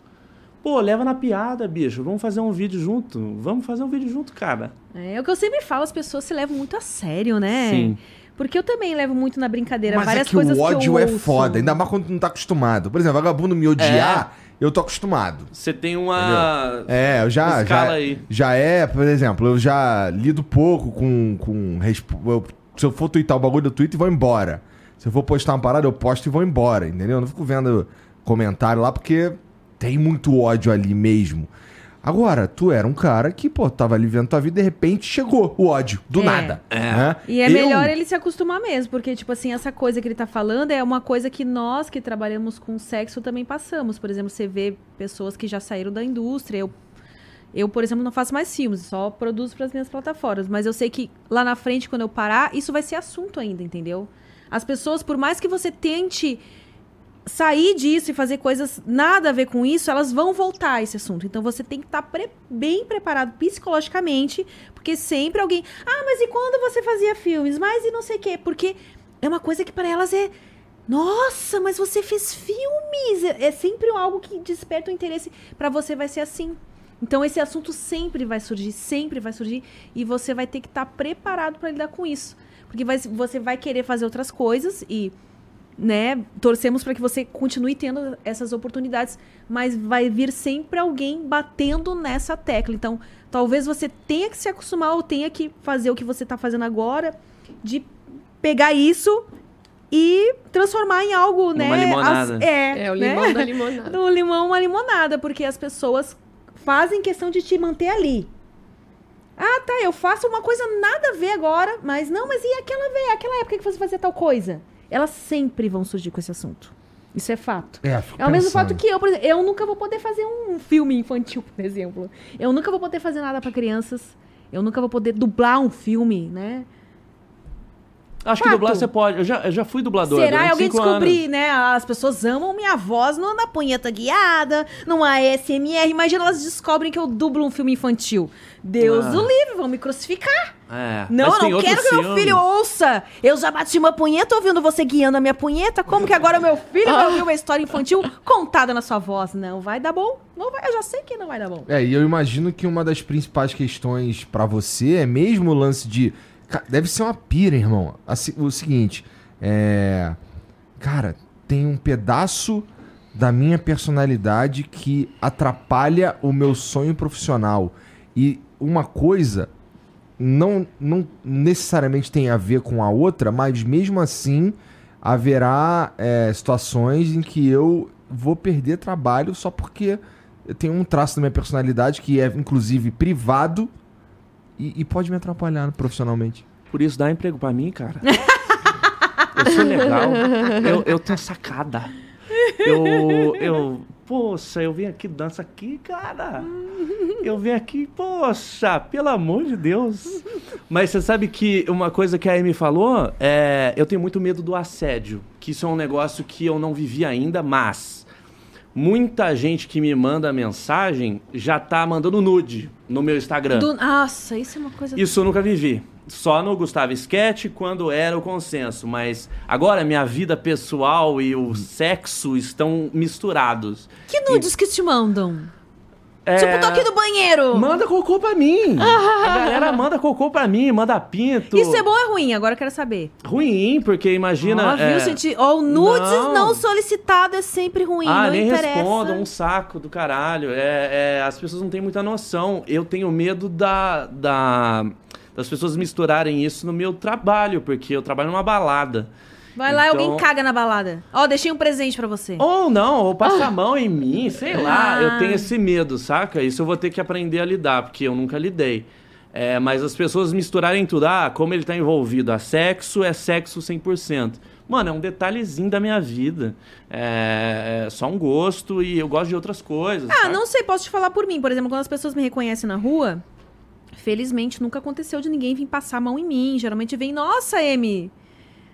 pô, leva na piada, bicho. Vamos fazer um vídeo junto. Vamos fazer um vídeo junto, cara. É o que eu sempre falo, as pessoas se levam muito a sério, né? Sim. Porque eu também levo muito na brincadeira. Mas várias é que coisas o ódio que eu é ouço. foda, ainda mais quando tu não tá acostumado. Por exemplo, vagabundo me odiar, eu tô acostumado. Você tem uma. É, eu já. Escala já, aí. já é, por exemplo, eu já lido pouco com. com eu- se eu for twittar o bagulho, eu tweet e vou embora. Se eu for postar uma parada, eu posto e vou embora, entendeu? Eu não fico vendo comentário lá porque tem muito ódio ali mesmo. Agora, tu era um cara que, pô, tava ali vendo tua vida e de repente chegou o ódio, do É. nada. né? E é Eu- melhor ele se acostumar mesmo, porque, tipo assim, essa coisa que ele tá falando é uma coisa que nós que trabalhamos com sexo também passamos. Por exemplo, você vê pessoas que já saíram da indústria. Eu, eu por exemplo, não faço mais filmes, só produzo para as minhas plataformas. Mas eu sei que lá na frente, quando eu parar, isso vai ser assunto ainda, entendeu? As pessoas, por mais que você tente sair disso e fazer coisas nada a ver com isso, elas vão voltar a esse assunto. Então você tem que estar pre- bem preparado psicologicamente, porque sempre alguém. Ah, mas e quando você fazia filmes? Mas e não sei o quê? Porque é uma coisa que para elas é. Nossa, mas você fez filmes! É, é sempre algo que desperta o interesse. Para você vai ser assim. Então esse assunto sempre vai surgir, sempre vai surgir. E você vai ter que estar preparado para lidar com isso. Porque vai- você vai querer fazer outras coisas e né, torcemos para que você continue tendo essas oportunidades, mas vai vir sempre alguém batendo nessa tecla. Então, talvez você tenha que se acostumar ou tenha que fazer o que você está fazendo agora, de pegar isso e transformar em algo, né? limonada. é, É o né? limão da limonada. Do limão uma limonada, porque as pessoas fazem questão de te manter ali. Ah, tá, eu faço uma coisa nada a ver agora, mas não, mas e aquela vez, aquela época que você fazia tal coisa? Elas sempre vão surgir com esse assunto. Isso é fato. É, É o mesmo fato que eu, por exemplo, eu nunca vou poder fazer um filme infantil, por exemplo. Eu nunca vou poder fazer nada pra crianças. Eu nunca vou poder dublar um filme, né? Acho que Fato. dublar você pode. Eu já, eu já fui dublador. Será alguém descobrir, anos. né? As pessoas amam minha voz no, na punheta guiada, numa ASMR. Imagina elas descobrem que eu dublo um filme infantil. Deus Ah. do livre, vão me crucificar. É, Não, não quero que meu filmes. filho ouça. Eu já bati uma punheta ouvindo você guiando a minha punheta. Como que agora meu filho vai ouvir uma história infantil contada na sua voz? Não vai dar bom. Não vai, eu já sei que não vai dar bom. É, e eu imagino que uma das principais questões pra você é mesmo o lance de. Deve ser uma pira, irmão. O seguinte, é. Cara, tem um pedaço da minha personalidade que atrapalha o meu sonho profissional. E uma coisa não, não necessariamente tem a ver com a outra, mas mesmo assim haverá é, situações em que eu vou perder trabalho só porque eu tenho um traço da minha personalidade que é, inclusive, privado e, e pode me atrapalhar profissionalmente. Por isso dá emprego pra mim, cara. eu sou legal. Eu, eu tenho sacada. Eu, eu. Poxa, eu venho aqui, dança aqui, cara. Eu venho aqui, poxa, pelo amor de Deus. Mas você sabe que uma coisa que a Amy falou é. Eu tenho muito medo do assédio. Que isso é um negócio que eu não vivi ainda, mas. Muita gente que me manda mensagem já tá mandando nude no meu Instagram. Do- Nossa, isso é uma coisa. Isso eu nunca vivi. Só no Gustavo Sketch quando era o consenso. Mas agora minha vida pessoal e o sexo estão misturados. Que nudes que te mandam? É, Tipo, tô aqui no banheiro. Manda cocô pra mim. A galera manda cocô pra mim, manda pinto. Isso é bom ou é ruim? Agora eu quero saber. Ruim, porque imagina. Ó, viu, é, gente? O nudes Não. não. solicitado é sempre ruim, Ah, não nem interessa. respondo, um saco do caralho. É, é, as pessoas não têm muita noção. Eu tenho medo da, da- das pessoas misturarem isso no meu trabalho, porque eu trabalho numa balada. Vai lá e Então- alguém caga na balada. Ó, deixei um presente pra você. Ou não, ou passa a mão em mim, sei lá. Ah. Eu tenho esse medo, saca? Isso eu vou ter que aprender a lidar, porque eu nunca lidei. É, mas as pessoas misturarem tudo, ah, como ele tá envolvido a sexo, é sexo 100%. Mano, é um detalhezinho da minha vida. É, é só um gosto e eu gosto de outras coisas. Ah, saca? não sei, posso te falar por mim. Por exemplo, quando as pessoas me reconhecem na rua, felizmente nunca aconteceu de ninguém vir passar a mão em mim. Geralmente vem, nossa, Amy,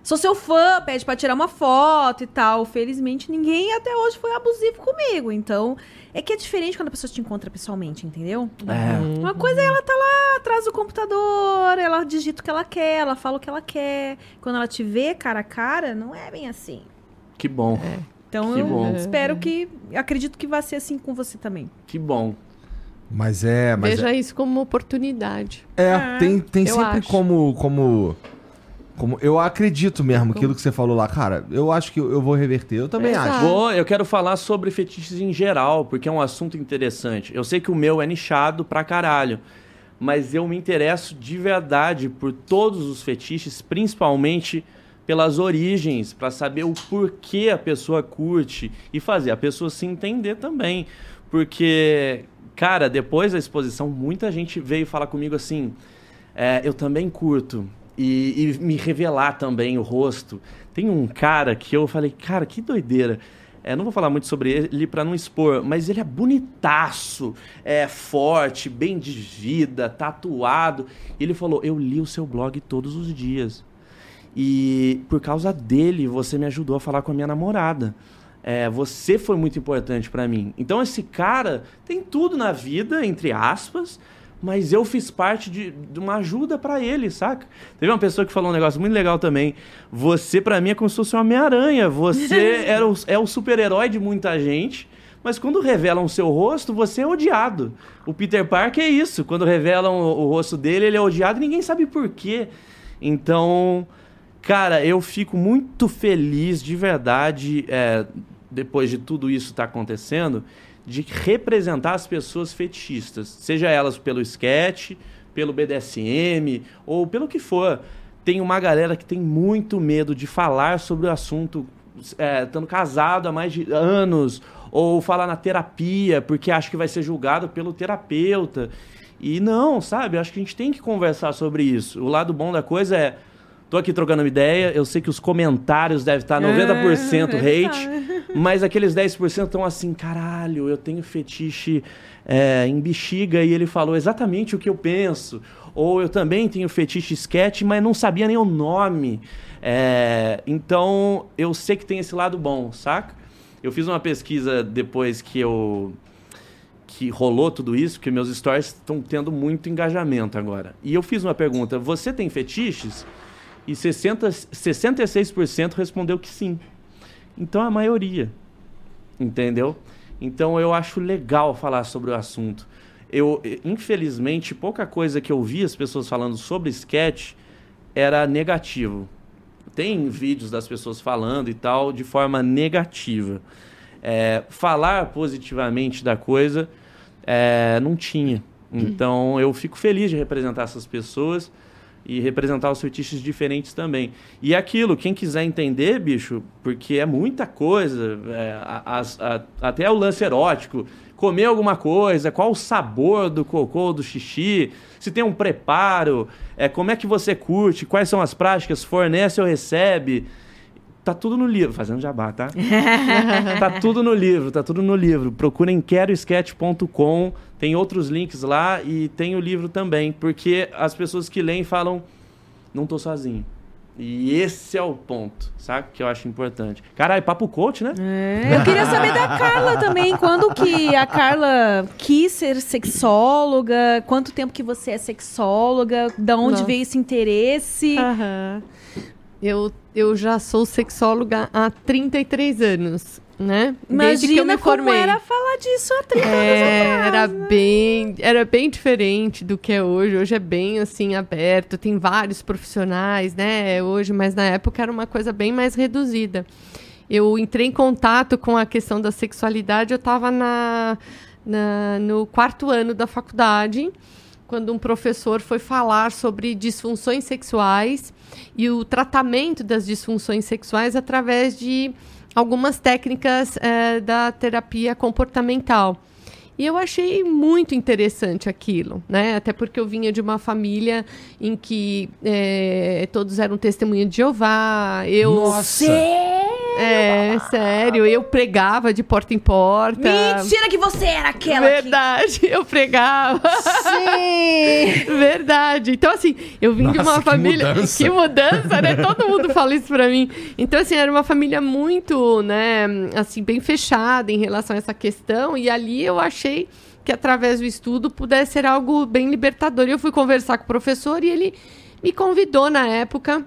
Sou seu fã, pede pra tirar uma foto e tal. Felizmente, ninguém até hoje foi abusivo comigo. Então, é que é diferente quando a pessoa te encontra pessoalmente, entendeu? É. Uma coisa é ela tá lá atrás do computador, ela digita o que ela quer, ela fala o que ela quer. Quando ela te vê cara a cara, não é bem assim. Que bom. Então Que eu bom. espero que. Acredito que vai ser assim com você também. Que bom. Mas é, mas Veja isso como uma oportunidade. é, tem, tem eu sempre acho. como como como eu acredito mesmo aquilo que você falou lá, cara. Eu acho que eu vou reverter. Eu também Exato. acho. Vou, eu quero falar sobre fetiches em geral, porque é um assunto interessante. Eu sei que o meu é nichado pra caralho, mas eu me interesso de verdade por todos os fetiches, principalmente pelas origens, pra saber o porquê a pessoa curte e fazer a pessoa se entender também. Porque, cara, depois da exposição, muita gente veio falar comigo assim: é, eu também curto. E, e me revelar também o rosto. Tem um cara que eu falei, cara, que doideira. É, não vou falar muito sobre ele pra não expor, mas ele é bonitaço, é forte, bem de vida, tatuado. E ele falou: Eu li o seu blog todos os dias. E por causa dele, você me ajudou a falar com a minha namorada. É, você foi muito importante pra mim. Então esse cara tem tudo na vida, entre aspas, mas eu fiz parte de, de uma ajuda pra ele, saca? Teve uma pessoa que falou um negócio muito legal também. Você pra mim é como se fosse uma Homem-Aranha. Você era o, é o super-herói de muita gente. Mas quando revelam o seu rosto, você é odiado. O Peter Parker é isso. Quando revelam o, o rosto dele, ele é odiado e ninguém sabe por quê. Então, Cara, eu fico muito feliz de verdade, é, depois de tudo isso estar acontecendo, de representar as pessoas fetichistas, seja elas pelo sketch, pelo BDSM ou pelo que for. Tem uma galera que tem muito medo de falar sobre o assunto, é, estando casado há mais de anos, ou falar na terapia, porque acha que vai ser julgado pelo terapeuta. E não, sabe? Acho que a gente tem que conversar sobre isso. O lado bom da coisa é. Tô aqui trocando uma ideia, eu sei que os comentários devem estar 90% É, hate, mas aqueles 10% estão assim, caralho, eu tenho fetiche é, em bexiga e ele falou exatamente o que eu penso. Ou eu também tenho fetiche sketch, mas não sabia nem o nome. É, então, eu sei que tem esse lado bom, saca? Eu fiz uma pesquisa depois que eu que rolou tudo isso, porque meus stories estão tendo muito engajamento agora. E eu fiz uma pergunta: você tem fetiches? E 60, 66% respondeu que sim. Então a maioria. Entendeu? Então eu acho legal falar sobre o assunto. Eu, infelizmente, pouca coisa que eu vi as pessoas falando sobre sketch era negativo. Tem vídeos das pessoas falando e tal de forma negativa. É, falar positivamente da coisa é, não tinha. Então eu fico feliz de representar essas pessoas e representar os fetiches diferentes também. E é aquilo, quem quiser entender, bicho, porque é muita coisa, é, a- até o lance erótico, comer alguma coisa, qual o sabor do cocô, do xixi, se tem um preparo, é, como é que você curte, quais são as práticas, fornece ou recebe. Tá tudo no livro, fazendo jabá, tá? tá tudo no livro, tá tudo no livro. Procurem querosketch.com, tem outros links lá e tem o livro também, porque as pessoas que leem falam, não tô sozinho. E esse é o ponto, sabe? Que eu acho importante. Caralho, papo coach, né? É, eu queria saber da Carla também. Quando que a Carla quis ser sexóloga? Quanto tempo que você é sexóloga? Da onde Nossa. veio esse interesse? Aham. Eu, eu já sou sexóloga há 33 anos, né? Desde que eu Imagina me como formei. era falar disso há 30 É, anos era atrás. né? bem, era bem diferente do que é hoje. Hoje é bem assim aberto, tem vários profissionais, né? Hoje, mas na época era uma coisa bem mais reduzida. Eu entrei em contato com a questão da sexualidade, eu estava na, na- no quarto ano da faculdade, quando um professor foi falar sobre disfunções sexuais e o tratamento das disfunções sexuais através de algumas técnicas eh, da terapia comportamental. E eu achei muito interessante aquilo, né? Até porque eu vinha de uma família em que eh, todos eram testemunhas de Jeová. Eu Nossa! É, sério. Eu pregava de porta em porta. Mentira que você era aquela que... Verdade, eu pregava. Sim! Verdade. Então, assim, eu vim de Nossa, uma que família. mudança. Que mudança, né? Todo mundo fala isso pra mim. Então, assim, era uma família muito, né, assim, bem fechada em relação a essa questão. E ali eu achei que através do estudo pudesse ser algo bem libertador. E eu fui conversar com o professor e ele me convidou na época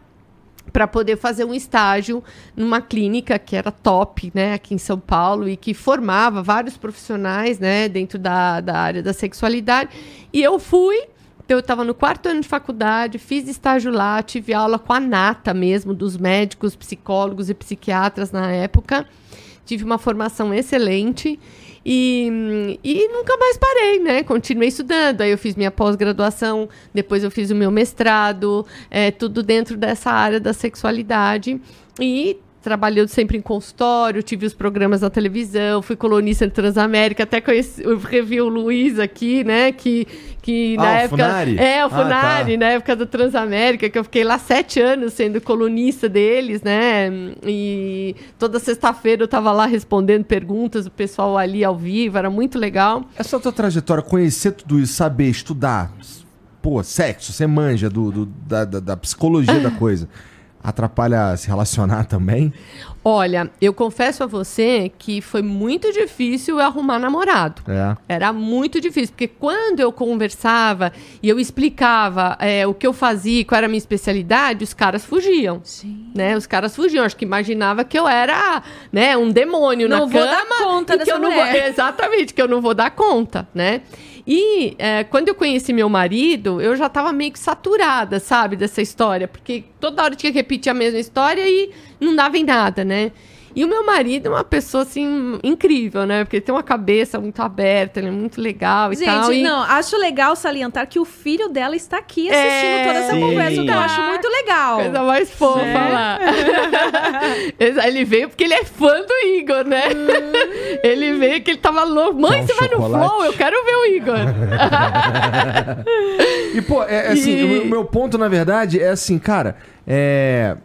para poder fazer um estágio numa clínica que era top, né, aqui em São Paulo e que formava vários profissionais, né, dentro da, da área da sexualidade. E eu fui, então eu estava no quarto ano de faculdade, fiz estágio lá, tive aula com a nata mesmo, dos médicos, psicólogos e psiquiatras na época. Tive uma formação excelente. E, e nunca mais parei, né? Continuei estudando. Aí eu fiz minha pós-graduação, depois eu fiz o meu mestrado, é, tudo dentro dessa área da sexualidade. E trabalhando sempre em consultório, tive os programas na televisão, fui colunista de Transamérica, até conheci, eu revi o Luiz aqui, né? Que, que Ah, na o época. Funari? É, o Ah, Funari, tá. na época do Transamérica, que eu fiquei lá sete anos sendo colunista deles, né? E toda sexta-feira eu tava lá respondendo perguntas do pessoal ali ao vivo, era muito legal. Essa tua trajetória, conhecer tudo isso, saber, estudar, pô, sexo, você manja do, do- da, da- da psicologia da coisa, atrapalha a se relacionar também? Olha, eu confesso a você que foi muito difícil eu arrumar namorado. É. Era muito difícil, porque quando eu conversava e eu explicava é, o que eu fazia, qual era a minha especialidade, os caras fugiam. Sim. Né? Os caras fugiam, acho que imaginava que eu era, né, um demônio Não na vou cama. dar conta e que dessa eu não mulher. Vou, exatamente, que eu não vou dar conta, né? E é, quando eu conheci meu marido, eu já tava meio que saturada, sabe, dessa história, porque toda hora tinha que repetir a mesma história e não dava em nada, né? E o meu marido é uma pessoa, assim, incrível, né? Porque ele tem uma cabeça muito aberta, ele é muito legal e Gente, tal. e- não, acho legal salientar que o filho dela está aqui assistindo É, toda essa sim. conversa, o que eu acho muito legal. Coisa mais fofa É. lá. ele veio porque ele é fã do Igor, né? ele veio que ele tava louco. Mãe, um você vai no chocolate? Flow? Eu quero ver o Igor. E, pô, é, é assim, E- o meu ponto, na verdade, é assim, cara, é.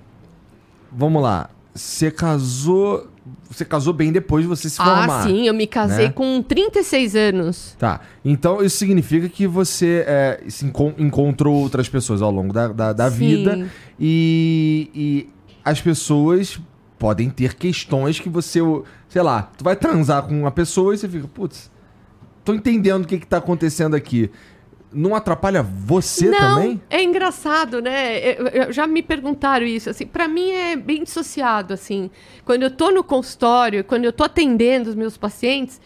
Vamos lá. Você casou. Você casou bem depois de você se formar. ah, sim, eu me casei né? com 36 anos. Tá. Então isso significa que você é, se encon- encontrou outras pessoas ao longo da, da, da Sim. vida e, e as pessoas podem ter questões que você, sei lá, tu vai transar com uma pessoa e você fica, putz, tô entendendo o que que tá acontecendo aqui. Não atrapalha você não, também? é engraçado, né? Eu- eu- já me perguntaram isso, assim, para mim é bem dissociado, assim. Quando eu tô no consultório, quando eu tô atendendo os meus pacientes,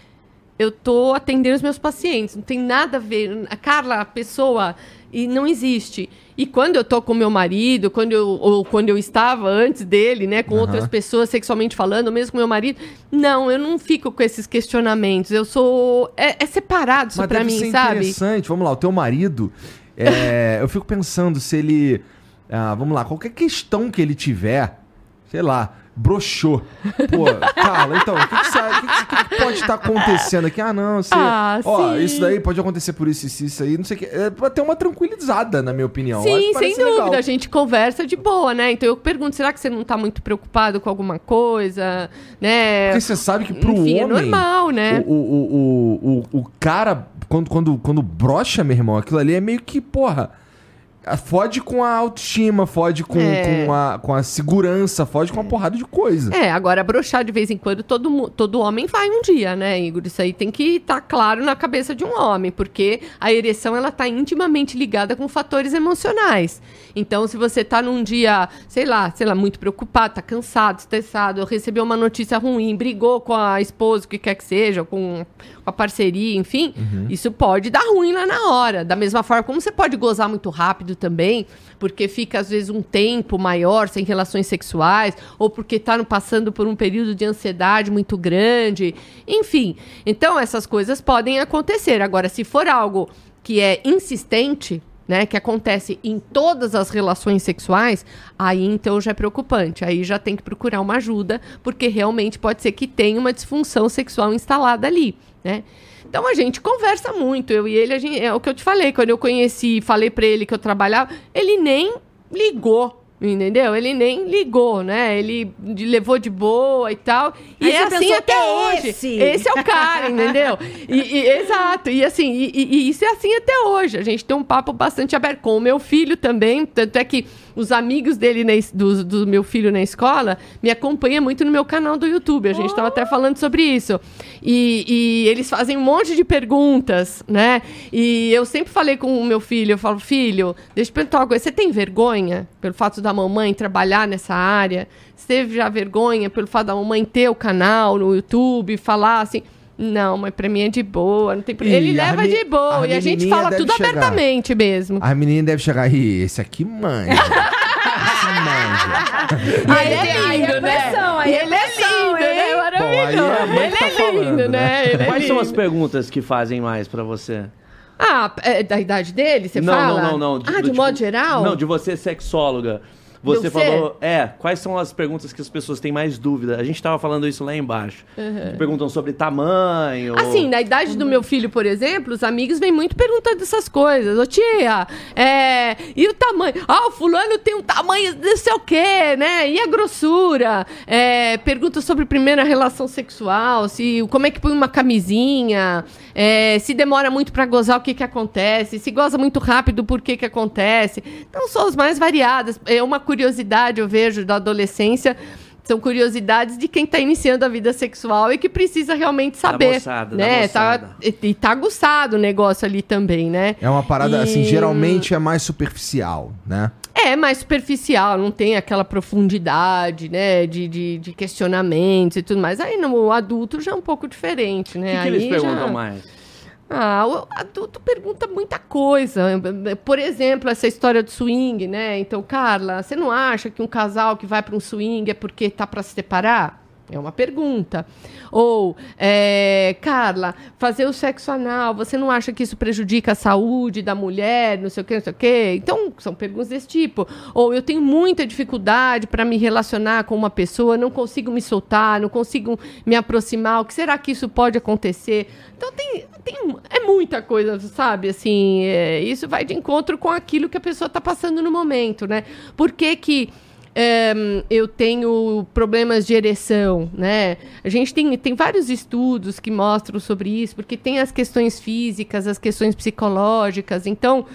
eu tô atendendo os meus pacientes, não tem nada a ver. A Carla, a pessoa, e não existe. E quando eu tô com meu marido, quando eu, ou quando eu estava antes dele, né, com Aham. outras pessoas sexualmente falando, ou mesmo com meu marido, não, eu não fico com esses questionamentos. Eu sou. É, é separado isso Mas pra mim, sabe? interessante. Vamos lá, o teu marido, é, eu fico pensando se ele, ah, vamos lá, qualquer questão que ele tiver, sei lá, broxou. Pô, Carla, então, o que, que, que que- pode estar acontecendo aqui? Ah, não, você, Ah, ó, sim. isso daí pode acontecer por isso, isso, isso aí, não sei o que. É pra ter uma tranquilizada, na minha opinião. Sim, sem dúvida. legal. A gente conversa de boa, né? Então eu pergunto, será que você não tá muito preocupado com alguma coisa? Né? Porque você sabe que pro Enfim, é homem... normal, né? O, o, o, o, o cara, quando, quando, quando brocha, meu irmão, aquilo ali é meio que, porra. Fode com a autoestima, fode com, É. com, a, com a segurança, fode com uma porrada de coisa. É, agora broxar de vez em quando todo, todo homem vai um dia, né, Igor? Isso aí tem que estar claro na cabeça de um homem, porque a ereção ela tá intimamente ligada com fatores emocionais. Então, se você tá num dia, sei lá, sei lá, muito preocupado, tá cansado, estressado, recebeu uma notícia ruim, brigou com a esposa, o que quer que seja, com com a parceria, enfim, isso pode dar ruim lá na hora. Da mesma forma como você pode gozar muito rápido também, porque fica às vezes um tempo maior sem relações sexuais, ou porque está passando por um período de ansiedade muito grande, enfim. Então essas coisas podem acontecer. Agora, se for algo que é insistente, né, que acontece em todas as relações sexuais, aí então já é preocupante. Aí já tem que procurar uma ajuda, porque realmente pode ser que tenha uma disfunção sexual instalada ali, né? Então a gente conversa muito, eu e ele, a gente, é o que eu te falei, quando eu conheci, falei pra ele que eu trabalhava, ele nem ligou Entendeu? Ele nem ligou, né? Ele levou de boa e tal. E é assim até "É hoje. esse?" é o cara, entendeu? E, e- exato. E assim, e- e isso é assim até hoje. A gente tem um papo bastante aberto com o meu filho também. Tanto é que os amigos dele, na do, do meu filho na escola, me acompanham muito no meu canal do YouTube. A gente estava até falando sobre isso. E, e eles fazem um monte de perguntas, né? E eu sempre falei com o meu filho, eu falo, filho, deixa eu perguntar uma coisa, você tem vergonha pelo fato da mamãe trabalhar nessa área? Você teve já vergonha pelo fato da mamãe ter o canal no YouTube, falar assim... Não, mas pra mim é de boa, não tem problema. Ele leva me- de boa a e a gente fala tudo chegar. abertamente mesmo. A menina deve chegar aí, esse aqui manja. esse manja. Aí é lindo, né? pressão, aí E é ele é pressão, lindo, né? Maravilhoso. Bom, aí ele tá é lindo, falando, né? Ele é Quais são as lindo. perguntas que fazem mais pra você? Ah, é da idade dele, você não, fala? não, não, não. ah, de tipo, modo geral? Não, de você sexóloga. Você falou, é, quais são as perguntas que as pessoas têm mais dúvida? A gente tava falando isso lá embaixo. Que perguntam sobre tamanho. Assim, na idade do meu filho, por exemplo, os amigos vêm muito perguntando essas coisas. Ô tia, é, e o tamanho? Ah, o fulano tem um tamanho não sei o quê, né? E a grossura? É, pergunta sobre primeira relação sexual, se como é que põe uma camisinha, é, se demora muito pra gozar, o que que acontece? Se goza muito rápido, por que que acontece? Então, são as mais variadas. É uma curiosidade, eu vejo, da adolescência... São curiosidades de quem está iniciando a vida sexual e que precisa realmente saber. moçada, da né? Tá, moçada. e, e tá aguçado o negócio ali também, né? É uma parada, E- assim, geralmente é mais superficial, né? É mais superficial, não tem aquela profundidade, né? De, de, de questionamentos e tudo mais. Aí no adulto já é um pouco diferente, O né? que, que Aí eles já- perguntam mais? Ah, o adulto pergunta muita coisa. Por exemplo, essa história do swing, né? Então, Carla, você não acha que um casal que vai para um swing é porque tá para se separar? É uma pergunta. Ou, é, Carla, fazer o sexo anal, você não acha que isso prejudica a saúde da mulher, não sei o quê, não sei o quê? Então, são perguntas desse tipo. Ou, eu tenho muita dificuldade para me relacionar com uma pessoa, não consigo me soltar, não consigo me aproximar, o que será que isso pode acontecer? Então, tem, tem é muita coisa, sabe? Assim, é, isso vai de encontro com aquilo que a pessoa está passando no momento, né? Por que que Ehm, eu tenho problemas de ereção, né? A gente tem, tem vários estudos que mostram sobre isso, porque tem as questões físicas, as questões psicológicas. Então,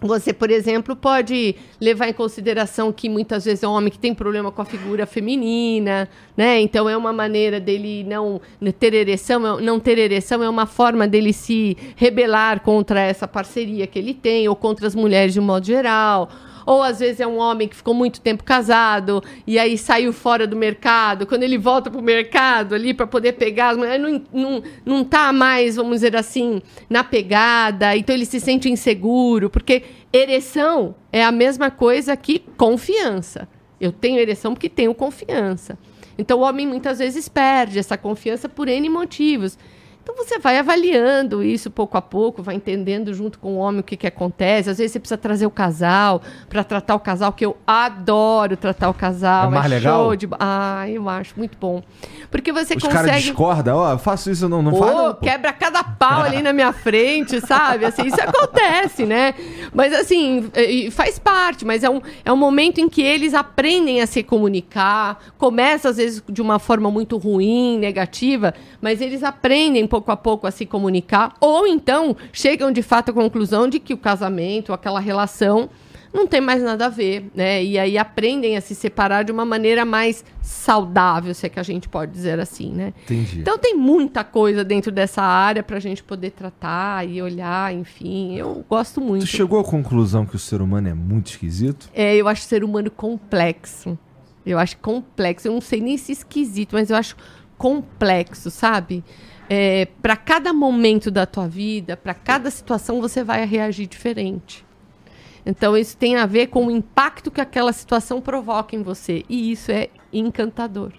você, por exemplo, pode levar em consideração que muitas vezes é um homem que tem problema com a figura feminina, né? Então é uma maneira dele não ter ereção, não ter ereção é uma forma dele se rebelar contra essa parceria que ele tem ou contra as mulheres de um modo geral. Ou às vezes é um homem que ficou muito tempo casado e aí saiu fora do mercado. Quando ele volta pro mercado ali para poder pegar as mulheres, não, não, não tá mais, vamos dizer assim, na pegada. Então ele se sente inseguro, porque ereção é a mesma coisa que confiança. Eu tenho ereção porque tenho confiança. Então o homem muitas vezes perde essa confiança por N motivos. Então você vai avaliando isso pouco a pouco, vai entendendo junto com o homem o que, que acontece. Às vezes você precisa trazer o casal para tratar o casal, que eu adoro tratar o casal. É mais legal? show de. Ah, eu acho muito bom. Porque você Os caras consegue. discordam, ó, eu faço isso, não, não Pô, faz não, quebra cada pau ali na minha frente, sabe? Assim, isso acontece, né? Mas assim, faz parte, mas é um, é um momento em que eles aprendem a se comunicar, começa às vezes de uma forma muito ruim, negativa, mas eles aprendem pouco a pouco a se comunicar, ou então chegam de fato à conclusão de que o casamento, aquela relação, não tem mais nada a ver, né? E aí aprendem a se separar de uma maneira mais saudável, se é que a gente pode dizer assim, né? Entendi. Então tem muita coisa dentro dessa área pra gente poder tratar e olhar, enfim. Eu gosto muito. Tu chegou à conclusão que o ser humano é muito esquisito? É, eu acho o ser humano complexo. Eu acho complexo. Eu não sei nem se esquisito, mas eu acho complexo, sabe? É, para cada momento da tua vida, para cada situação, você vai reagir diferente. Então isso tem a ver com o impacto que aquela situação provoca em você. E isso é encantador.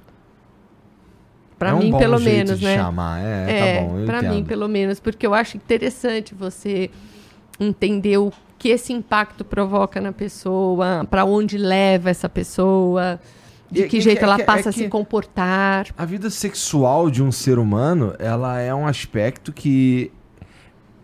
Para é um mim, pelo menos, né? chamar. É, É, tá bom, entendo. mim, pelo menos, porque eu acho interessante você entender o que esse impacto provoca na pessoa, para onde leva essa pessoa, de E- que e jeito que- ela é passa a que- se comportar. A vida sexual de um ser humano, ela é um aspecto que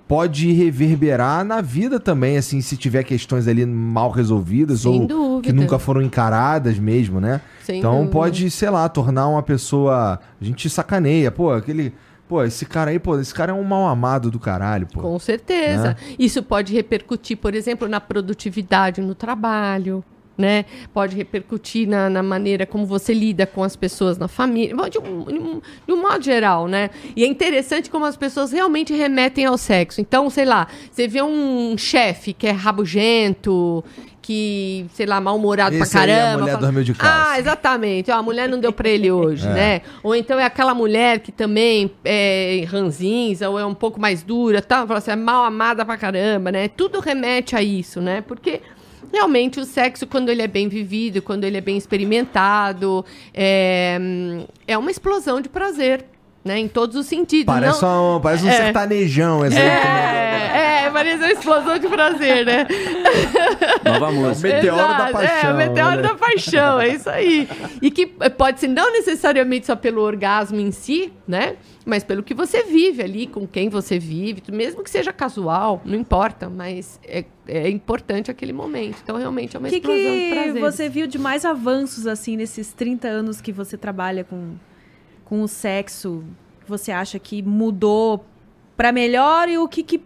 pode reverberar na vida também, assim, se tiver questões ali mal resolvidas Sem ou dúvida. que nunca foram encaradas mesmo, né? Sem então dúvida. pode, sei lá, tornar uma pessoa. A gente sacaneia, pô, aquele. Pô, esse cara aí, pô, esse cara é um mal amado do caralho, pô. Com certeza. Né? Isso pode repercutir, por exemplo, na produtividade no trabalho. Né? Pode repercutir na, na maneira como você lida com as pessoas na família, de um, de um- de um modo geral, né? E é interessante como as pessoas realmente remetem ao sexo. Então, sei lá, você vê um chefe que é rabugento, que, sei lá, mal-humorado pra aí caramba. a mulher fala, dormiu de calça. Ah, exatamente. Ó, a mulher não deu pra ele hoje, né? Ou então é aquela mulher que também é ranzinza ou é um pouco mais dura, tá? Fala assim, é mal amada pra caramba, né? Tudo remete a isso, né? Porque realmente o sexo, quando ele é bem vivido, quando ele é bem experimentado, é, hum, é uma explosão de prazer, né? Em todos os sentidos. Parece, Não- um, parece um É. sertanejão, exemplo. É, é, parece uma explosão de prazer, né? Nova música. Meteoro da Exato, paixão, É, meteoro olha. da paixão, é isso aí. E que eh, pode ser não necessariamente só pelo orgasmo em si, né? Mas pelo que você vive ali, com quem você vive, mesmo que seja casual, não importa, mas é, é importante aquele momento. Então, realmente é uma O que, explosão de que prazer. você viu de mais avanços, assim, nesses 30 anos que você trabalha com, com o sexo? Você acha que mudou pra melhor e o que, que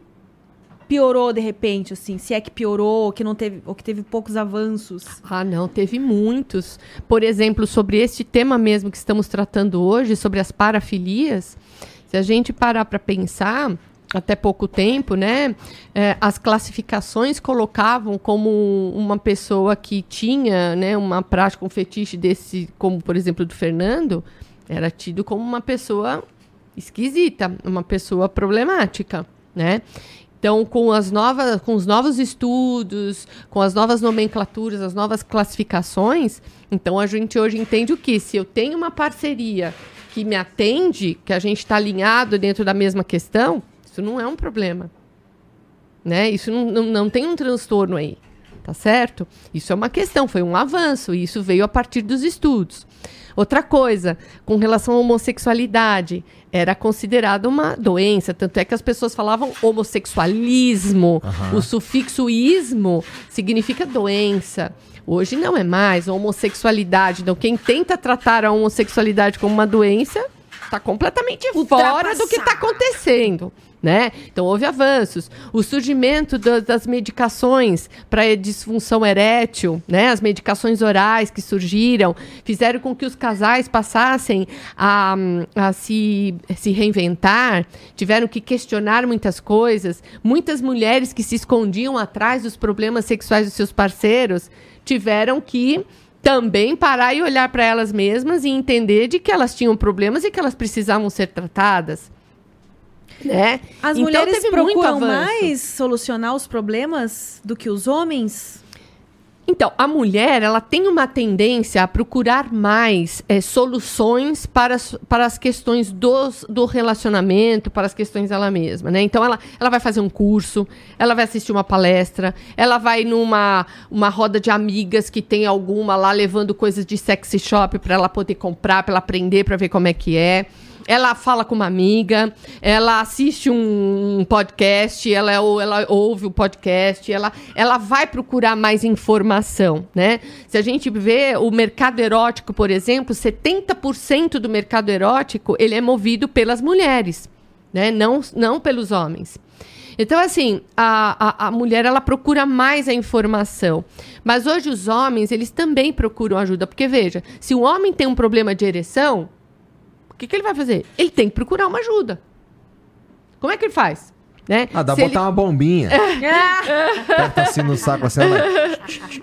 piorou de repente, assim? Se é que piorou, que não teve, ou que teve poucos avanços? Ah, não, teve muitos. Por exemplo, sobre este tema mesmo que estamos tratando hoje, sobre as parafilias, se a gente parar para pensar, até pouco tempo, né, eh, as classificações colocavam como uma pessoa que tinha, né, uma prática, um fetiche desse, como por exemplo do Fernando, era tido como uma pessoa esquisita, uma pessoa problemática, né? Então, com, as novas, com os novos estudos, com as novas nomenclaturas, as novas classificações, então a gente hoje entende o que? Se eu tenho uma parceria que me atende, que a gente está alinhado dentro da mesma questão, isso não é um problema. Né? Isso não, não, não tem um transtorno aí. Tá certo? Isso é uma questão, foi um avanço, e isso veio a partir dos estudos. Outra coisa, com relação à homossexualidade, era considerada uma doença, tanto é que as pessoas falavam homossexualismo, o sufixo ismo significa doença. Hoje não é mais homossexualidade. Então, quem tenta tratar a homossexualidade como uma doença está completamente fora do que está acontecendo. Né? Então houve avanços. O surgimento da- das medicações para disfunção erétil, né? as medicações orais que surgiram, fizeram com que os casais passassem a, a se, se reinventar, tiveram que questionar muitas coisas. Muitas mulheres que se escondiam atrás dos problemas sexuais dos seus parceiros tiveram que também parar e olhar para elas mesmas e entender de que elas tinham problemas e que elas precisavam ser tratadas. Né? As Então, mulheres procuram mais solucionar os problemas do que os homens? Então, a mulher, ela tem uma tendência a procurar mais eh, soluções para, as- para as questões dos, do relacionamento, para as questões dela mesma, né? Então, ela, ela vai fazer um curso, ela vai assistir uma palestra, ela vai numa uma roda de amigas que tem alguma lá levando coisas de sexy shop para ela poder comprar, para ela aprender, para ver como é que é. Ela fala com uma amiga, ela assiste um podcast, ela, ou ela ouve o podcast, ela, ela vai procurar mais informação, né? Se a gente vê o mercado erótico, por exemplo, 70% do mercado erótico, ele é movido pelas mulheres, né? Não, não pelos homens. Então, assim, a, a, a mulher, ela procura mais a informação. Mas hoje os homens, eles também procuram ajuda. Porque, veja, se o homem tem um problema de ereção, o que, que ele vai fazer? Ele tem que procurar uma ajuda. Como é que ele faz? Né? Ah, dá Se pra ele- botar uma bombinha. Aperta assim no saco, assim, ela...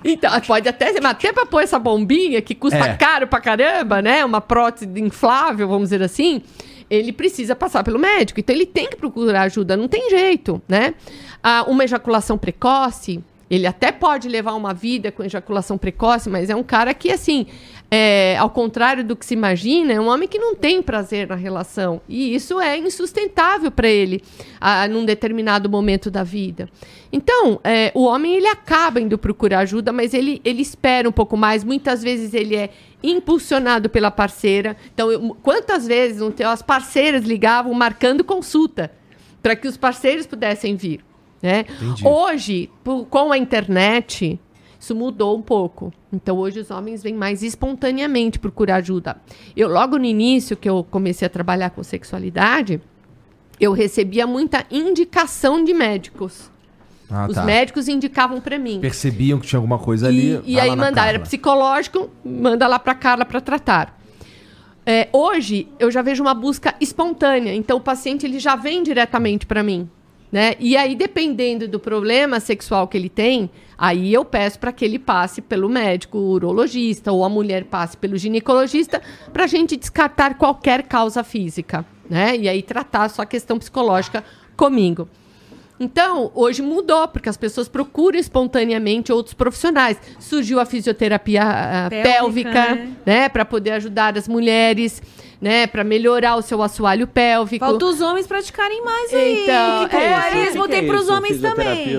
Então, pode até ser, mas até pra pôr essa bombinha que custa É. caro pra caramba, né? Uma prótese inflável, vamos dizer assim. Ele precisa passar pelo médico. Então, ele tem que procurar ajuda, não tem jeito, né? Ah, uma ejaculação precoce, ele até pode levar uma vida com ejaculação precoce, mas é um cara que, assim, é, ao contrário do que se imagina, é um homem que não tem prazer na relação. E isso é insustentável para ele ah, num determinado momento da vida. Então, é, o homem ele acaba indo procurar ajuda, mas ele, ele espera um pouco mais. Muitas vezes ele é impulsionado pela parceira. Então, eu- quantas vezes não tem- as parceiras ligavam marcando consulta? para que os parceiros pudessem vir. Né? Hoje, por- com a internet, isso mudou um pouco. Então, hoje os homens vêm mais espontaneamente procurar ajuda. Eu, logo no início, que eu comecei a trabalhar com sexualidade, eu recebia muita indicação de médicos. Ah, Os tá. médicos indicavam para mim. Percebiam que tinha alguma coisa ali. E, aí lá na mandar, era psicológico, manda lá pra Carla para tratar. É, hoje eu já vejo uma busca espontânea, então o paciente ele já vem diretamente para mim, né? E aí dependendo do problema sexual que ele tem, aí eu peço para que ele passe pelo médico urologista ou a mulher passe pelo ginecologista para a gente descartar qualquer causa física, né? E aí tratar só a questão psicológica comigo. Então, hoje mudou, porque as pessoas procuram espontaneamente outros profissionais. Surgiu a fisioterapia ah, Pélvica, pélvica, né? né, para poder ajudar as mulheres, né, para melhorar o seu assoalho pélvico. Falta os homens praticarem mais aí. Então, que é, pompoarismo O que que é tem pros isso, homens também.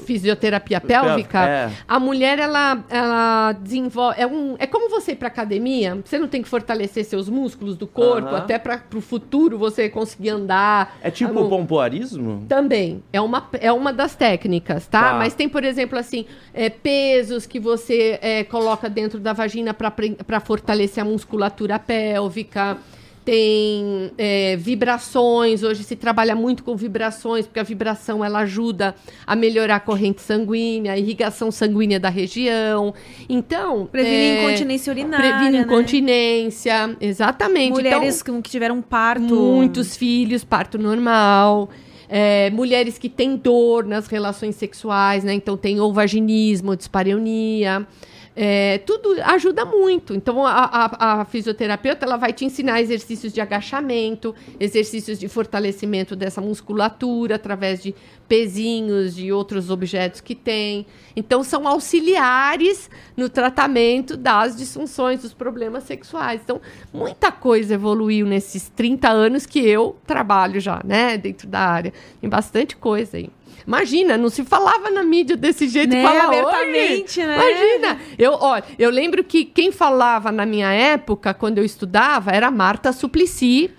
Fisioterapia? Pélvica. É. A mulher ela, ela desenvolve é, um, é como você ir para academia. Você não tem que fortalecer seus músculos do corpo até para o futuro você conseguir andar. É tipo no- pompoarismo? Também. É uma, é uma das técnicas, tá? Tá. Mas tem, por exemplo, assim, é, pesos que você é, coloca dentro da vagina para fortalecer a musculatura pélvica. Tem é, vibrações. Hoje se trabalha muito com vibrações, porque a vibração ela ajuda a melhorar a corrente sanguínea, a irrigação sanguínea da região. Então. Prevenir é, incontinência urinária. Previne né? incontinência. Exatamente. Mulheres Então, que tiveram parto. Muitos filhos, parto normal. É, mulheres que têm dor nas relações sexuais, né? Então tem ou vaginismo, dispareunia. É, tudo ajuda muito. Então a, a- a fisioterapeuta ela vai te ensinar exercícios de agachamento, exercícios de fortalecimento dessa musculatura através de pezinhos, de outros objetos que tem. Então são auxiliares no tratamento das disfunções, dos problemas sexuais. Então muita coisa evoluiu nesses 30 anos que eu trabalho já, né, dentro da área. Tem bastante coisa aí. Imagina, não se falava na mídia desse jeito Né, fala abertamente, hoje. né? Imagina. Eu, olha, eu lembro que quem falava na minha época, quando eu estudava, era a Marta Suplicy,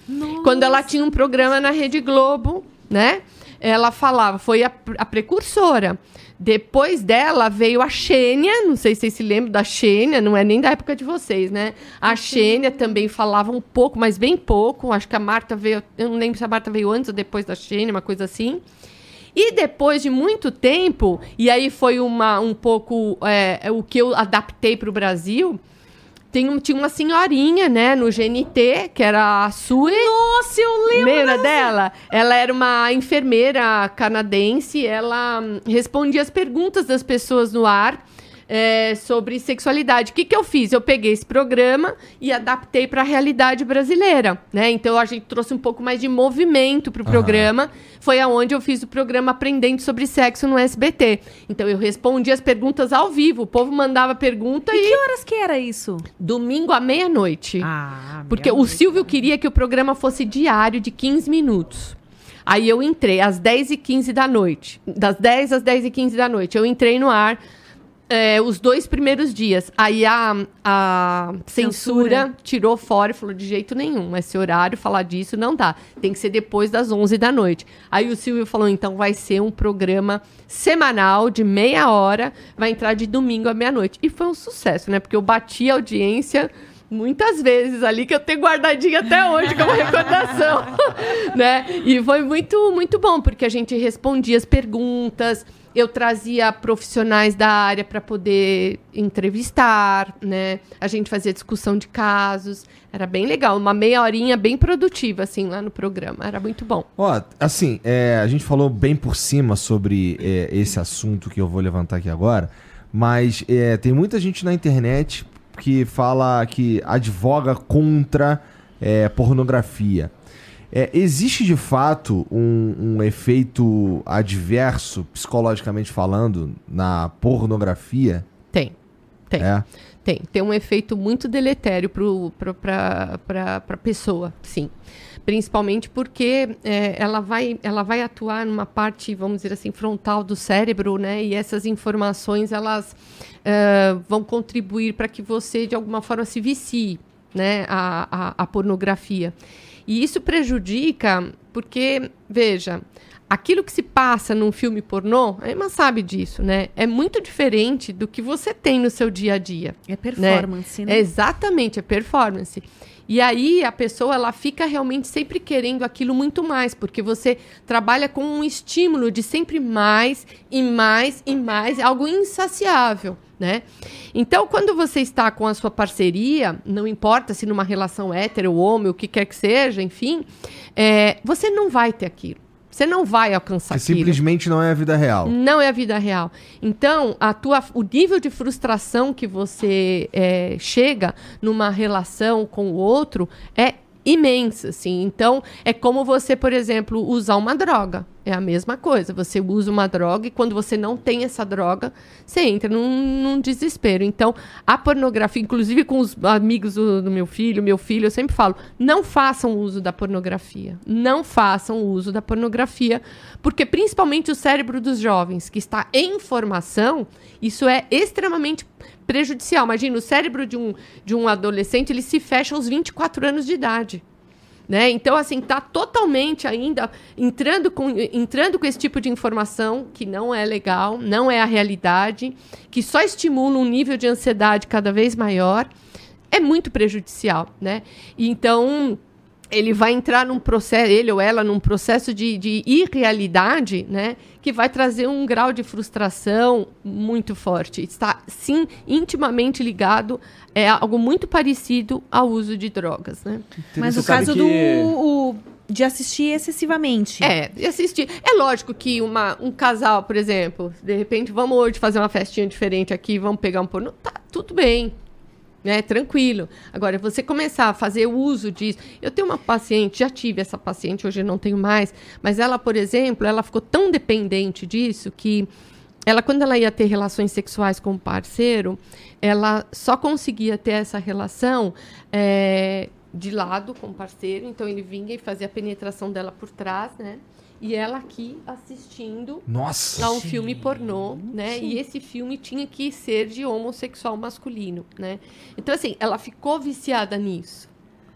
quando ela tinha um programa na Rede Globo, né? Ela falava, foi a, a precursora. Depois dela veio a Xênia, não sei se vocês se lembram da Xênia, não é nem da época de vocês, né? A Xênia também falava um pouco, mas bem pouco. Acho que a Marta veio, eu não lembro se a Marta veio antes ou depois da Xênia, uma coisa assim. E depois de muito tempo, e aí foi uma, um pouco é, o que eu adaptei para o Brasil, tem um- tinha uma senhorinha, né, no GNT, que era a Sue. Nossa, eu lembro. Lembra dela? Ela era uma enfermeira canadense, ela hum, respondia as perguntas das pessoas no ar é, sobre sexualidade. O que, que eu fiz? Eu peguei esse programa e adaptei para a realidade brasileira, né? Então a gente trouxe um pouco mais de movimento para o programa. Foi aonde eu fiz o programa Aprendendo sobre Sexo no SBT. Então eu respondi as perguntas ao vivo. O povo mandava pergunta e, Que horas que era isso? domingo à meia-noite. Ah, Porque o Silvio queria que o programa fosse diário de 15 minutos. Aí eu entrei às 10h15 da noite. Das 10 às 10h15 da noite. Eu entrei no ar é, os dois primeiros dias. Aí a, a censura, Censura. tirou fora e falou: de jeito nenhum, esse horário, falar disso não dá. Tem que ser depois das 11 da noite. Aí o Silvio falou: então vai ser um programa semanal de meia hora, vai entrar de domingo à meia-noite. E foi um sucesso, né? Porque eu bati a audiência muitas vezes ali que eu tenho guardadinho até hoje como recordação, né? E foi muito muito bom porque a gente respondia as perguntas, eu trazia profissionais da área para poder entrevistar, né? A gente fazia discussão de casos, era bem legal, uma meia horinha bem produtiva assim lá no programa, era muito bom. Ó, assim, é, a gente falou bem por cima sobre é, esse assunto que eu vou levantar aqui agora, mas é, tem muita gente na internet que fala que advoga contra é, pornografia. É, existe de fato um, um efeito adverso, psicologicamente falando, na pornografia? Tem. Tem. É. Tem. Tem um efeito muito deletério para a pessoa, sim. Principalmente porque é, ela, vai, ela vai atuar numa parte, vamos dizer assim, frontal do cérebro, né? E essas informações, elas é, vão contribuir para que você, de alguma forma, se vicie, né? A, a, a pornografia. E isso prejudica porque, veja, aquilo que se passa num filme pornô, a Emma sabe disso, né? É muito diferente do que você tem no seu dia a dia. É performance, né? É exatamente, é performance. E aí a pessoa ela fica realmente sempre querendo aquilo muito mais, porque você trabalha com um estímulo de sempre mais e mais e mais, algo insaciável, né? Então, quando você está com a sua parceria, não importa se numa relação hétero, homem, o que quer que seja, enfim, é, você não vai ter aquilo. Você não vai alcançar Que aquilo. simplesmente não é a vida real. Não é a vida real. Então, a tua, o nível de frustração que você é, chega numa relação com o outro é imensa, assim. Então, é como você, por exemplo, usar uma droga. É a mesma coisa. Você usa uma droga e quando você não tem essa droga, você entra num, num desespero. Então, a pornografia, inclusive com os amigos do, do meu filho, meu filho, eu sempre falo: não façam uso da pornografia. Não façam uso da pornografia, porque principalmente o cérebro dos jovens, que está em formação, isso é extremamente prejudicial. Imagina, o cérebro de um, de um adolescente, ele se fecha aos 24 anos de idade. Né? Então, assim, tá totalmente ainda entrando com, entrando com esse tipo de informação que não é legal, não é a realidade, que só estimula um nível de ansiedade cada vez maior, é muito prejudicial, né? Então, ele vai entrar num processo, ele ou ela, num processo de, de irrealidade, né? Que vai trazer um grau de frustração muito forte. Está, sim, intimamente ligado, é algo muito parecido ao uso de drogas, né? Mas o caso que- do o- de assistir excessivamente. É, e assistir. É lógico que uma, um casal, por exemplo, de repente, vamos hoje fazer uma festinha diferente aqui, vamos pegar um pornô. Tá, tudo bem. Né, tranquilo. Agora, você começar a fazer uso disso. Eu tenho uma paciente, já tive essa paciente, hoje não tenho mais, mas ela, por exemplo, ela ficou tão dependente disso que ela, quando ela ia ter relações sexuais com o parceiro, ela só conseguia ter essa relação é, de lado com o parceiro. Então, ele vinha e fazia a penetração dela por trás, né? E ela aqui assistindo Nossa. a um filme pornô, né? E esse filme tinha que ser de homossexual masculino, né? Então, assim, ela ficou viciada nisso,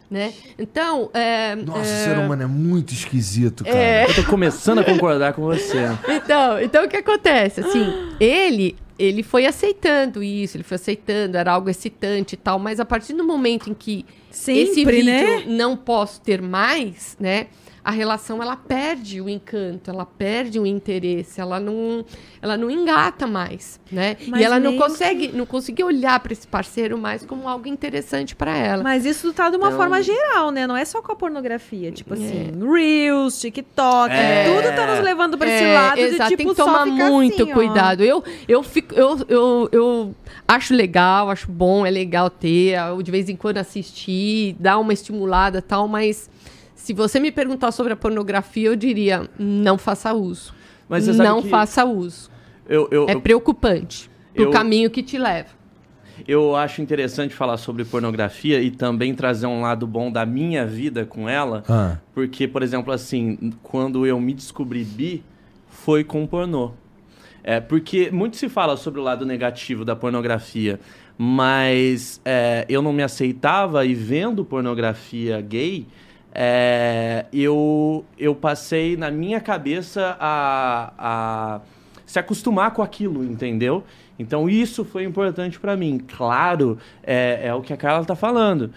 né? Então, é, Nossa, o é, ser humano é muito esquisito, cara. É. Eu tô começando a concordar com você. Então, então o que acontece? Assim, ele ele foi aceitando isso, ele foi aceitando, era algo excitante e tal, mas a partir do momento em que esse Sempre, vídeo né? não posso ter mais, né? A relação ela perde o encanto, ela perde o interesse, ela não, ela não engata mais, né? Mas e ela não consegue, não conseguiu olhar para esse parceiro mais como algo interessante para ela. Mas isso tá de uma Então- forma geral, né? Não é só com a pornografia. Tipo assim, Reels, TikTok, É. tudo tá nos levando esse É, lado exato, de tipo tem que só tomar ficar muito assim, ó. cuidado. Eu, eu, fico, eu, eu, eu acho legal, acho bom, é legal ter, eu de vez em quando assistir, dar uma estimulada e tal, mas se você me perguntar sobre a pornografia, eu diria, não faça uso. Mas você sabe não que faça uso. Eu, eu, É eu, preocupante. eu- O caminho que te leva. eu acho interessante falar sobre pornografia e também trazer um lado bom da minha vida com ela. Ah, Porque, por exemplo, assim, quando eu me descobri bi, foi com pornô. É, porque muito se fala sobre o lado negativo da pornografia, mas é, eu não me aceitava e vendo pornografia gay, é, eu, eu passei na minha cabeça a, a se acostumar com aquilo, entendeu? Então isso foi importante pra mim. Claro, é, é o que a Carla tá falando.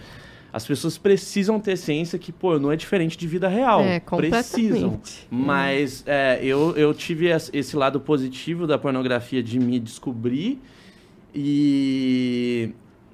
As pessoas precisam ter ciência que pornô é diferente de vida real. É, precisam. Mas é, eu, eu tive es- esse lado positivo da pornografia de me descobrir e,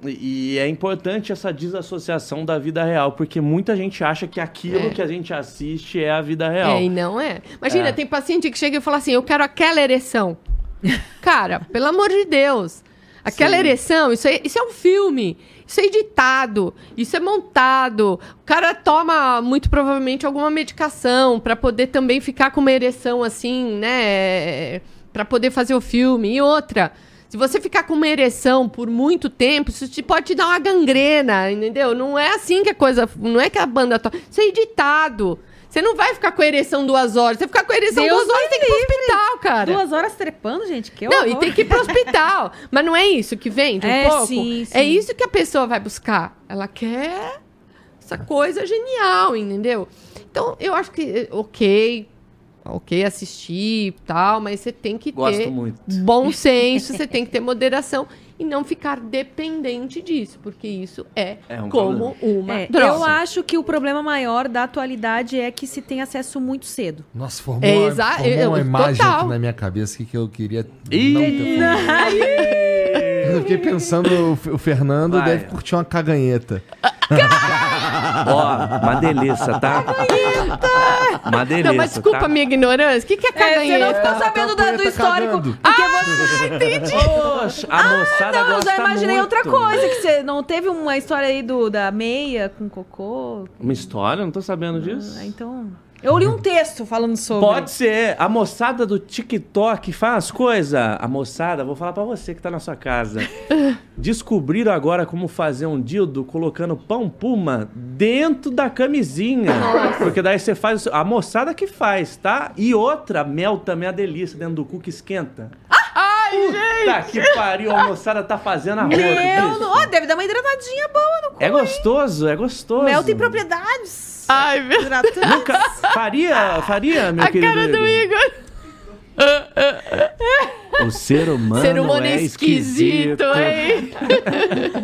e é importante essa desassociação da vida real, porque muita gente acha que aquilo É. que a gente assiste é a vida real. É, e não é. Imagina, É. tem paciente que chega e fala assim: eu quero aquela ereção. Cara, pelo amor de Deus. Aquela Sim. ereção, isso, é- isso é um filme. Isso é editado, isso é montado. O cara toma, muito provavelmente, alguma medicação para poder também ficar com uma ereção assim, né? Para poder fazer o filme. E outra, se você ficar com uma ereção por muito tempo, isso te- pode te dar uma gangrena, entendeu? Não é assim que a coisa. Não é que a banda toca. Isso é editado. Você não vai ficar com a ereção duas horas. Você ficar com a ereção Deus duas horas, tem que ir pro hospital, cara. Duas horas trepando, gente, que Não, horror. e tem que ir pro hospital. Mas não é isso que vende um É, pouco? sim, sim. É isso que a pessoa vai buscar. Ela quer essa coisa genial, entendeu? Então, eu acho que, eh, ok, ok assistir e tal, mas você tem que Gosto ter muito. bom senso, você tem que ter moderação e não ficar dependente disso, porque isso é, É um como uma É, droga. eu acho que o problema maior da atualidade é que se tem acesso muito cedo. Nossa, formou, É, uma- formou eu- uma imagem total. aqui na minha cabeça que, que eu queria Ih! não ter formado. Eu fiquei pensando, o Fernando Vai. deve curtir uma caganheta. Ó, uma delícia, tá? Uma delícia. Não, mas desculpa tá? a minha ignorância. O que, que é É, você não caganheta? ficou sabendo da- do Tá histórico. cagando. Porque você. Poxa, a moçada Ah, Não, eu já imaginei muito. outra coisa. Que você não teve uma história aí do, da meia com cocô? Uma história? Não tô sabendo disso. Ah, então. Eu li um texto falando sobre. Pode ser. A moçada do TikTok faz coisa. A moçada, vou falar pra você que tá na sua casa. Descobriram agora como fazer um dildo colocando pão puma dentro da camisinha. Porque daí você faz. A moçada que faz, tá? E outra, mel também é uma delícia dentro do cu que esquenta. Ai, Puta gente! que pariu, a moçada tá fazendo a roda. Meu, ó, deve dar uma hidratadinha boa no cu. É gostoso, é gostoso. Mel tem propriedades. Ai, meu... hidratantes. Nunca faria, faria, meu A querido. cara do Igor. O ser humano, Ser humano é é esquisito, hein?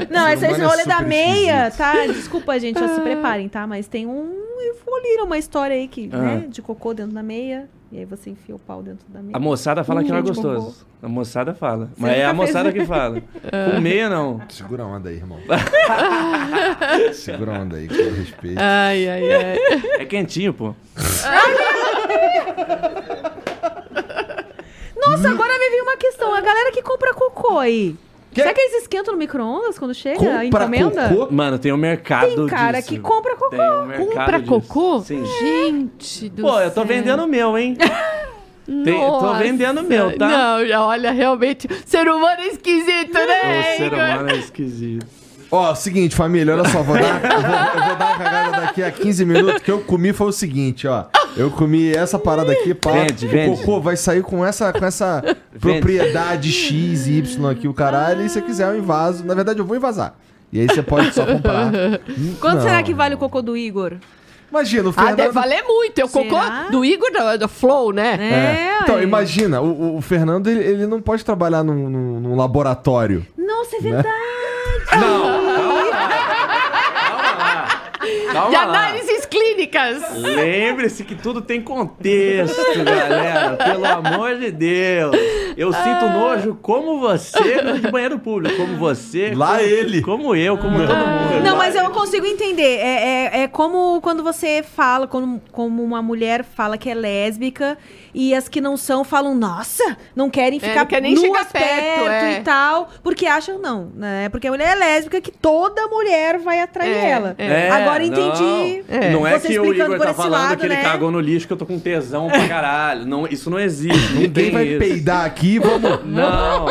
Não, esse, esse é rolê da super meia, esquisito. tá? Desculpa, gente, ó, se preparem, tá? Mas tem um. Eu vou ler uma história aí que, né? De cocô dentro da meia. E aí você enfia o pau dentro da meia. A moçada fala que não é gostoso. A moçada fala. Você Mas é a nunca fez- moçada que fala. Com meia, não. Segura a onda aí, irmão. Segura a onda aí, com respeito. Ai, ai, ai. É quentinho, pô. Nossa, agora me veio uma questão. A galera que compra cocô aí. Que- Será que eles esquentam no micro-ondas quando chega a Compra encomenda? cocô? Mano, tem um mercado Tem cara disso. que compra cocô. Tem um Compra disso. cocô? Sim. Gente do Pô, eu tô céu. vendendo o meu, hein? Tem- tô vendendo o meu, tá? Não, já olha, realmente, ser humano é esquisito, né, O ser humano é esquisito. Ó, seguinte, família, olha só, vou dar, eu, vou, eu vou dar uma cagada daqui a 15 minutos. O que eu comi foi o seguinte, ó. Eu comi essa parada aqui, pá. Vende, vende. O cocô vai sair com essa, com essa propriedade X e Y aqui, o caralho. E se você quiser, eu invaso. Na verdade, eu vou invasar. E aí você pode só comprar. Quanto Não. será que vale o cocô do Igor? Imagina, o Ah, Fernando... deve valer muito. É o Será? cocô do Igor da, da Flow, né? É, Então, ué. imagina, o, o Fernando, ele, ele não pode trabalhar num, num- num laboratório. Nossa, é verdade. Não, calma De lá. análises clínicas. Lembre-se que tudo tem contexto, galera. Pelo amor de Deus. Eu sinto nojo como você no de banheiro público. Como você. Lá como, ele. Como eu, como todo mundo. Não, Lá mas eu consigo entender. É, é, é como quando você fala, como, como uma mulher fala que é lésbica e as que não são falam, nossa, não querem É, ficar não quer nem nuas chegar perto, é. e tal, porque acham não, né? Porque a mulher é lésbica que toda mulher vai atrair É, ela. é. Agora entendi. Não, não é Você que o Igor tá falando lado, que ele né? cagou no lixo que eu tô com tesão pra caralho. Não, isso não existe. Não Ninguém tem vai isso. peidar aqui, vamos. Não,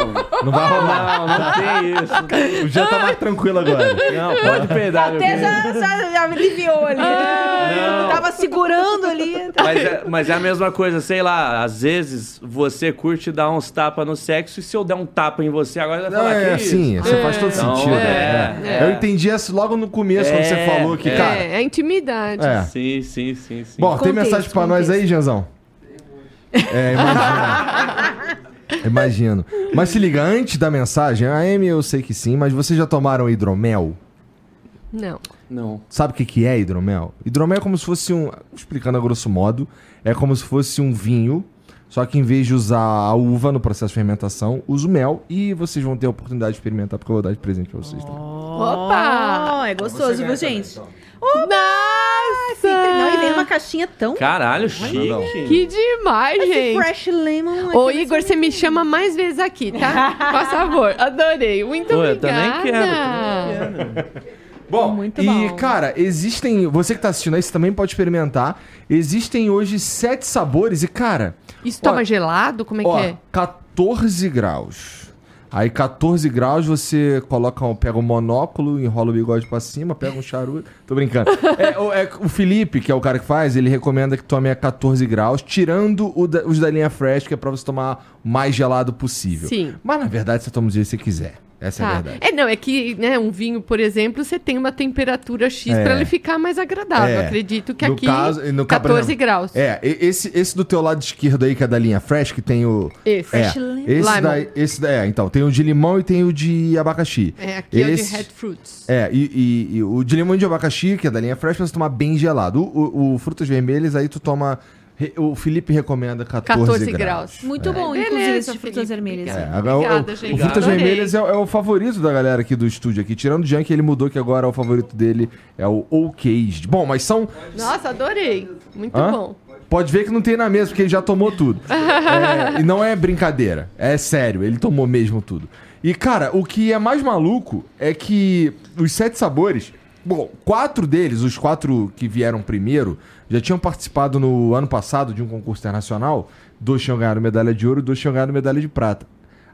Não vai rolar. não, não tem isso. O Jean tá mais tranquilo agora. Não, pode peidar, Até querido. já, já, já aliviou ali. Não. Tava segurando ali. Mas é, mas é a mesma coisa, sei lá, às vezes você curte dar uns tapas no sexo e se eu der um tapa em você agora vai Não, falar é que assim, isso? você faz todo Então, sentido. é, é. é. Eu entendi isso logo no começo, quando você É, falou que, é. cara. É, é intimidade. É. Sim, sim, sim, sim. Bom, tem Contexto, mensagem pra nós aí, Janzão? É, imagino. imagino. Mas se liga, antes da mensagem, a Amy eu sei que sim, mas vocês já tomaram hidromel? Não. Não. Sabe o que, que é hidromel? Hidromel é como se fosse um. Explicando a grosso modo, é como se fosse um vinho. Só que em vez de usar a uva no processo de fermentação, usa o mel e vocês vão ter a oportunidade de experimentar, porque eu vou dar de presente pra vocês também. Opa! É gostoso, viu, gente? Nossa! Não, e vem uma caixinha tão Caralho, chique. não. Que demais, gente. fresh lemon. Ô, aqui Igor, você me chama mais vezes aqui, tá? Por favor. Adorei. Muito Pô, eu obrigada. também quero, eu também quero. Bom, Muito e bom. cara, existem. Você que tá assistindo aí, você também pode experimentar. Existem hoje sete sabores e, cara, Isso toma Ó, gelado? Como é ó, que é? 14 graus. Aí 14 graus você coloca, um- pega o monóculo, enrola o bigode pra cima, pega um charuto. Tô brincando. É, o, é, o Felipe, que é o cara que faz, ele recomenda que tome a 14 graus, tirando da- os da linha fresh, que é pra você tomar o mais gelado possível. Sim. Mas na verdade você toma o dia que você quiser. Essa é a Tá. verdade. É, não, é que né, um vinho, por exemplo, você tem uma temperatura X É. para ele ficar mais agradável. É. Acredito que No aqui caso- no caso, por 14 exemplo, graus. É, esse, esse do teu lado esquerdo aí, que é da linha Fresh, que tem o. Esse. É, lemon. esse daí, esse daí, é, então, tem o de limão e tem o de abacaxi. É, aqui é o de Esse- Red Fruits. É, e, e- e o de limão e de abacaxi, que é da linha Fresh, você tomar bem gelado. O, o- o frutas vermelhas, aí tu toma. O Felipe recomenda 14, 14 graus. graus. Muito bom, Beleza, inclusive, esse de Felipe, frutas vermelhas. É, obrigada. agora, o- Obrigada, o, gente. o Frutas Adorei. Vermelhas é, é o favorito da galera aqui do estúdio aqui. Tirando o Junk, ele mudou que agora o favorito dele é o Okaged. Bom, mas são Nossa, adorei. Muito Hã? bom. Pode ver que não tem na mesa, porque ele já tomou tudo. É, e não é brincadeira, é sério, ele tomou mesmo tudo. E, cara, o que é mais maluco é que os sete sabores. Bom, quatro deles, os quatro que vieram primeiro, já tinham participado no ano passado de um concurso internacional. Dois tinham ganhado medalha de ouro e dois tinham ganhado medalha de prata.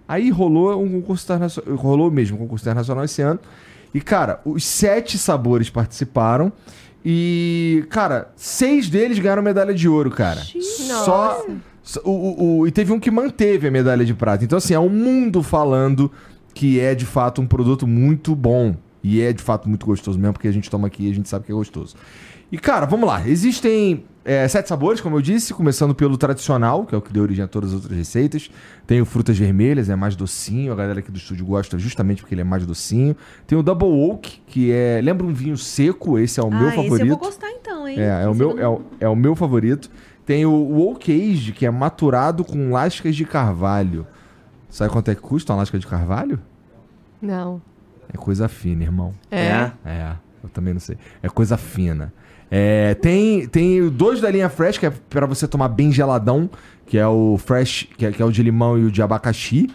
Aí rolou um concurso internacional. Rolou mesmo um concurso internacional esse ano. E, cara, os sete sabores participaram. E, cara, seis deles ganharam medalha de ouro, cara. Só. só- O, o- o- e teve um que manteve a medalha de prata. Então, assim, é um mundo falando que é de fato um produto muito bom. E é de fato muito gostoso mesmo, porque a gente toma aqui e a gente sabe que é gostoso. E, cara, vamos lá. Existem é, sete sabores, como eu disse, começando pelo tradicional, que é o que deu origem a todas as outras receitas. Tem o frutas vermelhas, é mais docinho. A galera aqui do estúdio gosta justamente porque ele é mais docinho. Tem o Double Oak, que é. Lembra um vinho seco? Esse é o ah, meu esse favorito. eu vou gostar então, hein? É, é o, meu, eu é, o, é o meu favorito. Tem o, o Oak Aged, que é maturado com lascas de carvalho. Sabe quanto é que custa uma lasca de carvalho? Não. É coisa fina, irmão. É. É, eu também não sei. É coisa fina. É, tem, tem dois da linha Fresh, que é pra você tomar bem geladão, que é o Fresh, que é, que é o de limão e o de abacaxi.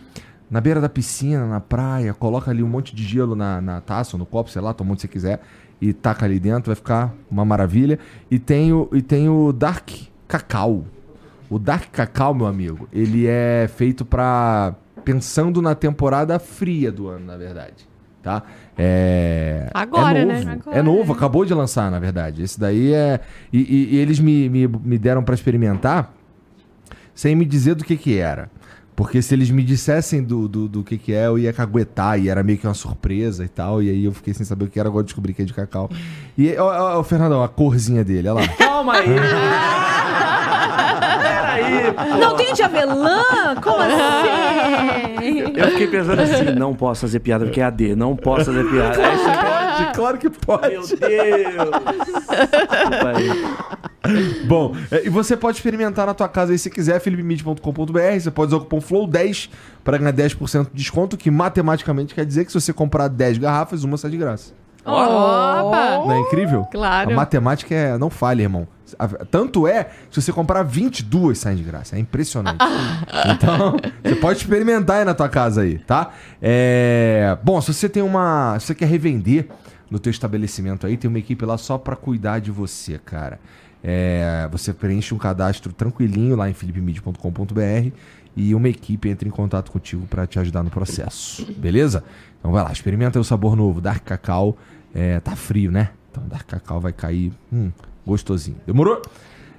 Na beira da piscina, na praia, coloca ali um monte de gelo na, na taça ou no copo, sei lá, toma onde você quiser, e taca ali dentro, vai ficar uma maravilha. E tem o, e tem o Dark Cacau. O Dark Cacau, meu amigo, ele é feito pra. pensando na temporada fria do ano, na verdade. Tá? É. Agora, é né? novo, Agora, É novo, né? acabou de lançar, na verdade. Esse daí é. E, e- e eles me, me, me deram pra experimentar sem me dizer do que que era. Porque se eles me dissessem do, do, do que que é, eu ia caguetar e era meio que uma surpresa e tal. E aí eu fiquei sem saber o que era, agora eu descobri que é de cacau. E, ó, ó, ó, Fernandão, a corzinha dele, olha lá. Calma aí. Não tem de avelã? Como assim? Eu fiquei pensando assim, não posso fazer piada porque é AD, não posso fazer piada. Você Pode, claro que pode. Meu Deus! Bom, é, e você pode experimentar na tua casa aí se quiser, philipmid.com.br. Você pode usar o cupom FLOW10 para ganhar 10% de desconto, que matematicamente quer dizer que se você comprar 10 garrafas, uma sai de graça. Opa! Não é incrível? Claro. A matemática é. Não falha, irmão. Tanto é, se você comprar 22, saem de graça. É impressionante. então, você pode experimentar aí na tua casa aí, tá? É... Bom, se você tem uma. Se você quer revender no teu estabelecimento aí, tem uma equipe lá só pra cuidar de você, cara. É, Você preenche um cadastro tranquilinho lá em philipmid.com.br e uma equipe entra em contato contigo pra te ajudar no processo. Beleza? Então vai lá, experimenta o sabor novo, Dark Cacau. É, tá frio, né? Então Dark Cacau vai cair. Hum, gostosinho. Demorou?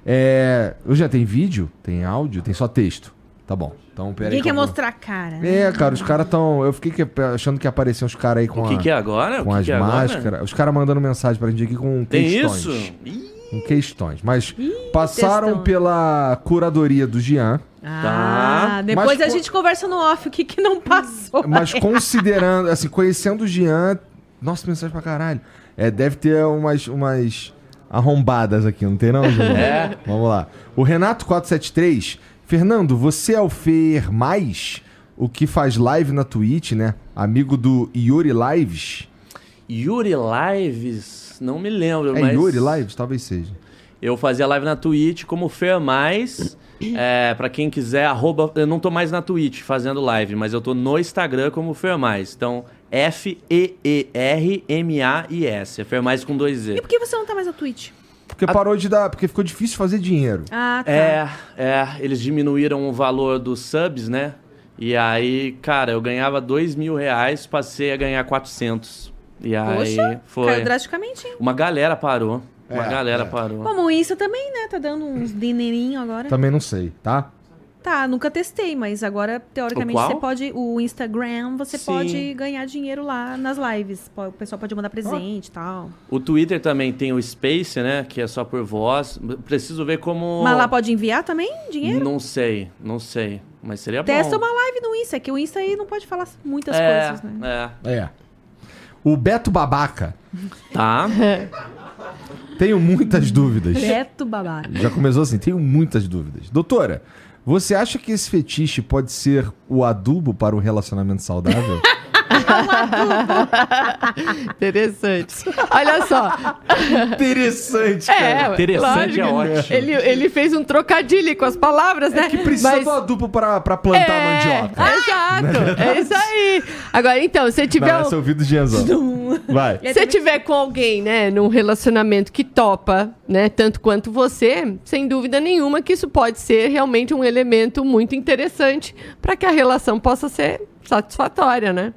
É, eu já tem vídeo, tem áudio, tem só texto. Tá bom. Então, pera aí. Ninguém que quer vou- mostrar a cara. É, cara, os caras tão. Eu fiquei que- achando que apareciam os caras aí com, O que, a- que é agora? com o que as que é agora? máscaras. Os caras mandando mensagem pra gente aqui com Tem questões. isso? Ih, Com questões. Mas passaram textão. pela curadoria do Jean. Ah, Tá. depois Mas a co- gente conversa no off o que, que não passou. Mas considerando, assim, conhecendo o Jean. Nossa, mensagem pra caralho. É, deve ter umas, umas arrombadas aqui, não tem não? É. Vamos lá. O Renato473. Fernando, você é o Fer Mais, o que faz live na Twitch, né? Amigo do Yuri Lives. Yuri Lives? Não me lembro, É mas... Yuri Lives? Talvez seja. Eu fazia live na Twitch como Fer Mais. É, pra quem quiser, arroba. Eu não tô mais na Twitch fazendo live, mas eu tô no Instagram como Fer Mais. Então, F-E-E-R-M-A-I-S. É Fer Mais com dois E Z. por que você não tá mais na Twitch? Porque parou de dar. Porque ficou difícil fazer dinheiro. Ah, tá. É, é, eles diminuíram o valor dos subs, né? E aí, cara, eu ganhava dois mil reais, passei a ganhar 400. E aí, Poxa, foi. Caiu drasticamente, hein? Uma galera parou. Uma É, galera é. parou. Como isso também, né? Tá dando uns dinheirinho agora. Também não sei, tá? Tá, nunca testei, mas agora, teoricamente, você pode. O Instagram, você Sim. pode ganhar dinheiro lá nas lives. O pessoal pode mandar presente e tal. O Twitter também tem o Space, né? Que é só por voz. Preciso ver como. Mas lá pode enviar também dinheiro? Não sei, não sei. Mas seria Testa bom. uma live no Insta, que o Insta aí não pode falar muitas é, coisas, né? É. É. O Beto Babaca. Tá. Tenho muitas dúvidas. Beto babaca. Já começou assim, tenho muitas dúvidas. Doutora, você acha que esse fetiche pode ser o adubo para um relacionamento saudável? Interessante. Olha só. Interessante, É, Interessante é lógico. ótimo. Ele, ele fez um trocadilho com as palavras, né? É que precisa Mas- do adubo para, para plantar é, mandioca. Exato. É isso aí. Agora, então, se tiver. Não, um- esse é ouvido de. Vai. Se tiver com alguém, né, num relacionamento que topa, né, tanto quanto você, sem dúvida nenhuma que isso pode ser realmente um elemento muito interessante para que a relação possa ser satisfatória, né?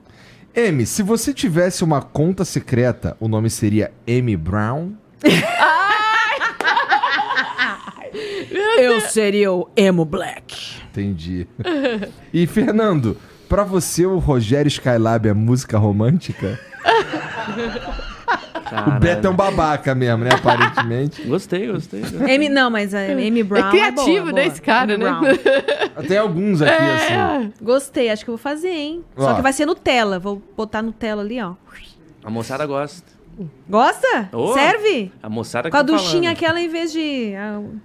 M, se você tivesse uma conta secreta, o nome seria M Brown? Eu seria o Emo Black. Entendi. E Fernando, pra você o Rogério Skylab é música romântica? O Beto é um babaca mesmo, né? Aparentemente. Gostei, gostei. M, não, mas a Amy Brown. é criativo, boa, né, boa. esse cara, Amy né? Brown. Tem alguns aqui, assim. É. Gostei, acho que eu vou fazer, hein? Só Ó. que vai ser Nutella. Vou botar Nutella ali, ó. A moçada gosta. Gosta? Ô, Serve? A moçada que Com a tá duchinha falando. aquela, em vez de.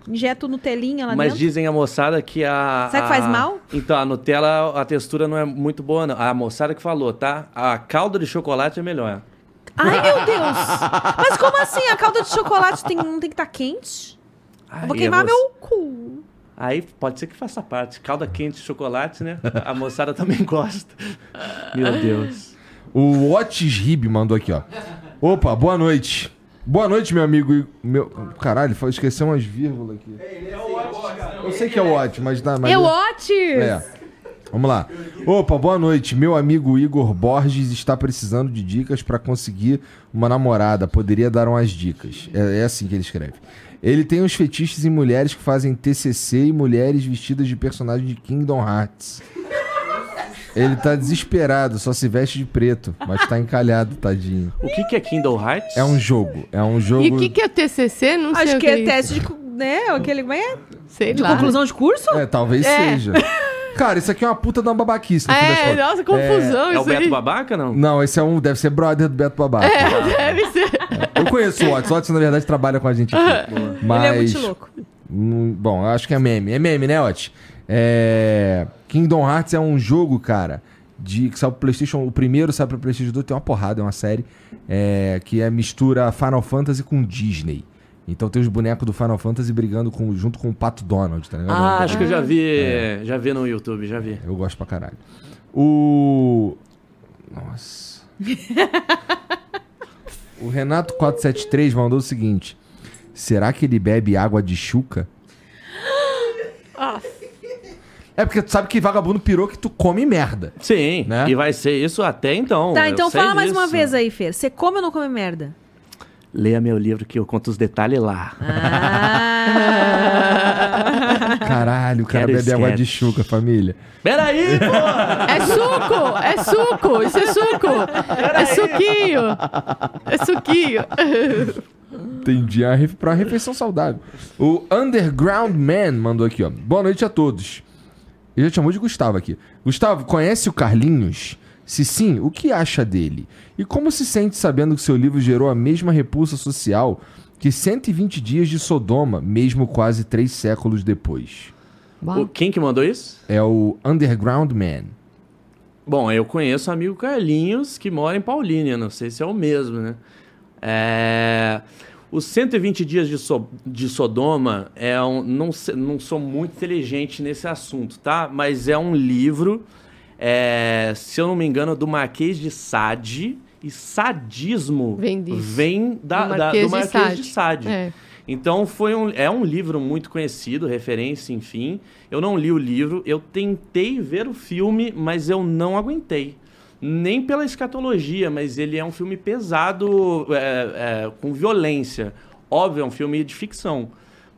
injeto Nutelinha lá Mas dentro. dizem a moçada que a. Será que a- faz mal? Então, a Nutella, a textura não é muito boa, não. A moçada que falou, tá? A calda de chocolate é melhor. Ai, meu Deus! Mas como assim? A calda de chocolate tem, não tem que estar quente? Ai, Eu vou é queimar você- meu cu. Aí pode ser que faça parte. Calda quente de chocolate, né? A moçada também gosta. Meu Deus. O Otis Rib mandou aqui, ó. Opa, boa noite. Boa noite, meu amigo. Meu... Caralho, esqueceu umas vírgulas aqui. Eu sei que é o Otis, mas... Dá, mas Eu, Otis! É. Vamos lá. Opa, boa noite. Meu amigo Igor Borges está precisando de dicas para conseguir uma namorada. Poderia dar umas dicas. É, é assim que ele escreve. Ele tem uns fetiches em mulheres que fazem TCC e mulheres vestidas de personagem de Kingdom Hearts. Ele tá desesperado, só se veste de preto, mas tá encalhado, tadinho. O que, que é Kindle Hearts? É um jogo, é um jogo. E o que, que é TCC? Não sei Acho que é isso. teste de. Né? Aquele. Como é? Sei De lá. conclusão de curso? É, talvez É. seja. Cara, isso aqui é uma puta de uma babaquice, no fim das É, nossa, confusão É o isso aí. Beto Babaca, não? Não, esse é um. Deve ser brother do Beto Babaca. É, deve ser. Eu conheço o Otis. O Otis, na verdade, trabalha com a gente aqui. Mas, Ele é muito louco. hum, Bom, eu acho que é meme. É meme, né, Otis? É... Kingdom Hearts é um jogo, cara, de que saiu pro PlayStation. O primeiro saiu pro PlayStation 2, tem uma porrada, é uma série. é, que é mistura Final Fantasy com Disney. Então tem os bonecos do Final Fantasy brigando com, junto com o Pato Donald, tá ligado? Ah, acho que eu já vi. É. Já vi no YouTube, já vi. Eu gosto pra caralho. O. Nossa. o Renato473 mandou o seguinte: Será que ele bebe água de chuca? É porque tu sabe que vagabundo pirou que tu come merda. Sim, Né? e vai ser isso até então. Tá, então fala mais uma vez aí, Fer. Você come ou não come merda? Leia meu livro que eu conto os detalhes lá. Ah! Caralho, o cara Quero bebe água de chuca, família. Peraí, pô! É suco! É suco! Isso é suco! É suquinho! É suquinho! Entendi. É pra uma refeição saudável. O Underground Man mandou aqui, ó. Boa noite a todos. Ele já chamou de Gustavo aqui. Gustavo, conhece o Carlinhos? Se sim, o que acha dele? E como se sente sabendo que seu livro gerou a mesma repulsa social que 120 dias de Sodoma, mesmo quase três séculos depois? O- quem que mandou isso? É o Underground Man. Bom, eu conheço o amigo Carlinhos, que mora em Paulínia, não sei se é o mesmo, né? É... Os 120 dias de, so... de Sodoma é um... não, se- não sou muito inteligente nesse assunto, tá? Mas é um livro, é, se eu não me engano, do Marquês de Sade. E sadismo Vem vem da, Do da- Marquês do de Marquês Sade. de Sade. É. Então foi um, é um livro muito conhecido, referência, enfim. Eu não li o livro, eu tentei ver o filme, mas eu não aguentei. Nem pela escatologia, mas ele é um filme pesado, é, é, com violência. Óbvio, é um filme de ficção.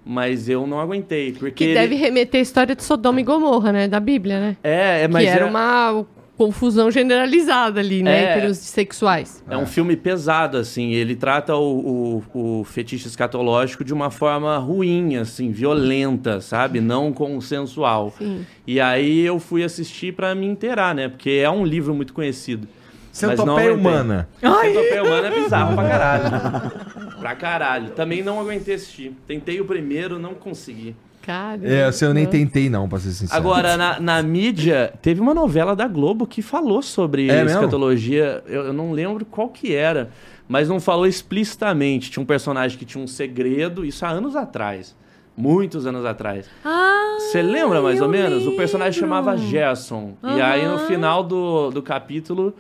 Mas eu não aguentei. Porque Que ele- deve remeter à história de Sodoma e Gomorra, né? Da Bíblia, né? É, é, mas que era é- uma confusão generalizada ali, né? É. Em termos sexuais. É um filme pesado, assim. Ele trata o, o, o fetiche escatológico de uma forma ruim, assim, violenta, sabe? Não consensual. Sim. E aí eu fui assistir pra me inteirar, né? Porque é um livro muito conhecido. Mas não Centopeia aguentei. humana. Centopeia humana é bizarro pra caralho. pra caralho. Também não aguentei assistir. Tentei o primeiro, não consegui. Cara. É, assim, eu nem tentei não, pra ser sincero. Agora, na, na mídia, teve uma novela da Globo que falou sobre É escatologia. Eu, eu não lembro qual que era, mas não falou explicitamente. Tinha um personagem que tinha um segredo, isso há anos atrás. Muitos anos atrás. Ah, Você lembra mais ou menos? O personagem lembro. chamava Gerson. E aí, no final do, do capítulo,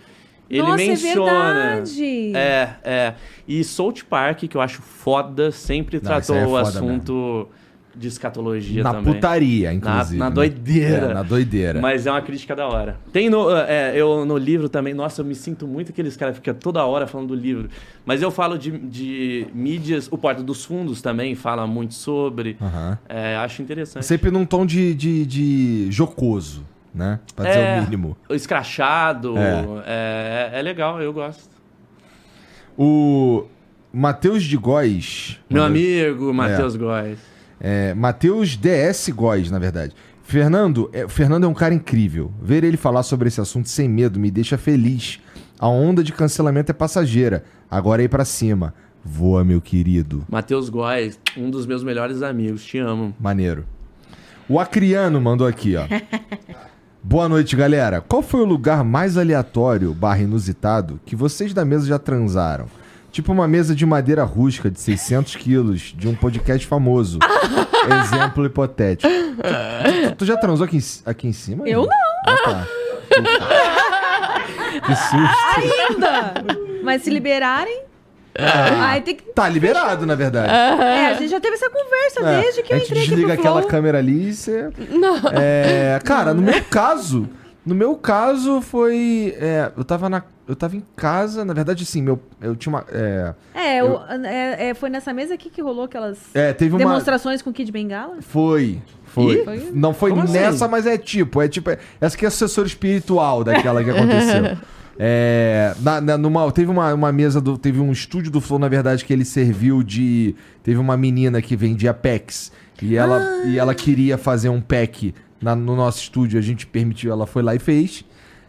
ele Nossa, menciona. é verdade. É, é. E South Park, que eu acho foda, sempre Não, tratou é o assunto de escatologia Na também. putaria, Na, inclusive. na né? doideira. É, na doideira. Mas é uma crítica da hora. Tem no, é, eu no livro também, nossa, eu me sinto muito aqueles caras que ficam toda hora falando do livro. Mas eu falo de, de mídias, o Porta dos Fundos também fala muito sobre. É, acho interessante. Sempre num tom de, de, de jocoso, né? Pra dizer É. o mínimo. O escrachado, É. é. É, legal, eu gosto. O Matheus de Góes. Meu amigo, Matheus Góes. É, Matheus DS Góes, na verdade. Fernando, é, o Fernando é um cara incrível. Ver ele falar sobre esse assunto sem medo me deixa feliz. A onda de cancelamento é passageira. Agora é ir pra cima. Voa, meu querido. Matheus Góes, um dos meus melhores amigos, te amo. Maneiro. O Acriano mandou aqui, ó. Boa noite, galera. Qual foi o lugar mais aleatório barra inusitado que vocês da mesa já transaram? Tipo uma mesa de madeira rústica de 600 quilos de um podcast famoso. Exemplo hipotético. Tu, tu- tu já transou aqui, em aqui em cima? Eu não. Ah, tá. Que susto. Ainda! Mas se liberarem. Ah. Que. Tá liberado, na verdade. É, a gente já teve essa conversa É, desde que a eu entrei aqui desliga pro aquela Flow. câmera ali e você... Não. É, cara, no meu caso, no meu caso foi, é, eu tava na, eu tava em casa, na verdade, assim, meu, eu tinha uma, é, É, o- é, é, foi nessa mesa aqui que rolou aquelas é, teve uma, demonstrações com Kid Bengala? foi, foi, Ih? Foi? não foi Como assim? nessa, mas é tipo, é tipo, é, essa aqui é assessor espiritual daquela que aconteceu. É, na, na- numa, teve uma, uma mesa, do, teve um estúdio do Flow, na verdade, que ele serviu de. Teve uma menina que vendia packs. E ela, e ela queria fazer um pack na- no nosso estúdio, a gente permitiu, ela foi lá e fez.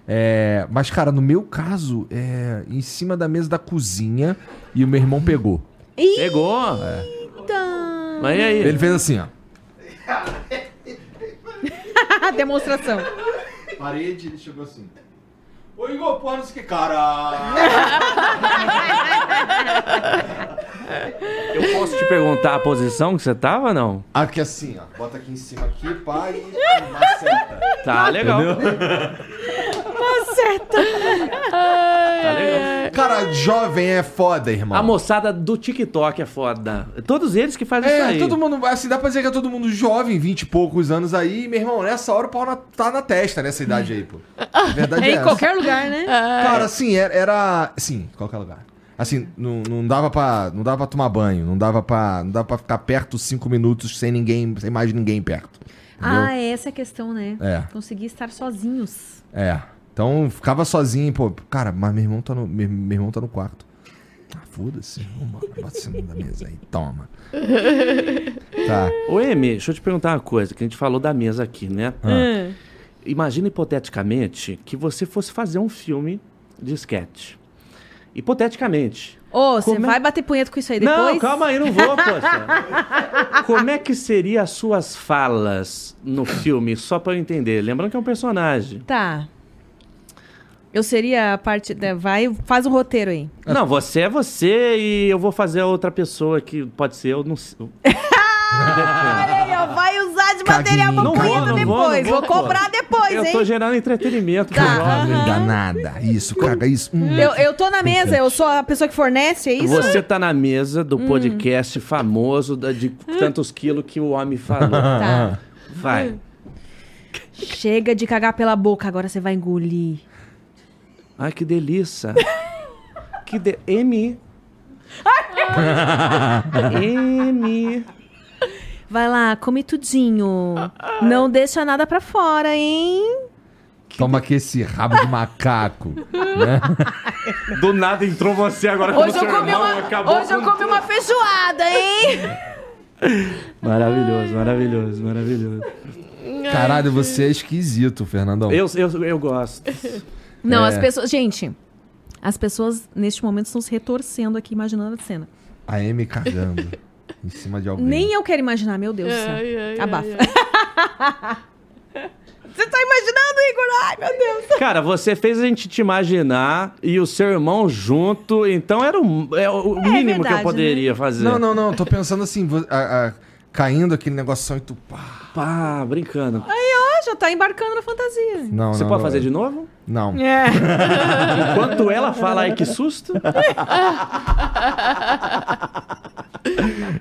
É, mas, cara, no meu caso, é em cima da mesa da cozinha e o meu irmão pegou. Pegou? Eita! Mas e aí? Ele fez assim, ó. Demonstração. Parede, ele chegou assim. Ô Igor, porra, não Eu posso te perguntar a posição que você tava ou não? Aqui assim, ó. Bota aqui em cima aqui, pá, e maceta. Tá legal. Tá legal. Cara, jovem é foda, irmão. A moçada do TikTok é foda. Todos eles que fazem isso É, aí. todo mundo, assim, dá pra dizer que é todo mundo jovem, 20 e poucos anos aí, meu irmão, nessa hora o pau na- tá na testa nessa idade aí, pô. A verdade É é, em essa. qualquer lugar, né? Cara, assim, era, era. Sim, qualquer lugar. Assim, não, não dava pra. Não dava pra tomar banho, não dava pra. Não dava pra ficar perto cinco minutos sem ninguém, sem mais ninguém perto. Entendeu? Ah, é essa a questão, né? É. Conseguir estar sozinhos. É. Então ficava sozinho, pô. Cara, mas meu irmão tá no, meu, meu irmão tá no quarto. Ah, foda-se. Vamos, bota em cima da mesa aí. Toma. tá. Ô, Emi, deixa eu te perguntar uma coisa, que a gente falou da mesa aqui, né? Ah. Imagina hipoteticamente que você fosse fazer um filme de sketch. Hipoteticamente. Ô, você Como é- vai bater punheta com isso aí depois? Não, calma aí, não vou, poxa. Como é que seriam as suas falas no filme, só pra eu entender? Lembrando que é um personagem. Tá. Eu seria a parte. Da... Vai, faz um roteiro aí. Não, você é você e eu vou fazer a outra pessoa que pode ser eu, não sei. vai usar de material pra Não vou, não vou, depois. não vou, vou, pô. cobrar depois, Eu hein? tô gerando entretenimento pro Tá. jovem. Não dá nada. Isso, caga isso. Hum. Eu, eu tô na mesa, eu sou a pessoa que fornece, é isso? Você tá na mesa do podcast famoso da- de tantos quilos que o homem falou. Tá. Vai. Chega de cagar pela boca, agora você vai engolir. Ai, que delícia. Que de... M. M. Vai lá, come tudinho. Não deixa nada pra fora, hein? Toma aqui esse rabo de macaco. né? Do nada entrou você agora como Hoje eu seu comi irmão uma, acabou hoje eu com comi uma feijoada, hein? Maravilhoso, maravilhoso, maravilhoso. Caralho, você é esquisito, Fernandão. Eu, eu, eu gosto. Não, É. as pessoas. Gente, as pessoas neste momento estão se retorcendo aqui, imaginando a cena. A Amy cagando em cima de alguém. Nem eu quero imaginar, meu Deus do céu. Ai, ai, Abafa. ai, Você tá imaginando, Igor? Ai, meu Deus. Cara, você fez a gente te imaginar e o seu irmão junto, então era o, é o mínimo que eu verdade, poderia fazer. Não, não, não. Tô pensando assim, a- a- caindo aquele negocinho e tu pá. Pá, brincando. Ah, já tá embarcando na fantasia. Não, Você não, pode não. fazer de novo? Não. É. Enquanto ela fala, ai que susto.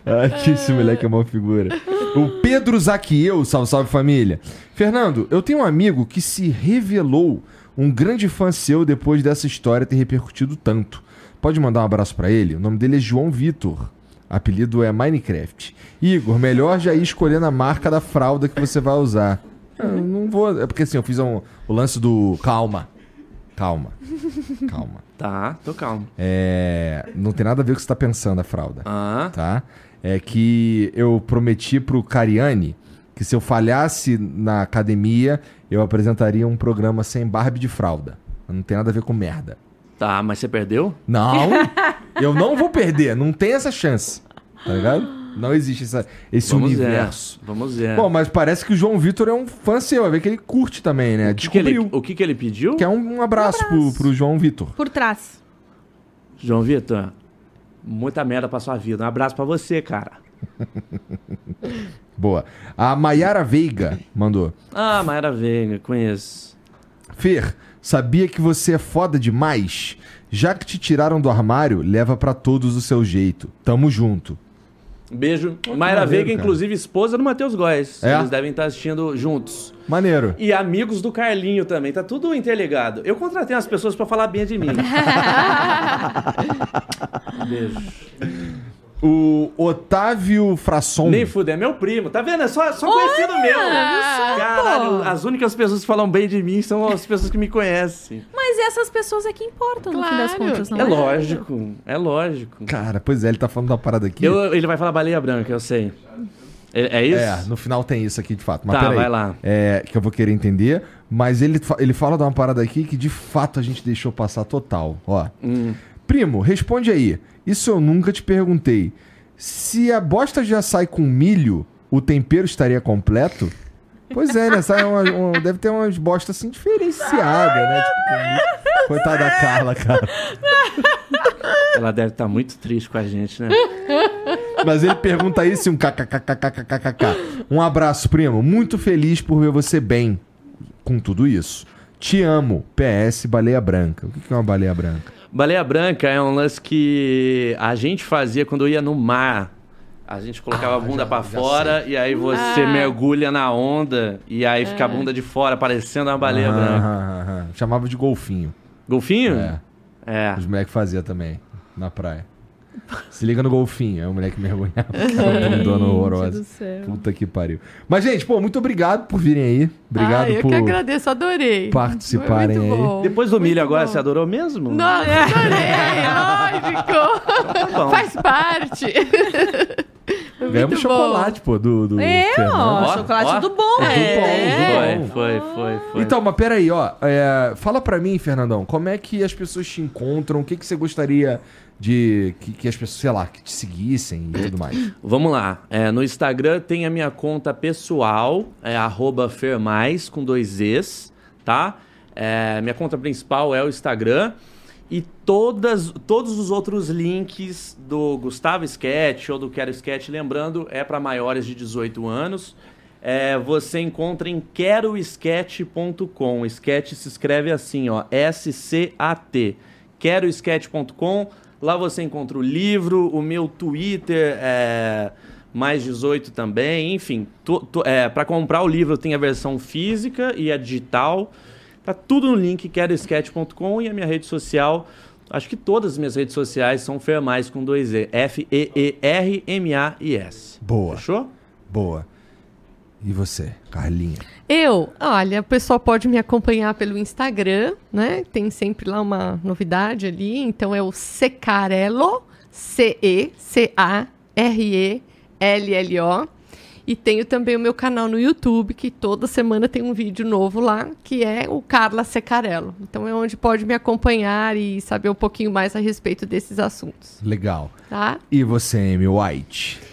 Ah, que esse moleque é uma figura. O Pedro Zaquieu, salve, salve família. Fernando, eu tenho um amigo que se revelou um grande fã seu depois dessa história ter repercutido tanto. Pode mandar um abraço pra ele? O nome dele é João Vitor. Apelido é Minecraft. Igor, melhor já ir escolhendo a marca da fralda que você vai usar. Eu não vou. É porque assim, eu fiz um- o lance do. Calma. Calma. Calma. Tá, tô calmo. É, não tem nada a ver com o que você tá pensando, a fralda Ah, tá? É que eu prometi pro Cariani que se eu falhasse na academia, eu apresentaria um programa sem Barbie de fralda. Não tem nada a ver com merda. Tá, mas você perdeu? Não, eu não vou perder, não tem essa chance. Tá ligado? Não existe essa, esse Vamos universo. ver. Vamos ver. Bom, mas parece que o João Vitor é um fã seu, vai ver que ele curte também, né? o que, que ele, Descobriu. o que, que ele pediu? Quer um, um abraço, Pro, pro João Vitor. Por trás. João Vitor, muita merda pra sua vida. Um abraço pra você, cara. Boa. A Maiara Veiga mandou. Ah, Mayra Veiga, conheço. Fer, sabia que você é foda demais? Já que te tiraram do armário, leva pra todos o seu jeito. Tamo junto. Beijo. Mayra maneiro, Veiga, cara. inclusive esposa do Matheus Góes. É? Eles devem estar assistindo juntos. Maneiro. E amigos do Carlinho também, tá tudo interligado. Eu contratei umas pessoas pra falar bem de mim. Beijo. O Otávio Frasson. Nem fuder, é meu primo, tá vendo? É só, só conhecido meu. Caralho, as únicas pessoas que falam bem de mim são as pessoas que me conhecem. Mas essas pessoas é que importam, no fim das Claro. contas, não É é? lógico, é lógico. Cara, pois é, ele tá falando da parada aqui. Eu- ele vai falar baleia branca, eu sei. É, é isso? É, no final tem isso aqui de fato. Mas Tá, peraí. vai lá. É, que eu vou querer entender. Mas ele, ele fala de uma parada aqui que de fato a gente deixou passar total. Ó. Hum. Primo, responde aí. Isso eu nunca te perguntei. Se a bosta já sai com milho, o tempero estaria completo? Pois é, né? Sai uma- uma- deve ter umas bostas assim diferenciadas, né? Tipo, com. Coitada da Carla, cara. Ela deve estar muito triste com a gente, né? Mas ele pergunta isso e um kkkkkkk. Um abraço, primo. Muito feliz por ver você bem com tudo isso. Te amo. PS Baleia Branca. O que é uma baleia branca? Baleia branca é um lance que a gente fazia quando ia no mar. A gente colocava Ah, a bunda já fora e aí você Ah. mergulha na onda e aí fica a bunda de fora, parecendo uma baleia Aham, branca. aham, aham. Chamava de golfinho. Golfinho? É. É. Os moleques faziam também, na praia. Se liga no golfinho. É o moleque mergulhava. Cara, bundona horrorosa. do céu. Puta que pariu. Mas, gente, pô, muito obrigado por virem aí. Obrigado ah, eu por que agradeço, adorei. participarem Foi muito aí. bom. Depois do milho agora, bom. você adorou mesmo? Não, adorei, lógico. bom. Faz parte. Ganhamos muito bom. chocolate, pô, do, do É, Fernando. ó, Ó, chocolate ó. do bom. É, do bom, É. do bom. Foi, foi, foi, foi. Então, mas peraí, ó. é, fala pra mim, Fernandão, como é que as pessoas te encontram? O que, que você gostaria de que, que as pessoas, sei lá, que te seguissem e tudo mais? Vamos lá. É, no Instagram tem a minha conta pessoal, é arroba fermais, com dois Es, tá? É, minha conta principal é o Instagram. E todas, todos os outros links do Gustavo Sketch ou do Quero Sketch, lembrando, é para maiores de 18 anos. É, você encontra em querosketch.com. Sketch se escreve assim, ó, S-C-A-T. Querosketch.com. Lá você encontra o livro, o meu Twitter, é, mais 18 também, enfim. para comprar o livro tem a versão física e a digital. Tá tudo no link querosketch.com e a minha rede social. Acho que todas as minhas redes sociais são Fermais com dois E. F-E-E-R-M-A-I-S. Boa. Fechou? Boa. E você, Carlinha? Eu, olha, o pessoal pode me acompanhar pelo Instagram, né? Tem sempre lá uma novidade ali. Então é o Secarello, C-E-C-A-R-E-L-L-O. E tenho também o meu canal no YouTube, que toda semana tem um vídeo novo lá, que é o Carla Secarello. Então é onde pode me acompanhar e saber um pouquinho mais a respeito desses assuntos, Legal. tá? E você, Amy White?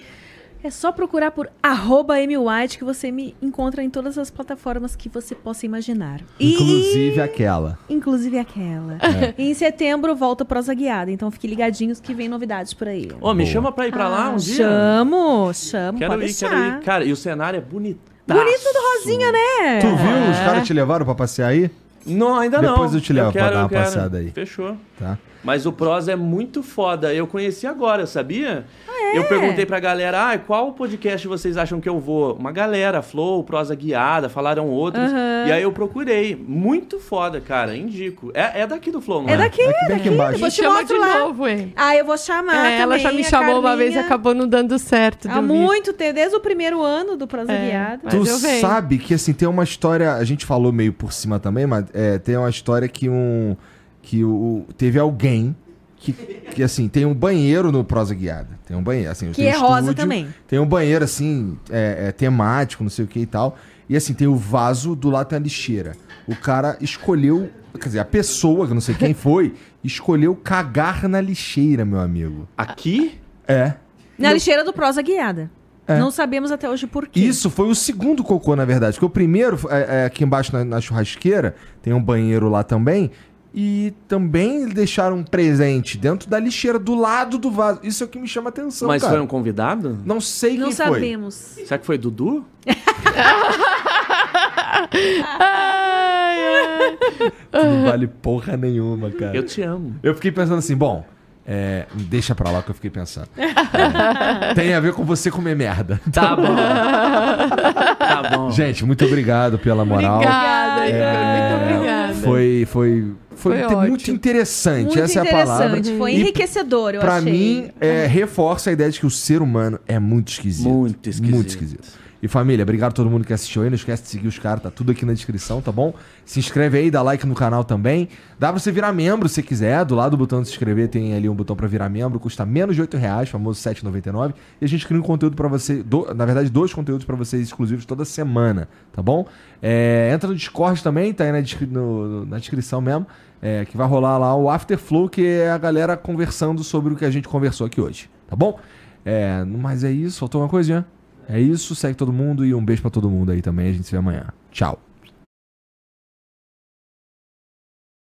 É só procurar por arroba Amy White que você me encontra em todas as plataformas que você possa imaginar. E- Inclusive aquela. Inclusive aquela. É. E em setembro volta prosa guiada, então fiquem ligadinhos que vem novidades por aí. Ô, me Boa. chama pra ir pra lá um dia. Chamo, chamo, Quero pode ir, deixar. quero ir. Cara, e o cenário é bonito. Bonito do Rosinha, né? Tu viu? Os caras te levaram pra passear aí? Não, ainda não. Depois eu te levo pra quero, dar uma eu passeada aí. Fechou. Tá. Mas o Prosa é muito foda. Eu conheci agora, sabia? É? Eu perguntei pra galera, ah, qual podcast vocês acham que eu vou? Uma galera, Flow, Prosa Guiada, falaram outros. Aham. E aí eu procurei. Muito foda, cara, indico. É, é daqui do Flow, não é? É daqui, Aqui bem aqui embaixo. Me te chama de lá. novo, hein? Ah, eu vou chamar É, ela já também me a chamou uma vez e Carlinha. acabou não dando certo. Há muito tempo, desde o primeiro ano do Prosa É. Guiada. Tu sabe que assim tem uma história, a gente falou meio por cima também, mas é, tem uma história que um que o teve alguém que, que assim tem um banheiro no prosa guiada, tem um banheiro assim, Que tem um é rosa estúdio, também. Tem um banheiro assim é, é, temático, não sei o que e tal, e assim tem o vaso do lado tem a lixeira. O cara escolheu, quer dizer, a pessoa que eu não sei quem foi escolheu cagar na lixeira, meu amigo. Aqui? É. Na lixeira do Prosa Guiada. É. Não sabemos até hoje por quê. Isso foi o segundo cocô, na verdade. Porque o primeiro, é, é, aqui embaixo na, na churrasqueira, tem um banheiro lá também. E também deixaram um presente dentro da lixeira, do lado do vaso. Isso é o que me chama a atenção, Mas cara. foi um convidado? Não sei Não quem foi. sabemos. Será que foi Dudu? Ai, ai. Não vale porra nenhuma, cara. Eu Eu, te amo. fiquei pensando assim, bom... é, deixa pra lá que eu fiquei pensando. É, tem a ver com você comer merda. Tá bom. tá bom. Gente, muito obrigado pela moral. Obrigada. É, Muito obrigada. Foi, foi, foi, Foi muito interessante, Muito essa é a palavra. interessante. Foi E enriquecedor, eu pra achei. mim, é, reforça a ideia de que o ser humano é muito esquisito. Muito esquisito. Muito esquisito. E família, obrigado a todo mundo que assistiu aí. Não esquece de seguir os caras, tá tudo aqui na descrição, tá bom? Se inscreve aí, dá like no canal também. Dá pra você virar membro se quiser. Do lado do botão de se inscrever tem ali um botão pra virar membro. Custa menos de 8 reais, famoso R$ 7,99. E a gente cria um conteúdo pra você, do- na verdade, dois conteúdos pra vocês exclusivos toda semana, tá bom? É, entra no Discord também, tá aí na, no- na descrição mesmo. É, que vai rolar lá o Afterflow, que é a galera conversando sobre o que a gente conversou aqui hoje, tá bom? É, mas é isso, faltou uma coisinha? É isso, segue todo mundo e um beijo pra todo mundo aí também. A gente se vê amanhã. Tchau.